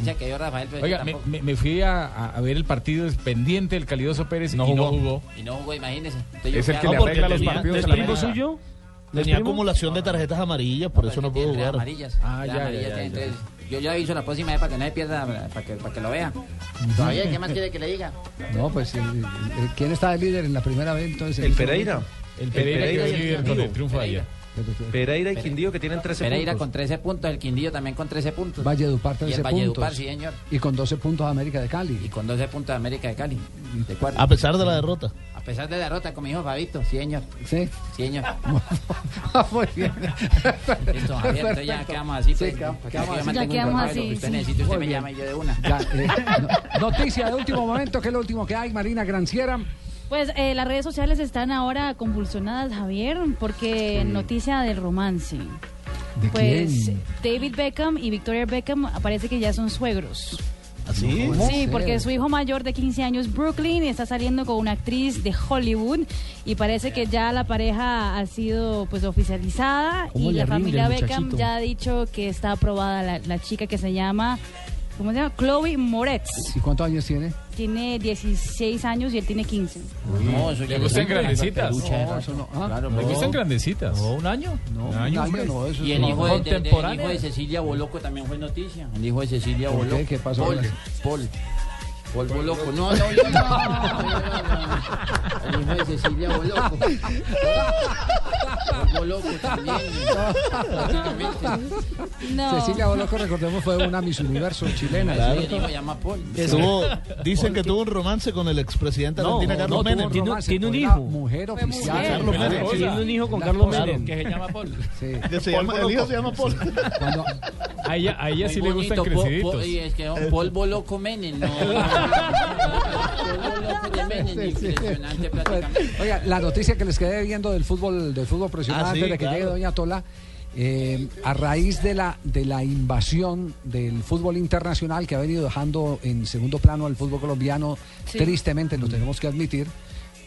[SPEAKER 12] Oiga, me, me- fui a, a- ver el partido pendiente del Calidoso Pérez y no jugó.
[SPEAKER 5] Y no jugó, imagínese. Entonces
[SPEAKER 12] Es el que le arregla los partidos
[SPEAKER 7] ¿Es primo suyo? Tenía acumulación de tarjetas amarillas, por eso no pudo
[SPEAKER 5] Tiene
[SPEAKER 7] jugar.
[SPEAKER 5] amarillas.
[SPEAKER 12] Ah,
[SPEAKER 5] Las
[SPEAKER 12] ya, ya,
[SPEAKER 5] amarillas
[SPEAKER 12] ya,
[SPEAKER 5] tiene,
[SPEAKER 12] ya.
[SPEAKER 5] entonces, Yo ya aviso la próxima vez para que nadie pierda, para que, para que lo vea. Todavía, ¿qué más quiere que le diga?
[SPEAKER 3] No, pues, ¿quién está de líder en la primera vez entonces?
[SPEAKER 13] El Pereira.
[SPEAKER 12] El Pereira
[SPEAKER 13] y el
[SPEAKER 12] líder con el triunfo ayer.
[SPEAKER 13] Pereira y Quindío que tienen 13
[SPEAKER 5] Pereira
[SPEAKER 13] puntos.
[SPEAKER 5] con 13 puntos, el Quindío también con 13 puntos.
[SPEAKER 3] Valledupar
[SPEAKER 5] Y
[SPEAKER 3] 13
[SPEAKER 5] el Valledupar,
[SPEAKER 3] puntos.
[SPEAKER 5] sí, señor.
[SPEAKER 3] Y con 12 puntos América de Cali.
[SPEAKER 5] Y con 12 puntos América de Cali. De.
[SPEAKER 7] A pesar de la derrota.
[SPEAKER 5] Pesar de la derrota, como dijo Fabito, sí, señor.
[SPEAKER 3] Sí.
[SPEAKER 5] Sí, señor.
[SPEAKER 3] Muy bien.
[SPEAKER 5] Listo, Javier, entonces ya quedamos así. pues.
[SPEAKER 3] Sí, quedamos-
[SPEAKER 5] que
[SPEAKER 3] quedamos así.
[SPEAKER 4] Ya quedamos así,
[SPEAKER 5] que usted
[SPEAKER 4] sí.
[SPEAKER 5] necesite, usted
[SPEAKER 3] Muy
[SPEAKER 5] me
[SPEAKER 3] bien.
[SPEAKER 5] llama y yo de una.
[SPEAKER 3] Ya, eh, no- noticia de último momento, ¿qué es lo último que hay, Marina Granciera?
[SPEAKER 4] Pues eh, las redes sociales están ahora convulsionadas, Javier, porque noticia del romance.
[SPEAKER 3] ¿De
[SPEAKER 4] Pues
[SPEAKER 3] quién?
[SPEAKER 4] David Beckham y Victoria Beckham parece que ya son suegros.
[SPEAKER 7] ¿Así?
[SPEAKER 4] Sí, porque su hijo mayor de 15 años, Brooklyn, está saliendo con una actriz de Hollywood y parece que ya la pareja ha sido pues oficializada
[SPEAKER 3] ¿Cómo
[SPEAKER 4] y la familia Beckham ya ha dicho que está aprobada la, la chica que se llama, ¿cómo se llama? Chloe Moretz.
[SPEAKER 3] ¿Y cuántos años tiene?
[SPEAKER 4] Tiene 16 años y él tiene 15.
[SPEAKER 12] No, eso ya le gustan grandecitas.
[SPEAKER 3] No, eso no. Ah,
[SPEAKER 12] Claro, le gustan grandecitas. un año.
[SPEAKER 3] No,
[SPEAKER 12] un año,
[SPEAKER 3] un año
[SPEAKER 12] pues.
[SPEAKER 3] no, eso
[SPEAKER 5] Y
[SPEAKER 3] es
[SPEAKER 5] el hijo, de, de- de- el hijo de Cecilia Boloco también fue noticia. El hijo de Cecilia. Boloco.
[SPEAKER 3] ¿Qué pasó
[SPEAKER 5] Paul? Paul. Paul Boloco. No, no, yo no. El hijo de Cecilia Boloco. Boloco también.
[SPEAKER 4] No.
[SPEAKER 3] Cecilia Boloco, recordemos, fue una Miss Universo chilena.
[SPEAKER 7] Claro.
[SPEAKER 5] Hijo se llama Paul.
[SPEAKER 7] Tuvo- dicen que tuvo un romance con el expresidente
[SPEAKER 11] No,
[SPEAKER 7] argentina Carlos
[SPEAKER 11] no,
[SPEAKER 7] Menem.
[SPEAKER 11] tiene- tiene un hijo.
[SPEAKER 3] Mujer oficial.
[SPEAKER 4] mujer.
[SPEAKER 7] Carlos Menem.
[SPEAKER 11] Tiene un hijo con
[SPEAKER 3] La
[SPEAKER 11] Carlos. Menem.
[SPEAKER 12] Que se llama Paul.
[SPEAKER 3] Sí.
[SPEAKER 7] Que se llama- el hijo se llama Paul.
[SPEAKER 3] Cuando,
[SPEAKER 12] A ella, a ella sí
[SPEAKER 5] Muy
[SPEAKER 12] le gustan
[SPEAKER 5] bonito, Po-
[SPEAKER 12] creciditos.
[SPEAKER 5] Po- y es que Paul Boloco Menem, no. impresionante prácticamente.
[SPEAKER 3] Oiga, la noticia que les quedé viendo del fútbol, del fútbol profesional
[SPEAKER 7] Ah, sí,
[SPEAKER 3] antes de que llegue Doña Tola, eh, a raíz de la, de la invasión del fútbol internacional que ha venido dejando en segundo plano al fútbol colombiano,
[SPEAKER 4] Sí.
[SPEAKER 3] tristemente lo tenemos que admitir,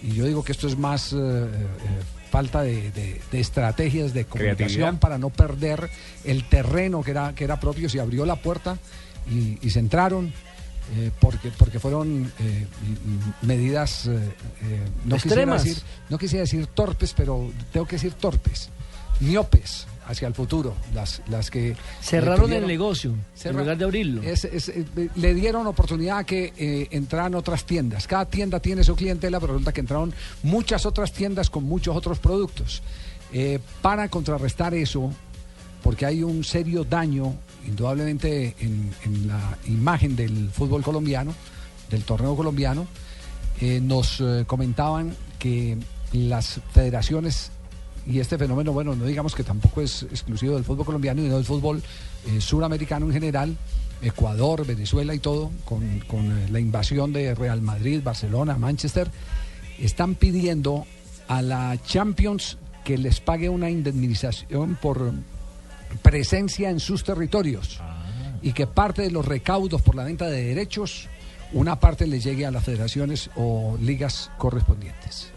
[SPEAKER 3] y yo digo que esto es más eh, eh, falta de, de- de estrategias de comunicación para no perder el terreno que era, que era propio, se abrió la puerta y, y se entraron. Eh, porque, porque fueron eh, medidas eh, no, quisiera
[SPEAKER 11] Extremas.
[SPEAKER 3] decir, no quisiera decir torpes, pero tengo que decir torpes, miopes hacia el futuro, las, las que...
[SPEAKER 11] Cerraron el negocio en lugar de abrirlo.
[SPEAKER 3] es- es- le dieron oportunidad a que entraran otras tiendas. Cada tienda tiene su clientela, pero resulta que entraron muchas otras tiendas con muchos otros productos. Para contrarrestar eso, porque hay un serio daño, indudablemente, en, la imagen del fútbol colombiano, del torneo colombiano, eh, nos eh, comentaban que las federaciones y este fenómeno, bueno, no digamos que tampoco es exclusivo del fútbol colombiano, sino del fútbol eh, suramericano en general, Ecuador, Venezuela y todo, con, con, la invasión de Real Madrid, Barcelona, Manchester, están pidiendo a la Champions que les pague una indemnización por presencia en sus territorios y que parte de los recaudos por la venta de derechos, una parte le llegue a las federaciones o ligas correspondientes.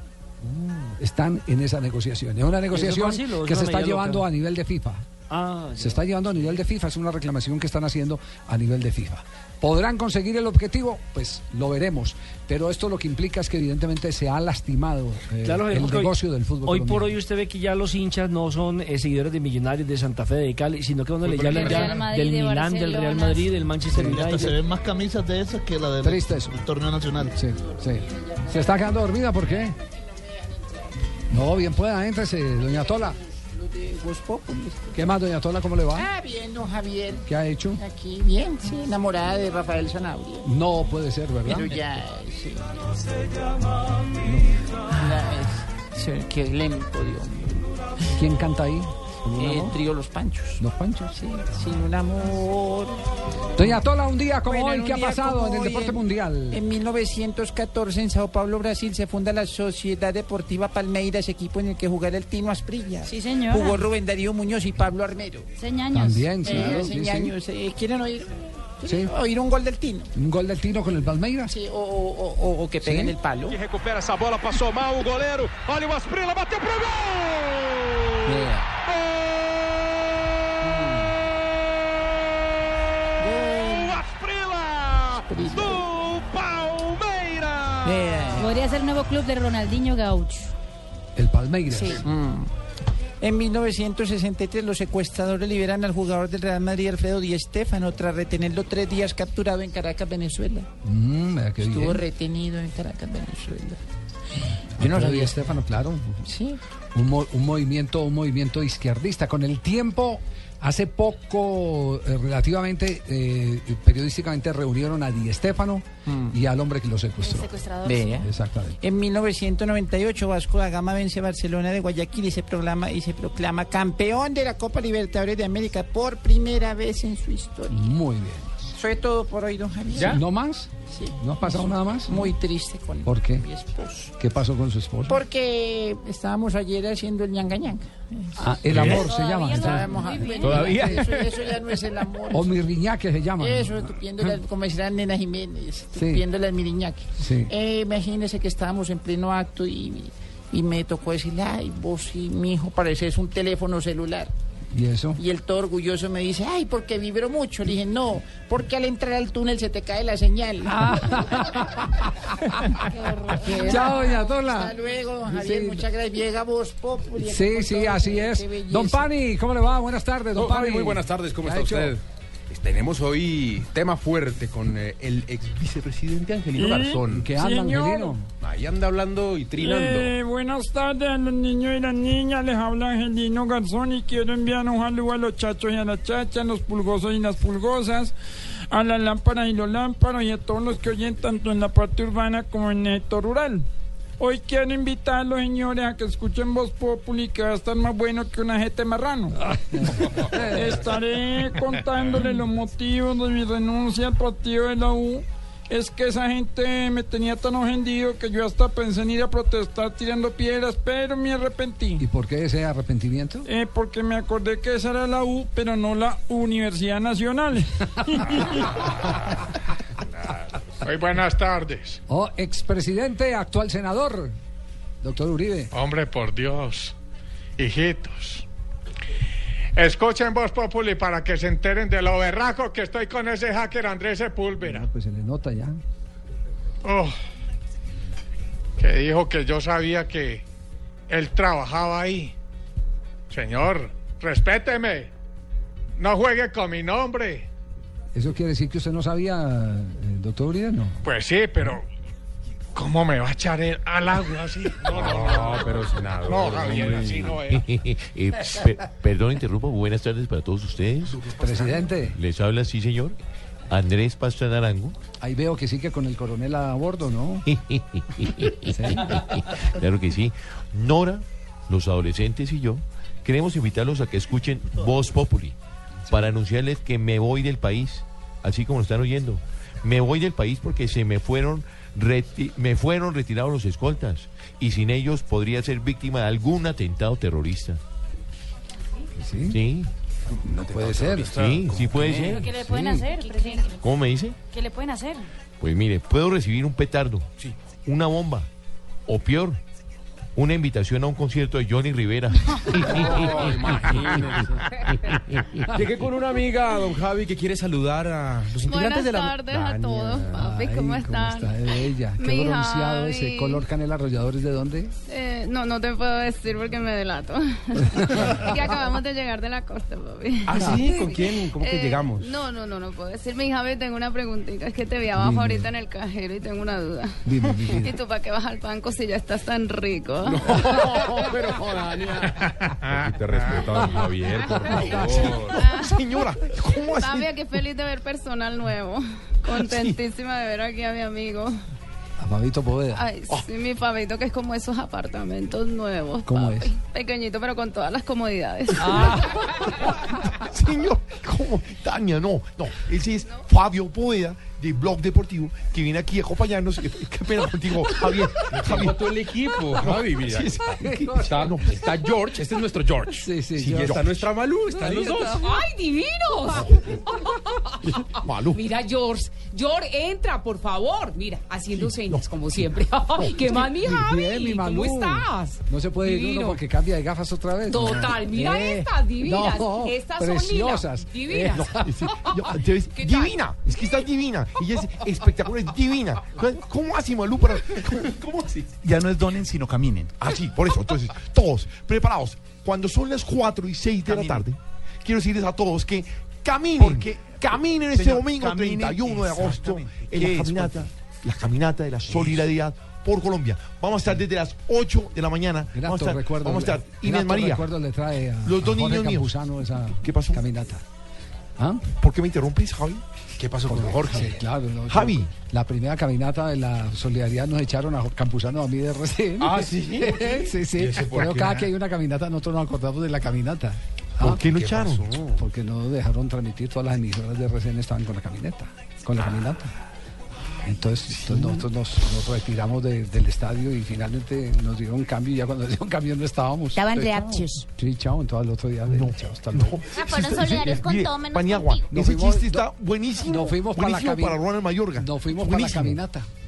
[SPEAKER 3] Están en esa negociación. Es una negociación que se está llevando
[SPEAKER 11] loca?
[SPEAKER 3] a nivel de FIFA.
[SPEAKER 11] Ah,
[SPEAKER 3] Se está llevando a nivel de FIFA, es una reclamación que están haciendo a nivel de FIFA. ¿Podrán conseguir el objetivo? Pues lo veremos. Pero esto lo que implica es que evidentemente se ha lastimado eh,
[SPEAKER 11] Claro,
[SPEAKER 3] el
[SPEAKER 11] hoy-
[SPEAKER 3] negocio del fútbol.
[SPEAKER 11] Hoy por hoy usted ve que ya los hinchas no son eh, seguidores de Millonarios, de Santa Fe, de Cali, sino que uno le llaman ya
[SPEAKER 71] Madrid,
[SPEAKER 11] del
[SPEAKER 71] de
[SPEAKER 11] Milán, del Real. Madrid, del Manchester
[SPEAKER 71] Sí, hasta
[SPEAKER 11] United.
[SPEAKER 71] se ven más camisas de esas que la del
[SPEAKER 3] Triste eso.
[SPEAKER 71] del torneo nacional.
[SPEAKER 3] Sí, sí. ¿Se está quedando dormida? ¿Por qué? No, bien pueda, éntrese, doña Tola.
[SPEAKER 10] De Voz Populi.
[SPEAKER 3] ¿Qué más, doña Tola? ¿Cómo le va?
[SPEAKER 10] Ah, bien, don Javier.
[SPEAKER 3] ¿Qué ha hecho?
[SPEAKER 10] Aquí, bien, sí, enamorada de Rafael Sanabria.
[SPEAKER 3] No puede ser, ¿verdad?
[SPEAKER 10] Pero ya, sí. La- es- sí, qué elenco, Dios mío.
[SPEAKER 3] ¿Quién canta ahí? ¿Con un
[SPEAKER 10] Eh,
[SPEAKER 3] amor?
[SPEAKER 10] trío Los Panchos.
[SPEAKER 3] ¿Los Panchos?
[SPEAKER 10] Sí, sin un amor.
[SPEAKER 3] Doña Tola, un día como
[SPEAKER 10] Bueno,
[SPEAKER 3] hoy, ¿qué ha pasado en el deporte
[SPEAKER 10] en-
[SPEAKER 3] mundial?
[SPEAKER 10] En 1914, en Sao Paulo, Brasil, se funda la Sociedad Deportiva Palmeiras, equipo en el que jugara el Tino Asprilla.
[SPEAKER 70] Sí, señora.
[SPEAKER 10] Jugó Rubén Darío Muñoz y Pablo Armero.
[SPEAKER 70] Señaños.
[SPEAKER 3] También, sí,
[SPEAKER 10] Eh,
[SPEAKER 3] claro,
[SPEAKER 10] hace
[SPEAKER 3] sí, sí.
[SPEAKER 10] años. Eh, ¿Quieren oír?
[SPEAKER 3] Sí.
[SPEAKER 10] Oír un gol del Tino.
[SPEAKER 3] ¿Un gol del Tino con el Palmeiras?
[SPEAKER 10] Sí, o, o- o- o que peguen
[SPEAKER 3] Sí.
[SPEAKER 10] el palo.
[SPEAKER 76] Que recupera essa bola, passou mal o goleiro. Olha o Asprila, bateu pro gol! Gol! Asprila! Do Palmeiras!
[SPEAKER 70] Podría ser el nuevo club de Ronaldinho Gaucho.
[SPEAKER 3] El Palmeiras.
[SPEAKER 10] Sí. Mm. En 1963 los secuestradores liberan al jugador del Real Madrid Alfredo Di Stéfano tras retenerlo tres días capturado en Caracas, Venezuela.
[SPEAKER 3] Mm,
[SPEAKER 10] Estuvo
[SPEAKER 3] bien.
[SPEAKER 10] retenido en Caracas, Venezuela.
[SPEAKER 3] Yo no sabía, Estefano, claro.
[SPEAKER 10] Sí.
[SPEAKER 3] Un, mo- un movimiento, un movimiento izquierdista. Con el tiempo, hace poco, eh, relativamente, eh, periodísticamente reunieron a Di Estefano y al hombre que lo secuestró.
[SPEAKER 10] Vea.
[SPEAKER 3] Exactamente.
[SPEAKER 10] En 1998 Vasco da Gama vence a Barcelona de Guayaquil y se proclama y se proclama campeón de la Copa Libertadores de América por primera vez en su historia.
[SPEAKER 3] Muy bien.
[SPEAKER 10] Es todo por hoy, don Javier.
[SPEAKER 3] ¿No más?
[SPEAKER 10] Sí.
[SPEAKER 3] ¿No ha pasado nada más?
[SPEAKER 10] Muy triste con
[SPEAKER 3] ¿Por qué?
[SPEAKER 10] mi esposo.
[SPEAKER 3] ¿Qué pasó con su esposo?
[SPEAKER 10] Porque estábamos ayer haciendo el ñanga ñanga.
[SPEAKER 3] Ah, el amor se llama.
[SPEAKER 10] Estábamos a-
[SPEAKER 3] ¿Todavía?
[SPEAKER 10] Eso, eso ya no es el amor.
[SPEAKER 3] O mirriñaque se llama.
[SPEAKER 10] Eso, estupiendo, las- como decía Nena Jiménez,
[SPEAKER 3] Sí.
[SPEAKER 10] estupiendo las miriñaques.
[SPEAKER 3] Sí.
[SPEAKER 10] Eh, imagínese que estábamos en pleno acto y, y me tocó decirle, ay, vos y mi hijo pareces un teléfono celular.
[SPEAKER 3] ¿Y eso?
[SPEAKER 10] Y el todo orgulloso me dice, ay, porque vibró mucho. Le dije, no, porque al entrar al túnel se te cae la señal.
[SPEAKER 3] Chao, doña Tola.
[SPEAKER 10] Hasta luego, don Javier,
[SPEAKER 3] Sí.
[SPEAKER 10] muchas gracias. Llega vos, Populi.
[SPEAKER 3] Sí, sí, así es. Don Pani, ¿cómo le va? Buenas tardes, don Pani.
[SPEAKER 77] muy buenas tardes, ¿cómo
[SPEAKER 3] ¿Qué
[SPEAKER 77] está usted? Tenemos hoy tema fuerte con eh, el ex vicepresidente Angelino
[SPEAKER 78] ¿Sí?
[SPEAKER 77] Garzón.
[SPEAKER 78] ¿Qué anda, Señor. Angelino?
[SPEAKER 77] Ahí anda hablando y trinando.
[SPEAKER 78] Eh, buenas tardes a los niños y las niñas, les habla Angelino Garzón y quiero enviar un saludo a los chachos y a las chachas, los pulgosos y las pulgosas, a las lámparas y los lámparos y a todos los que oyen tanto en la parte urbana como en el sector rural. Hoy quiero invitar a los señores a que escuchen Voz Populi que va a estar más bueno que una jete marrano. Estaré contándoles los motivos de mi renuncia al partido de la U. Es que esa gente me tenía tan ofendido que yo hasta pensé en ir a protestar tirando piedras, pero me arrepentí.
[SPEAKER 3] ¿Y por qué ese arrepentimiento?
[SPEAKER 78] Eh, porque me acordé que esa era la U, pero no la Universidad Nacional.
[SPEAKER 75] Muy buenas tardes.
[SPEAKER 3] Oh, expresidente, actual senador, doctor Uribe.
[SPEAKER 75] Hombre, por Dios. Hijitos.
[SPEAKER 79] Escuchen Voz Populi para que se enteren de lo berraco que estoy con ese hacker Andrés Sepúlveda.
[SPEAKER 3] Pues se le nota ya.
[SPEAKER 79] Oh, que dijo que yo sabía que él trabajaba ahí. Señor, respéteme. No juegue con mi nombre.
[SPEAKER 3] ¿Eso quiere decir que usted no sabía, eh, doctor Uribe? No.
[SPEAKER 79] Pues sí, pero ¿cómo me va a echar él al agua así? No, no, no.
[SPEAKER 80] pero senador.
[SPEAKER 79] No, Javier, así no es.
[SPEAKER 80] Eh, per- perdón, interrumpo. Buenas tardes para todos ustedes.
[SPEAKER 3] Presidente.
[SPEAKER 80] Les habla, sí, señor. Andrés Pastrana Arango.
[SPEAKER 3] Ahí veo que sigue con el coronel a bordo, ¿no?
[SPEAKER 80] Claro que sí. Nora, los adolescentes y yo queremos invitarlos a que escuchen Voz Populi para anunciarles que me voy del país, así como lo están oyendo. Me voy del país porque se me fueron reti- me fueron retirados los escoltas y sin ellos podría ser víctima de algún atentado terrorista.
[SPEAKER 3] Sí.
[SPEAKER 80] No
[SPEAKER 3] puede ser.
[SPEAKER 80] Sí, sí puede
[SPEAKER 70] ¿Pero
[SPEAKER 80] ser.
[SPEAKER 70] qué le pueden hacer, presidente?
[SPEAKER 80] ¿Cómo me dice?
[SPEAKER 70] ¿Qué le pueden hacer?
[SPEAKER 80] Pues mire, puedo recibir un petardo, una bomba, o peor, una invitación a un concierto de Johnny Rivera.
[SPEAKER 77] Llegué con una amiga, don Javi, que quiere saludar a los integrantes
[SPEAKER 81] Buenas
[SPEAKER 77] de la...
[SPEAKER 81] tardes a todos, papi. ¿Cómo
[SPEAKER 3] ¿Cómo
[SPEAKER 81] están?
[SPEAKER 3] está de ella? Qué
[SPEAKER 81] Mi
[SPEAKER 3] bronceado
[SPEAKER 81] Javi.
[SPEAKER 3] ese color canela arrolladores de dónde?
[SPEAKER 81] Eh, no, no te puedo decir porque me delato. que acabamos de llegar de la costa, papi.
[SPEAKER 77] ¿Ah, sí? ¿Con quién? ¿Cómo que
[SPEAKER 81] Eh,
[SPEAKER 77] llegamos?
[SPEAKER 81] No, no, no, no puedo decir. Mi Javi, tengo una preguntita. Es que te vi abajo
[SPEAKER 77] Dime.
[SPEAKER 81] ahorita en el cajero y tengo una duda.
[SPEAKER 77] Dime.
[SPEAKER 81] ¿Y tú para qué vas al banco si ya estás tan rico?
[SPEAKER 77] No, pero Dania.
[SPEAKER 80] Te respeta, don Javier, por
[SPEAKER 77] Señora, ¿cómo así?
[SPEAKER 81] Qué feliz de ver personal nuevo. Contentísima de ver aquí a mi amigo.
[SPEAKER 3] A Fabito Poveda.
[SPEAKER 81] Ay, sí, mi Fabito, que es como esos apartamentos nuevos.
[SPEAKER 3] ¿Cómo
[SPEAKER 81] papi.
[SPEAKER 3] es?
[SPEAKER 81] Pequeñito, pero con todas las comodidades.
[SPEAKER 77] Señor, ¿cómo? Tania, no, no. Ese es Fabio Poveda, de Blog Deportivo, que viene aquí a acompañarnos. Eh, Qué pena contigo, Javier. Javier.
[SPEAKER 80] todo el equipo, Javi, mira.
[SPEAKER 77] Sí, sí.
[SPEAKER 80] Está, no, está George, este es nuestro George.
[SPEAKER 3] Sí, sí,
[SPEAKER 77] Sí,
[SPEAKER 3] George.
[SPEAKER 77] está nuestra Malú, están los dos.
[SPEAKER 82] ¡Ay, divinos!
[SPEAKER 77] Malú.
[SPEAKER 82] Mira, George. George, entra, por favor. Mira, haciendo señas, como siempre. ¿Qué más, mi Javi?
[SPEAKER 3] Bien, mi Malú.
[SPEAKER 82] ¿Cómo estás?
[SPEAKER 3] No se puede ir uno porque cambia de gafas otra vez.
[SPEAKER 82] Total, mira
[SPEAKER 3] Eh,
[SPEAKER 82] estas divinas.
[SPEAKER 3] no,
[SPEAKER 82] estas son divinas.
[SPEAKER 77] No, sí, yo- entonces,
[SPEAKER 82] ¿Qué tal?
[SPEAKER 77] divina, es que está divina. Ella es espectacular, es divina. ¿Cómo así, Malú? Para, ¿cómo, cómo así?
[SPEAKER 83] Ya no es donen, sino caminen.
[SPEAKER 77] Ah, sí, por eso. Entonces, todos preparados. Cuando son las 4 y 6 de la tarde, quiero decirles a todos que caminen.
[SPEAKER 83] Porque-
[SPEAKER 77] caminen este
[SPEAKER 83] Señor,
[SPEAKER 77] domingo
[SPEAKER 83] caminen
[SPEAKER 77] 31 de agosto en
[SPEAKER 83] ¿Qué
[SPEAKER 77] la caminata, la caminata de la solidaridad por Colombia. Vamos a estar desde las 8 de la mañana. Vamos a estar,
[SPEAKER 3] recuerdos.
[SPEAKER 77] vamos a estar Inés María.
[SPEAKER 3] recuerdos le trae a,
[SPEAKER 77] Los dos
[SPEAKER 3] a
[SPEAKER 77] niños míos.
[SPEAKER 3] Esa
[SPEAKER 77] ¿Qué pasó?
[SPEAKER 3] caminata. ¿Ah?
[SPEAKER 77] ¿Por qué me interrumpes, Javi?
[SPEAKER 83] ¿Qué pasó con Jorge?
[SPEAKER 3] sí, claro. no,
[SPEAKER 77] Javi.
[SPEAKER 3] yo- La primera caminata de la solidaridad nos echaron a Campuzano a mí de RCN.
[SPEAKER 77] Ah, ¿sí?
[SPEAKER 3] sí, sí.
[SPEAKER 77] ¿Y eso por
[SPEAKER 3] Pero cada que hay una caminata, nosotros nos acordamos de la caminata. Ah,
[SPEAKER 77] ¿Por qué lo echaron?
[SPEAKER 3] Porque no dejaron transmitir todas las emisoras de RCN estaban con la camioneta, con la caminata. Entonces, entonces nosotros nos, nos retiramos de- del estadio y finalmente nos dieron cambio y ya cuando nos dieron cambio no estábamos.
[SPEAKER 70] Estaban
[SPEAKER 3] Entonces,
[SPEAKER 70] reactios.
[SPEAKER 3] Sí, chao, entonces al otro día de chao, hasta luego.
[SPEAKER 70] Ah, fueron solidarios con
[SPEAKER 77] Mire,
[SPEAKER 70] todo menos
[SPEAKER 77] Paniagua,
[SPEAKER 70] contigo.
[SPEAKER 77] ese
[SPEAKER 3] fuimos-
[SPEAKER 77] chiste está buenísimo.
[SPEAKER 3] Nos fuimos para la
[SPEAKER 77] buenísimo para Ronald Mayorga.
[SPEAKER 3] Nos fuimos para la
[SPEAKER 77] Buenísimo.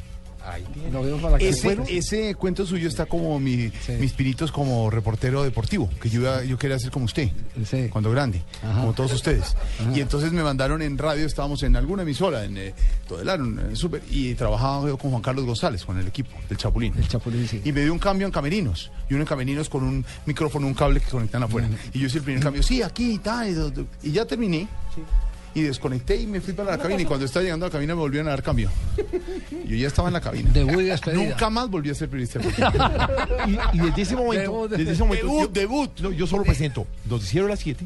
[SPEAKER 3] Para la
[SPEAKER 83] Ese, ese cuento suyo está como mi- mis pinitos como reportero deportivo, que yo, iba- yo quería hacer como usted, cuando grande, como todos ustedes. Y entonces me mandaron en radio, estábamos en alguna emisora, en eh, Todelar, en Super, y trabajaba yo con Juan Carlos González, con el equipo del Chapulín.
[SPEAKER 3] El Chapulín, sí.
[SPEAKER 83] Y me dio un cambio en camerinos, y uno en camerinos con un micrófono, un cable que conectan afuera. Y yo hice el primer cambio, sí, aquí, tal, y ya terminé. Y desconecté y me fui para la cabina. Y cuando estaba llegando a la cabina me volvieron a dar cambio. Yo ya estaba en la cabina.
[SPEAKER 3] Debut y despedida.
[SPEAKER 83] Nunca más volví a ser periodista.
[SPEAKER 77] Y, y desde ese momento,
[SPEAKER 3] Debut,
[SPEAKER 77] desde ese momento,
[SPEAKER 83] debut,
[SPEAKER 77] yo, debut. No, yo solo presento Noticiero a las 7,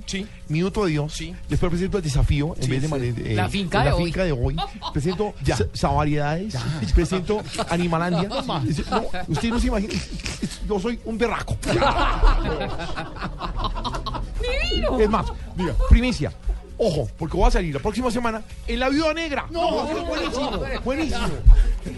[SPEAKER 77] Minuto de Dios, después presento el desafío en
[SPEAKER 83] Sí,
[SPEAKER 77] vez de,
[SPEAKER 83] sí.
[SPEAKER 77] eh,
[SPEAKER 82] La finca
[SPEAKER 77] la
[SPEAKER 82] de hoy.
[SPEAKER 77] finca de hoy, presento
[SPEAKER 83] Ya.
[SPEAKER 77] Savariedades, presento Animalandia. Dice, No, usted no se imagina, yo soy un berraco.
[SPEAKER 82] Divino.
[SPEAKER 77] Es más, diga, primicia. Ojo, porque voy a salir la próxima semana en la Viuda Negra.
[SPEAKER 83] No,
[SPEAKER 77] buenísimo, buenísimo.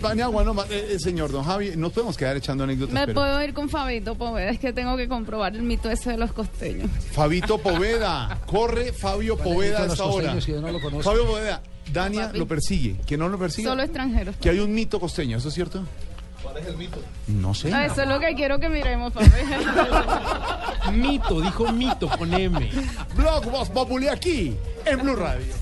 [SPEAKER 83] Paniagua, no, eh, eh, señor don Javi, nos podemos quedar echando anécdotas,
[SPEAKER 81] Me
[SPEAKER 83] pero
[SPEAKER 81] puedo ir con Fabito Poveda, es que tengo que comprobar el mito ese de los costeños.
[SPEAKER 83] Fabito Poveda, corre Fabio Poveda a
[SPEAKER 3] los
[SPEAKER 83] esta hora.
[SPEAKER 3] costeños, si yo no lo conozco?
[SPEAKER 83] Fabio Poveda, Dania lo persigue, que no lo persigue.
[SPEAKER 81] Solo extranjeros.
[SPEAKER 83] Que hay un mito costeño, ¿eso es cierto? ¿Cuál es el mito? No sé.
[SPEAKER 81] Ah, eso es lo que quiero que miremos, papá.
[SPEAKER 77] mito, dijo mito con M.
[SPEAKER 16] Blog Voz Populi aquí, en Blue Radio.